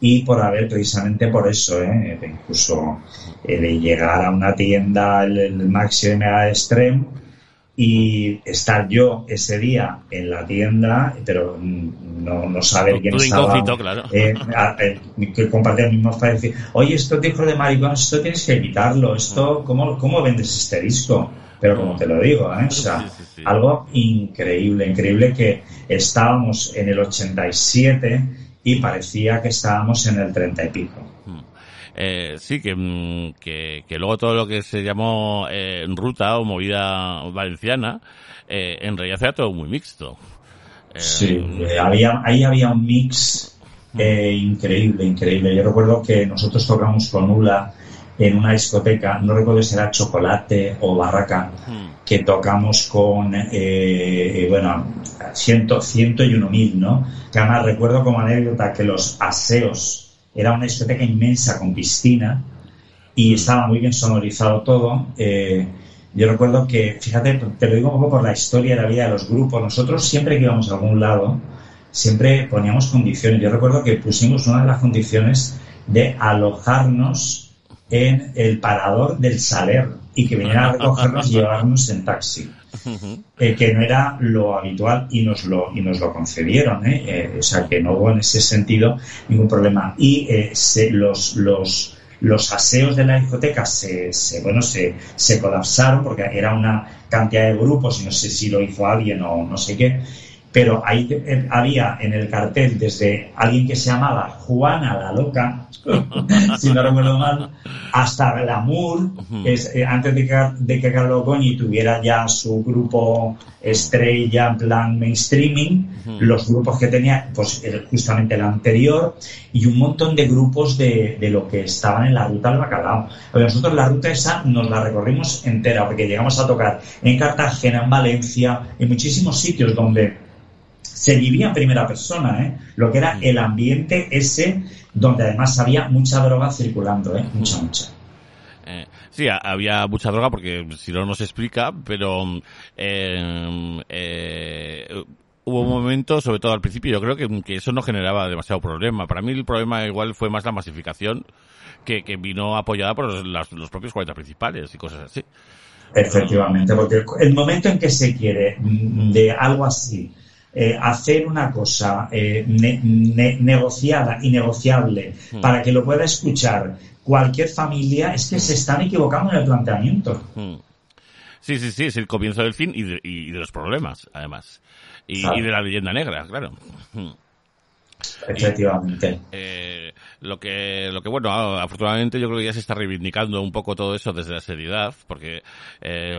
S3: y por haber, precisamente por eso, ¿eh? de incluso eh, de llegar a una tienda, el, el Mega Extreme, y estar yo ese día en la tienda, pero no, no saber quién estaba.
S2: claro.
S3: eh, a- eh, que compartía los mismos para decir, oye, esto dijo de maricón, esto tienes que quitarlo, esto, ¿cómo, cómo vendes este disco? Pero como te lo digo, ¿eh? O sea, algo increíble, increíble que estábamos en el 87 y parecía que estábamos en el 30 y pico.
S2: Eh, sí, que, mm, que, que luego todo lo que se llamó eh, ruta o movida valenciana, eh, en realidad era todo muy mixto. Eh,
S3: Sí, eh, había, ahí había un mix eh, increíble, increíble. Yo recuerdo que nosotros tocamos con Ula en una discoteca, no recuerdo si era Chocolate o Barraca,
S2: mm,
S3: que tocamos con, eh, eh, bueno, ciento, ciento y uno mil, ¿no? Que además recuerdo como anécdota que los aseos, era una discoteca inmensa con piscina y estaba muy bien sonorizado todo. eh, yo recuerdo que, fíjate, te lo digo un poco por la historia de la vida de los grupos. Nosotros siempre que íbamos a algún lado, siempre poníamos condiciones. Yo recuerdo que pusimos una de las condiciones de alojarnos en el parador del Saler y que vinieran a recogernos y llevarnos en taxi eh, que no era lo habitual y nos lo y nos lo concedieron ¿eh? Eh, o sea que no hubo en ese sentido ningún problema. Y eh, se- los los los aseos de la discoteca se, se bueno se, se colapsaron porque era una cantidad de grupos y no sé si lo hizo alguien o no sé qué pero ahí eh, había en el cartel desde alguien que se llamaba Juana la Loca, si no recuerdo mal, hasta Glamour, es, eh, antes de que, de que Carlos Goñi tuviera ya su grupo estrella en plan mainstreaming, los grupos que tenía, pues el- justamente el anterior, y un montón de grupos de, de lo que estaban en la ruta del bacalao. Nosotros la ruta esa nos la recorrimos entera, porque llegamos a tocar en Cartagena, en Valencia, en muchísimos sitios donde se vivía en primera persona, ¿eh? lo que era el ambiente ese donde además había mucha droga circulando, ¿eh? mucha, mucha.
S2: Eh, sí, ha- había mucha droga porque si no nos explica, pero eh, eh, hubo un momento, sobre todo al principio, yo creo que, que eso no generaba demasiado problema. Para mí el problema igual fue más la masificación que, que vino apoyada por los, las- los propios 40 principales y cosas así.
S3: Efectivamente, porque el- el momento en que se quiere mm, de algo así, eh, hacer una cosa eh, ne- ne- negociada y negociable
S2: Hmm.
S3: para que lo pueda escuchar cualquier familia, es que se están equivocando en el planteamiento.
S2: Mm. Sí, sí, sí, es el comienzo del fin y de, y de los problemas, además. Y, y de la leyenda negra, claro.
S3: Efectivamente.
S2: Eh, lo que, lo que bueno, a- afortunadamente yo creo que ya se está reivindicando un poco todo eso desde la seriedad, porque eh,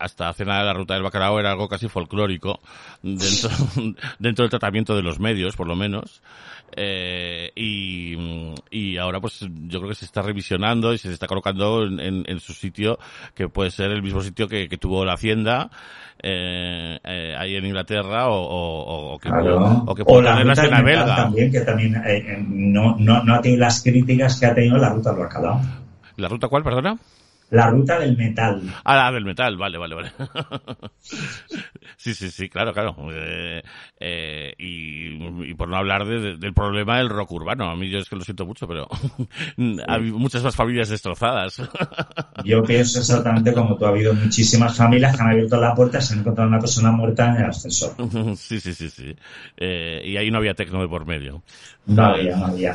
S2: hasta hace nada la ruta del bacalao era algo casi folclórico dentro, dentro del tratamiento de los medios, por lo menos. Eh, y, y ahora pues yo creo que se está revisionando y se está colocando en, en- en su sitio, que puede ser el mismo sitio que, que tuvo la Hacienda, eh, eh, ahí en Inglaterra, o, o- o que,
S3: Claro.
S2: o que
S3: la
S2: tener la
S3: ruta
S2: belga.
S3: también, que también eh, eh, no, no, no ha tenido las críticas que ha tenido la ruta del bacalao.
S2: ¿La ruta cuál, perdona?
S3: La ruta del metal.
S2: Ah, la del metal, vale, vale, vale. sí, sí, sí, claro, claro. Eh, eh, y, y por no hablar de- de- del problema del rock urbano. A mí yo es que lo siento mucho, pero hay muchas más familias destrozadas.
S3: Yo pienso exactamente como tú. Ha habido muchísimas familias que han abierto la puerta y se han encontrado una persona muerta en el ascensor.
S2: sí, sí, sí, sí. Eh, y ahí no había tecno de por medio.
S3: No había, no había.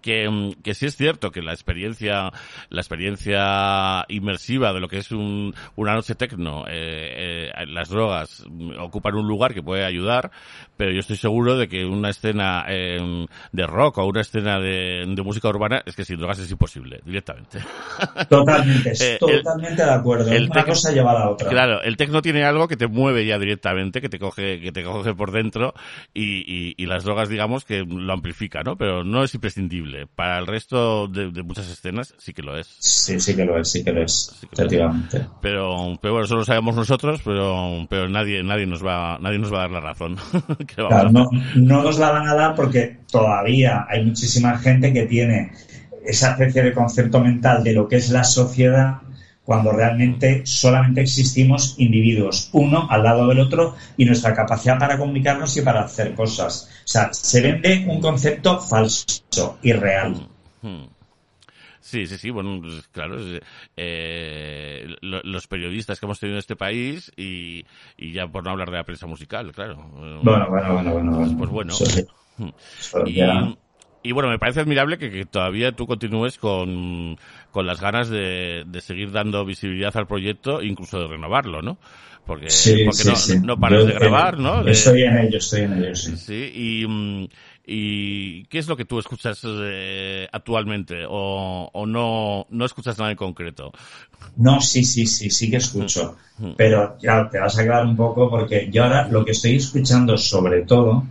S2: que, que sí es cierto que la experiencia, la experiencia inmersiva de lo que es un, una noche tecno, eh, eh, las drogas mm, ocupan un lugar que puede ayudar, pero yo estoy seguro de que una escena eh, de rock o una escena de, de música urbana es que sin drogas es imposible, directamente.
S3: Totalmente,
S2: Eh, el-
S3: totalmente de acuerdo.
S2: el
S3: Una
S2: tec-
S3: cosa lleva a la otra.
S2: Claro, el tecno tiene algo que te mueve ya directamente, que te coge, que te coge por dentro y, y, y las drogas, digamos, que lo amplifica, ¿no? Pero no es imprescindible. Para el resto de, de muchas escenas sí que lo es.
S3: Sí, sí que lo es, sí que lo es.
S2: que lo es.
S3: Efectivamente.
S2: Pero, pero bueno, eso lo sabemos nosotros, pero, pero nadie, nadie nos va, nadie nos va a dar la razón.
S3: No, no nos la van a dar porque todavía hay muchísima gente que tiene esa especie de concepto mental de lo que es la sociedad cuando realmente solamente existimos individuos, uno al lado del otro y nuestra capacidad para comunicarnos y para hacer cosas. O sea, se vende un concepto falso, irreal.
S2: Hmm. Sí, sí, sí, bueno, pues, claro, eh, lo- los periodistas que hemos tenido en este país y, y ya por no hablar de la prensa musical, claro.
S3: Bueno, bueno, bueno, bueno.
S2: Pues bueno.
S3: Sí.
S2: Hmm. Y, y bueno, me parece admirable que, que todavía tú continúes con, con las ganas de, de seguir dando visibilidad al proyecto, incluso de renovarlo, ¿no? Porque,
S3: Sí,
S2: porque
S3: sí,
S2: no, no paras
S3: Yo,
S2: de grabar, ¿no?
S3: Estoy en ello, estoy en ello, sí.
S2: Sí, y, y ¿qué es lo que tú escuchas eh, actualmente? O, o no, no escuchas nada en concreto?
S3: No, sí, sí, sí, sí que escucho. Pero ya te vas a quedar un poco porque yo ahora lo que estoy escuchando sobre todo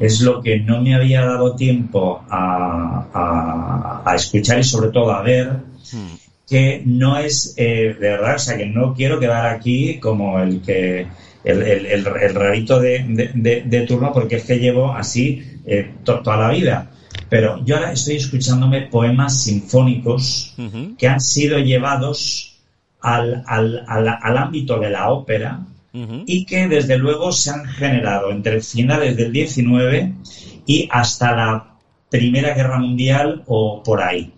S3: es lo que no me había dado tiempo a, a- escuchar y sobre todo a ver, que no es eh, de verdad, o sea, que no quiero quedar aquí como el que el, el- el- el rarito de, de- de- de turno porque es que llevo así eh, to- toda la vida. Pero yo ahora estoy escuchándome poemas sinfónicos que han sido llevados al, al, al, al ámbito de la ópera y que desde luego se han generado entre finales del 19 y hasta la Primera Guerra Mundial o por ahí.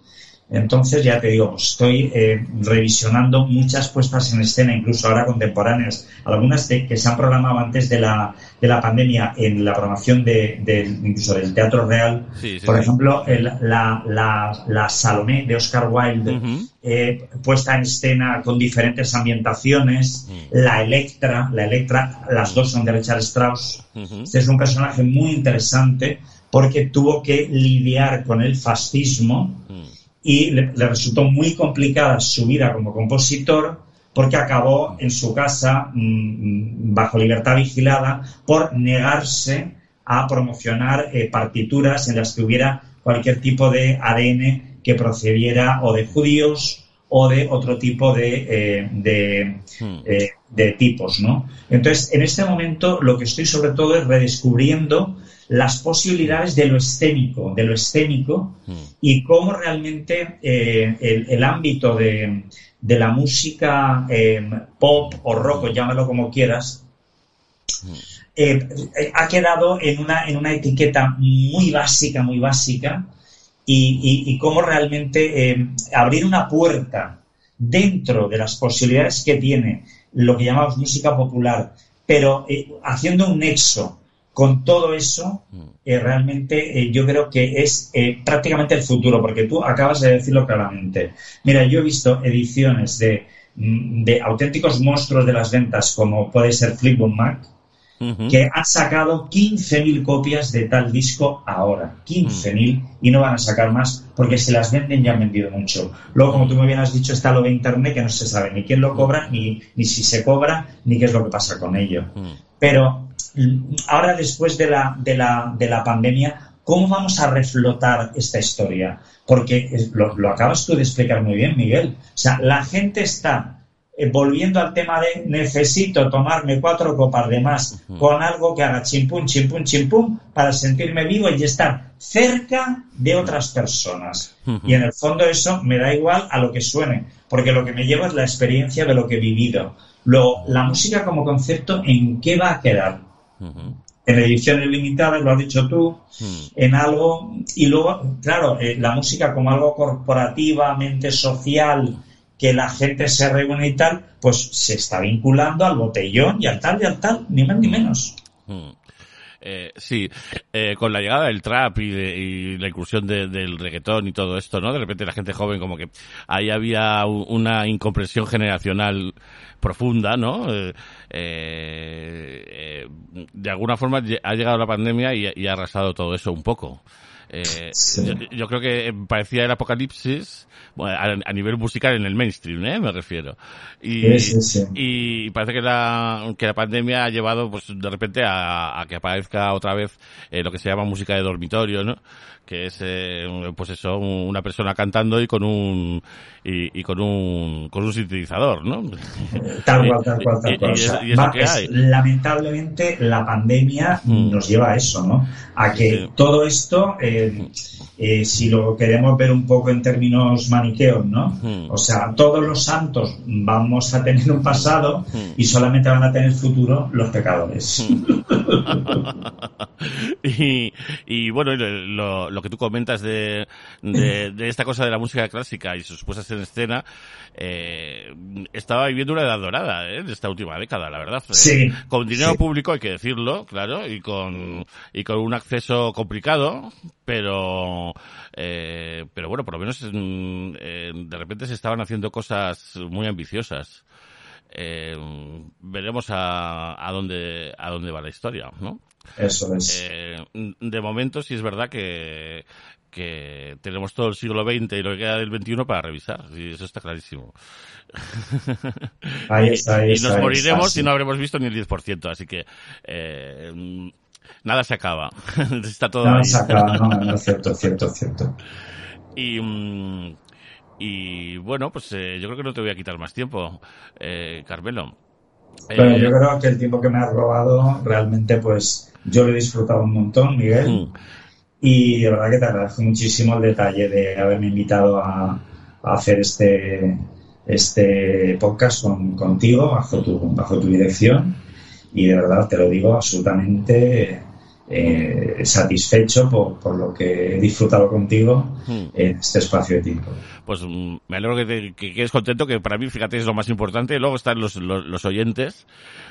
S3: Entonces, ya te digo, estoy eh, revisionando muchas puestas en escena, incluso ahora contemporáneas, algunas de- que se han programado antes de la, de la pandemia en la programación de, del- incluso del Teatro Real.
S2: Sí, sí,
S3: Por
S2: sí.
S3: ejemplo, el- la, la, la Salomé de Oscar Wilde, eh, puesta en escena con diferentes ambientaciones,
S2: Mm.
S3: la Electra, la Electra, las dos son de Richard Strauss. Este es un personaje muy interesante porque tuvo que lidiar con el fascismo
S2: Mm.
S3: Y le, le resultó muy complicada su vida como compositor porque acabó en su casa mm, bajo libertad vigilada por negarse a promocionar eh, partituras en las que hubiera cualquier tipo de ADN que procediera o de judíos o de otro tipo de, eh, de,
S2: Mm.
S3: eh, de tipos, ¿no? Entonces, en este momento lo que estoy sobre todo es redescubriendo las posibilidades de lo escénico, de lo escénico
S2: Mm.
S3: y cómo realmente eh, el, el ámbito de, de la música eh, pop o rock, o llámalo como quieras, eh, eh, ha quedado en una, en una etiqueta muy básica, muy básica, y, y, y cómo realmente eh, abrir una puerta dentro de las posibilidades que tiene lo que llamamos música popular, pero haciendo un nexo con todo eso, eh, realmente eh, yo creo que es eh, prácticamente el futuro, porque tú acabas de decirlo claramente. Mira, yo he visto ediciones de, mm, de auténticos monstruos de las ventas, como puede ser Fleetwood Mac, que han sacado 15.000 copias de tal disco ahora. 15.000 y no van a sacar más porque se las venden y han vendido mucho. Luego, como tú muy bien has dicho, está lo de Internet que no se sabe ni quién lo cobra, ni, ni si se cobra, ni qué es lo que pasa con ello. Pero mm, ahora, después de la, de la, de la pandemia, ¿cómo vamos a reflotar esta historia? Porque eh, lo, lo acabas tú de explicar muy bien, Miguel. O sea, la gente está eh, volviendo al tema de necesito tomarme cuatro copas de más con algo que haga chimpum, chimpum, chimpum para sentirme vivo y estar cerca de otras personas. Y en el fondo eso me da igual a lo que suene, porque lo que me lleva es la experiencia de lo que he vivido. Lo, la música como concepto, ¿en qué va a quedar? En ediciones limitadas, lo has dicho tú, en algo, y luego, claro, eh, la música como algo corporativamente social, que la gente se reúne y tal, pues se está vinculando al botellón y al tal y al tal, ni más ni menos.
S2: Mm. Eh, sí, eh, con la llegada del trap y, de- y la incursión de- del reggaetón y todo esto, ¿no? De repente la gente joven como que ahí había una incomprensión generacional profunda, ¿no? Eh, eh, de alguna forma ha llegado la pandemia y, y ha arrasado todo eso un poco. Eh, yo, yo creo que parecía el apocalipsis a, a nivel musical en el mainstream, ¿eh? Me refiero. Y,
S3: Sí, sí, sí.
S2: y parece que la, que la pandemia ha llevado, pues, de repente a, a que aparezca otra vez eh, lo que se llama música de dormitorio, ¿no? Que es, eh, pues eso, una persona cantando y con un, y, y con un, con un sintetizador, ¿no?
S3: Tal cual, tal cual,
S2: Y-
S3: tal
S2: y-
S3: cual.
S2: y es- y es lo
S3: va- es- lamentablemente la pandemia nos lleva a eso, ¿no? A que todo esto, eh, eh, si lo queremos ver un poco en términos maniqueos, ¿no? O sea, todos los santos vamos a tener un pasado y solamente van a tener futuro los pecadores.
S2: y, y bueno, lo, lo que tú comentas de, de, de esta cosa de la música clásica y sus puestas en escena, eh, estaba viviendo una edad dorada ¿eh? de esta última década, la verdad. Eh,
S3: Sí,
S2: con dinero
S3: sí.
S2: público, hay que decirlo, claro, y con, y con un acceso complicado, pero, eh, pero bueno, por lo menos mm, eh, de repente se estaban haciendo cosas muy ambiciosas. Eh, veremos a, a dónde a dónde va la historia, ¿no?
S3: Eso es.
S2: Eh, de momento sí es verdad que, que tenemos todo el siglo XX y lo que queda del XXI para revisar, y eso está clarísimo.
S3: Ahí
S2: Y-
S3: está, ahí
S2: y,
S3: está,
S2: nos
S3: ahí
S2: moriremos
S3: está, sí.
S2: y no habremos visto ni el 10%, así que eh, nada se acaba. está todo ahí.
S3: se acaba, no, no, cierto, cierto, cierto.
S2: Y, mm, y bueno, pues eh, yo creo que no te voy a quitar más tiempo, eh, Carmelo.
S3: Bueno,
S2: Eh,
S3: yo creo que el tiempo que me has robado, realmente, pues yo lo he disfrutado un montón, Miguel.
S2: mm,
S3: Y de verdad que te agradezco muchísimo el detalle de haberme invitado a, a hacer este, este podcast con- contigo, bajo tu, bajo tu dirección. Y de verdad te lo digo absolutamente eh, satisfecho por, por lo que he disfrutado contigo
S2: mm.
S3: en este espacio de tiempo.
S2: Pues mm, me alegro que, te, que quedes contento, que para mí, fíjate, es lo más importante. Luego están los, los, los oyentes,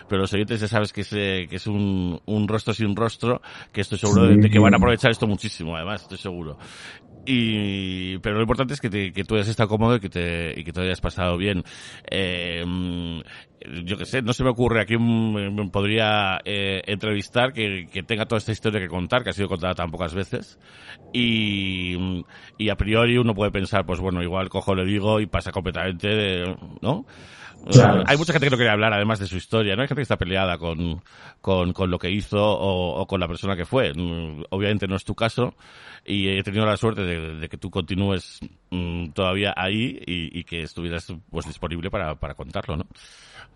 S2: pero los oyentes ya sabes que es, eh, que es un, un rostro sin rostro, que estoy seguro de, de que van a aprovechar esto muchísimo, además, estoy seguro. Y, pero lo importante es que, te, que tú hayas estado cómodo y que te, y que te hayas pasado bien. Eh, mm, yo qué sé, no se me ocurre a quién podría eh, entrevistar que, que tenga toda esta historia que contar, que ha sido contada tan pocas veces. Y, y a priori uno puede pensar, pues bueno, igual cojo, le digo y pasa completamente, de- ¿no?
S3: Claro.
S2: Hay mucha gente que no quiere hablar además de su historia, ¿no? Hay gente que está peleada con, con, con lo que hizo o, o con la persona que fue. Mm, Obviamente no es tu caso y he tenido la suerte de, de que tú continúes mm, todavía ahí y, y que estuvieras pues disponible para, para contarlo, ¿no?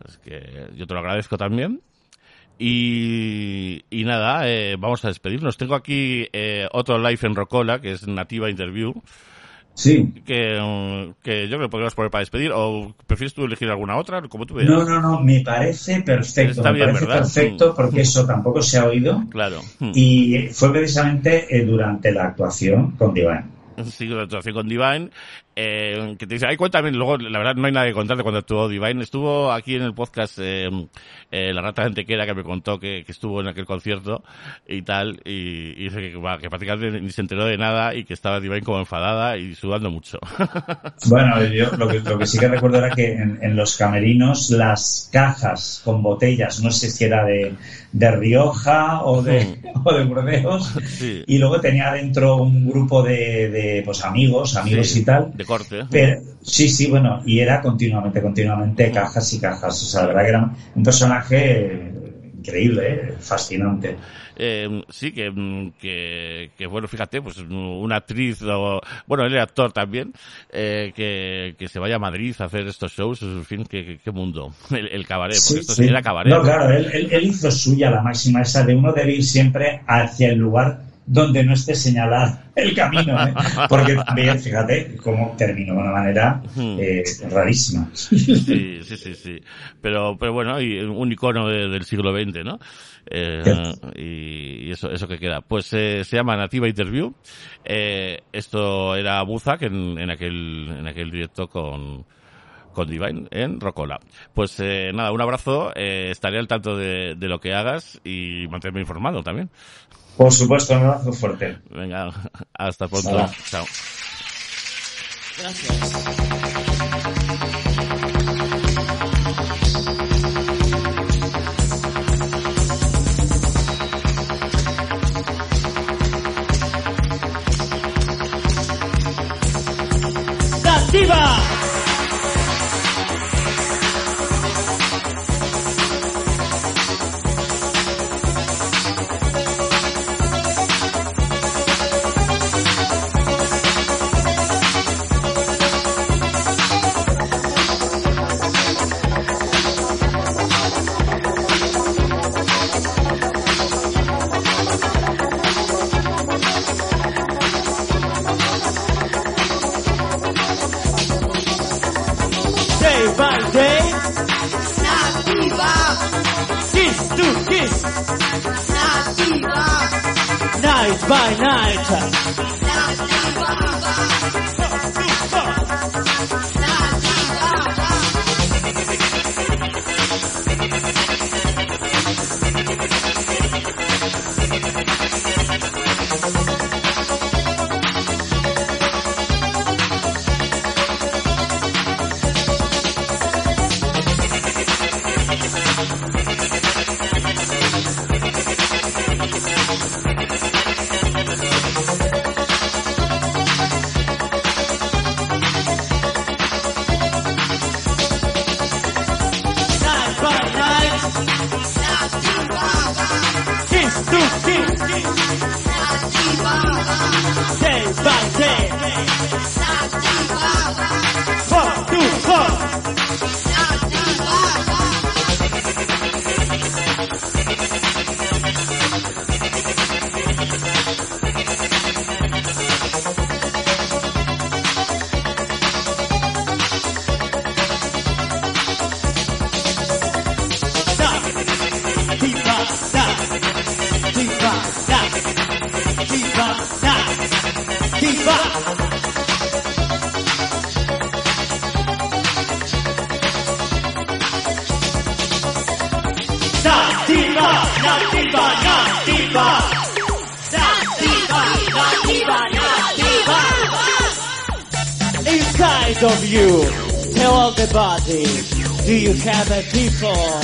S2: Así que yo te lo agradezco también. Y, y nada, eh, vamos a despedirnos. Tengo aquí eh, otro live en Rocola, que es Nativa Interview.
S3: Sí.
S2: que, mm, que yo creo que podríamos poner para despedir. ¿O prefieres tú elegir alguna otra? Como tú veas.
S3: No, no, no, me parece perfecto.
S2: Está
S3: me
S2: bien,
S3: parece
S2: ¿verdad?
S3: perfecto
S2: Mm.
S3: porque eso tampoco se ha oído.
S2: Claro. Mm.
S3: Y fue precisamente eh, durante la actuación con Divine.
S2: Sí, la actuación con Divine, eh, que te dice, ay, cuéntame, luego, la verdad, no hay nada que contarte cuando actuó Divine. Estuvo aquí en el podcast, eh, eh, La Rata de Antequera, que me contó que, que estuvo en aquel concierto y tal, y, y dice que, que prácticamente ni se enteró de nada y que estaba Divine como enfadada y sudando mucho.
S3: Bueno, yo lo que, lo que sí que recuerdo era que en, en los camerinos las cajas con botellas, no sé si era de, de Rioja o de, o de Burdeos,
S2: sí.
S3: y luego tenía dentro un grupo de, de, pues amigos, amigos
S2: Sí,
S3: y tal.
S2: De corte. ¿eh?
S3: Pero, sí, sí, bueno, y era continuamente, continuamente cajas y cajas. O sea, la verdad que era un personaje increíble, ¿eh? fascinante.
S2: Eh, sí, que, que, que, bueno, fíjate, pues una actriz, o, bueno, él era actor también, eh, que, que se vaya a Madrid a hacer estos shows, en fin, qué, mundo. El, el cabaret, porque esto sí era cabaret.
S3: No, claro, él, él- él hizo suya la máxima esa de uno debe ir siempre hacia el lugar donde no esté señalado el camino, ¿eh? porque también, fíjate, cómo terminó de una manera eh, rarísima.
S2: Sí, sí, sí, sí. Pero, pero bueno, y un icono de- del siglo XX, ¿no? Eh, y, y eso, eso que queda. Pues eh, se llama Nativa Interview. Eh, esto era Buzak en, en aquel, en aquel directo con, con Divine en Rocola. Pues eh, nada, un abrazo, eh, estaré al tanto de, de lo que hagas y mantenerme informado también.
S3: Por supuesto, un abrazo fuerte.
S2: Venga, hasta pronto.
S3: Hola.
S2: Chao.
S8: ¡Nativa! Day by night. other people.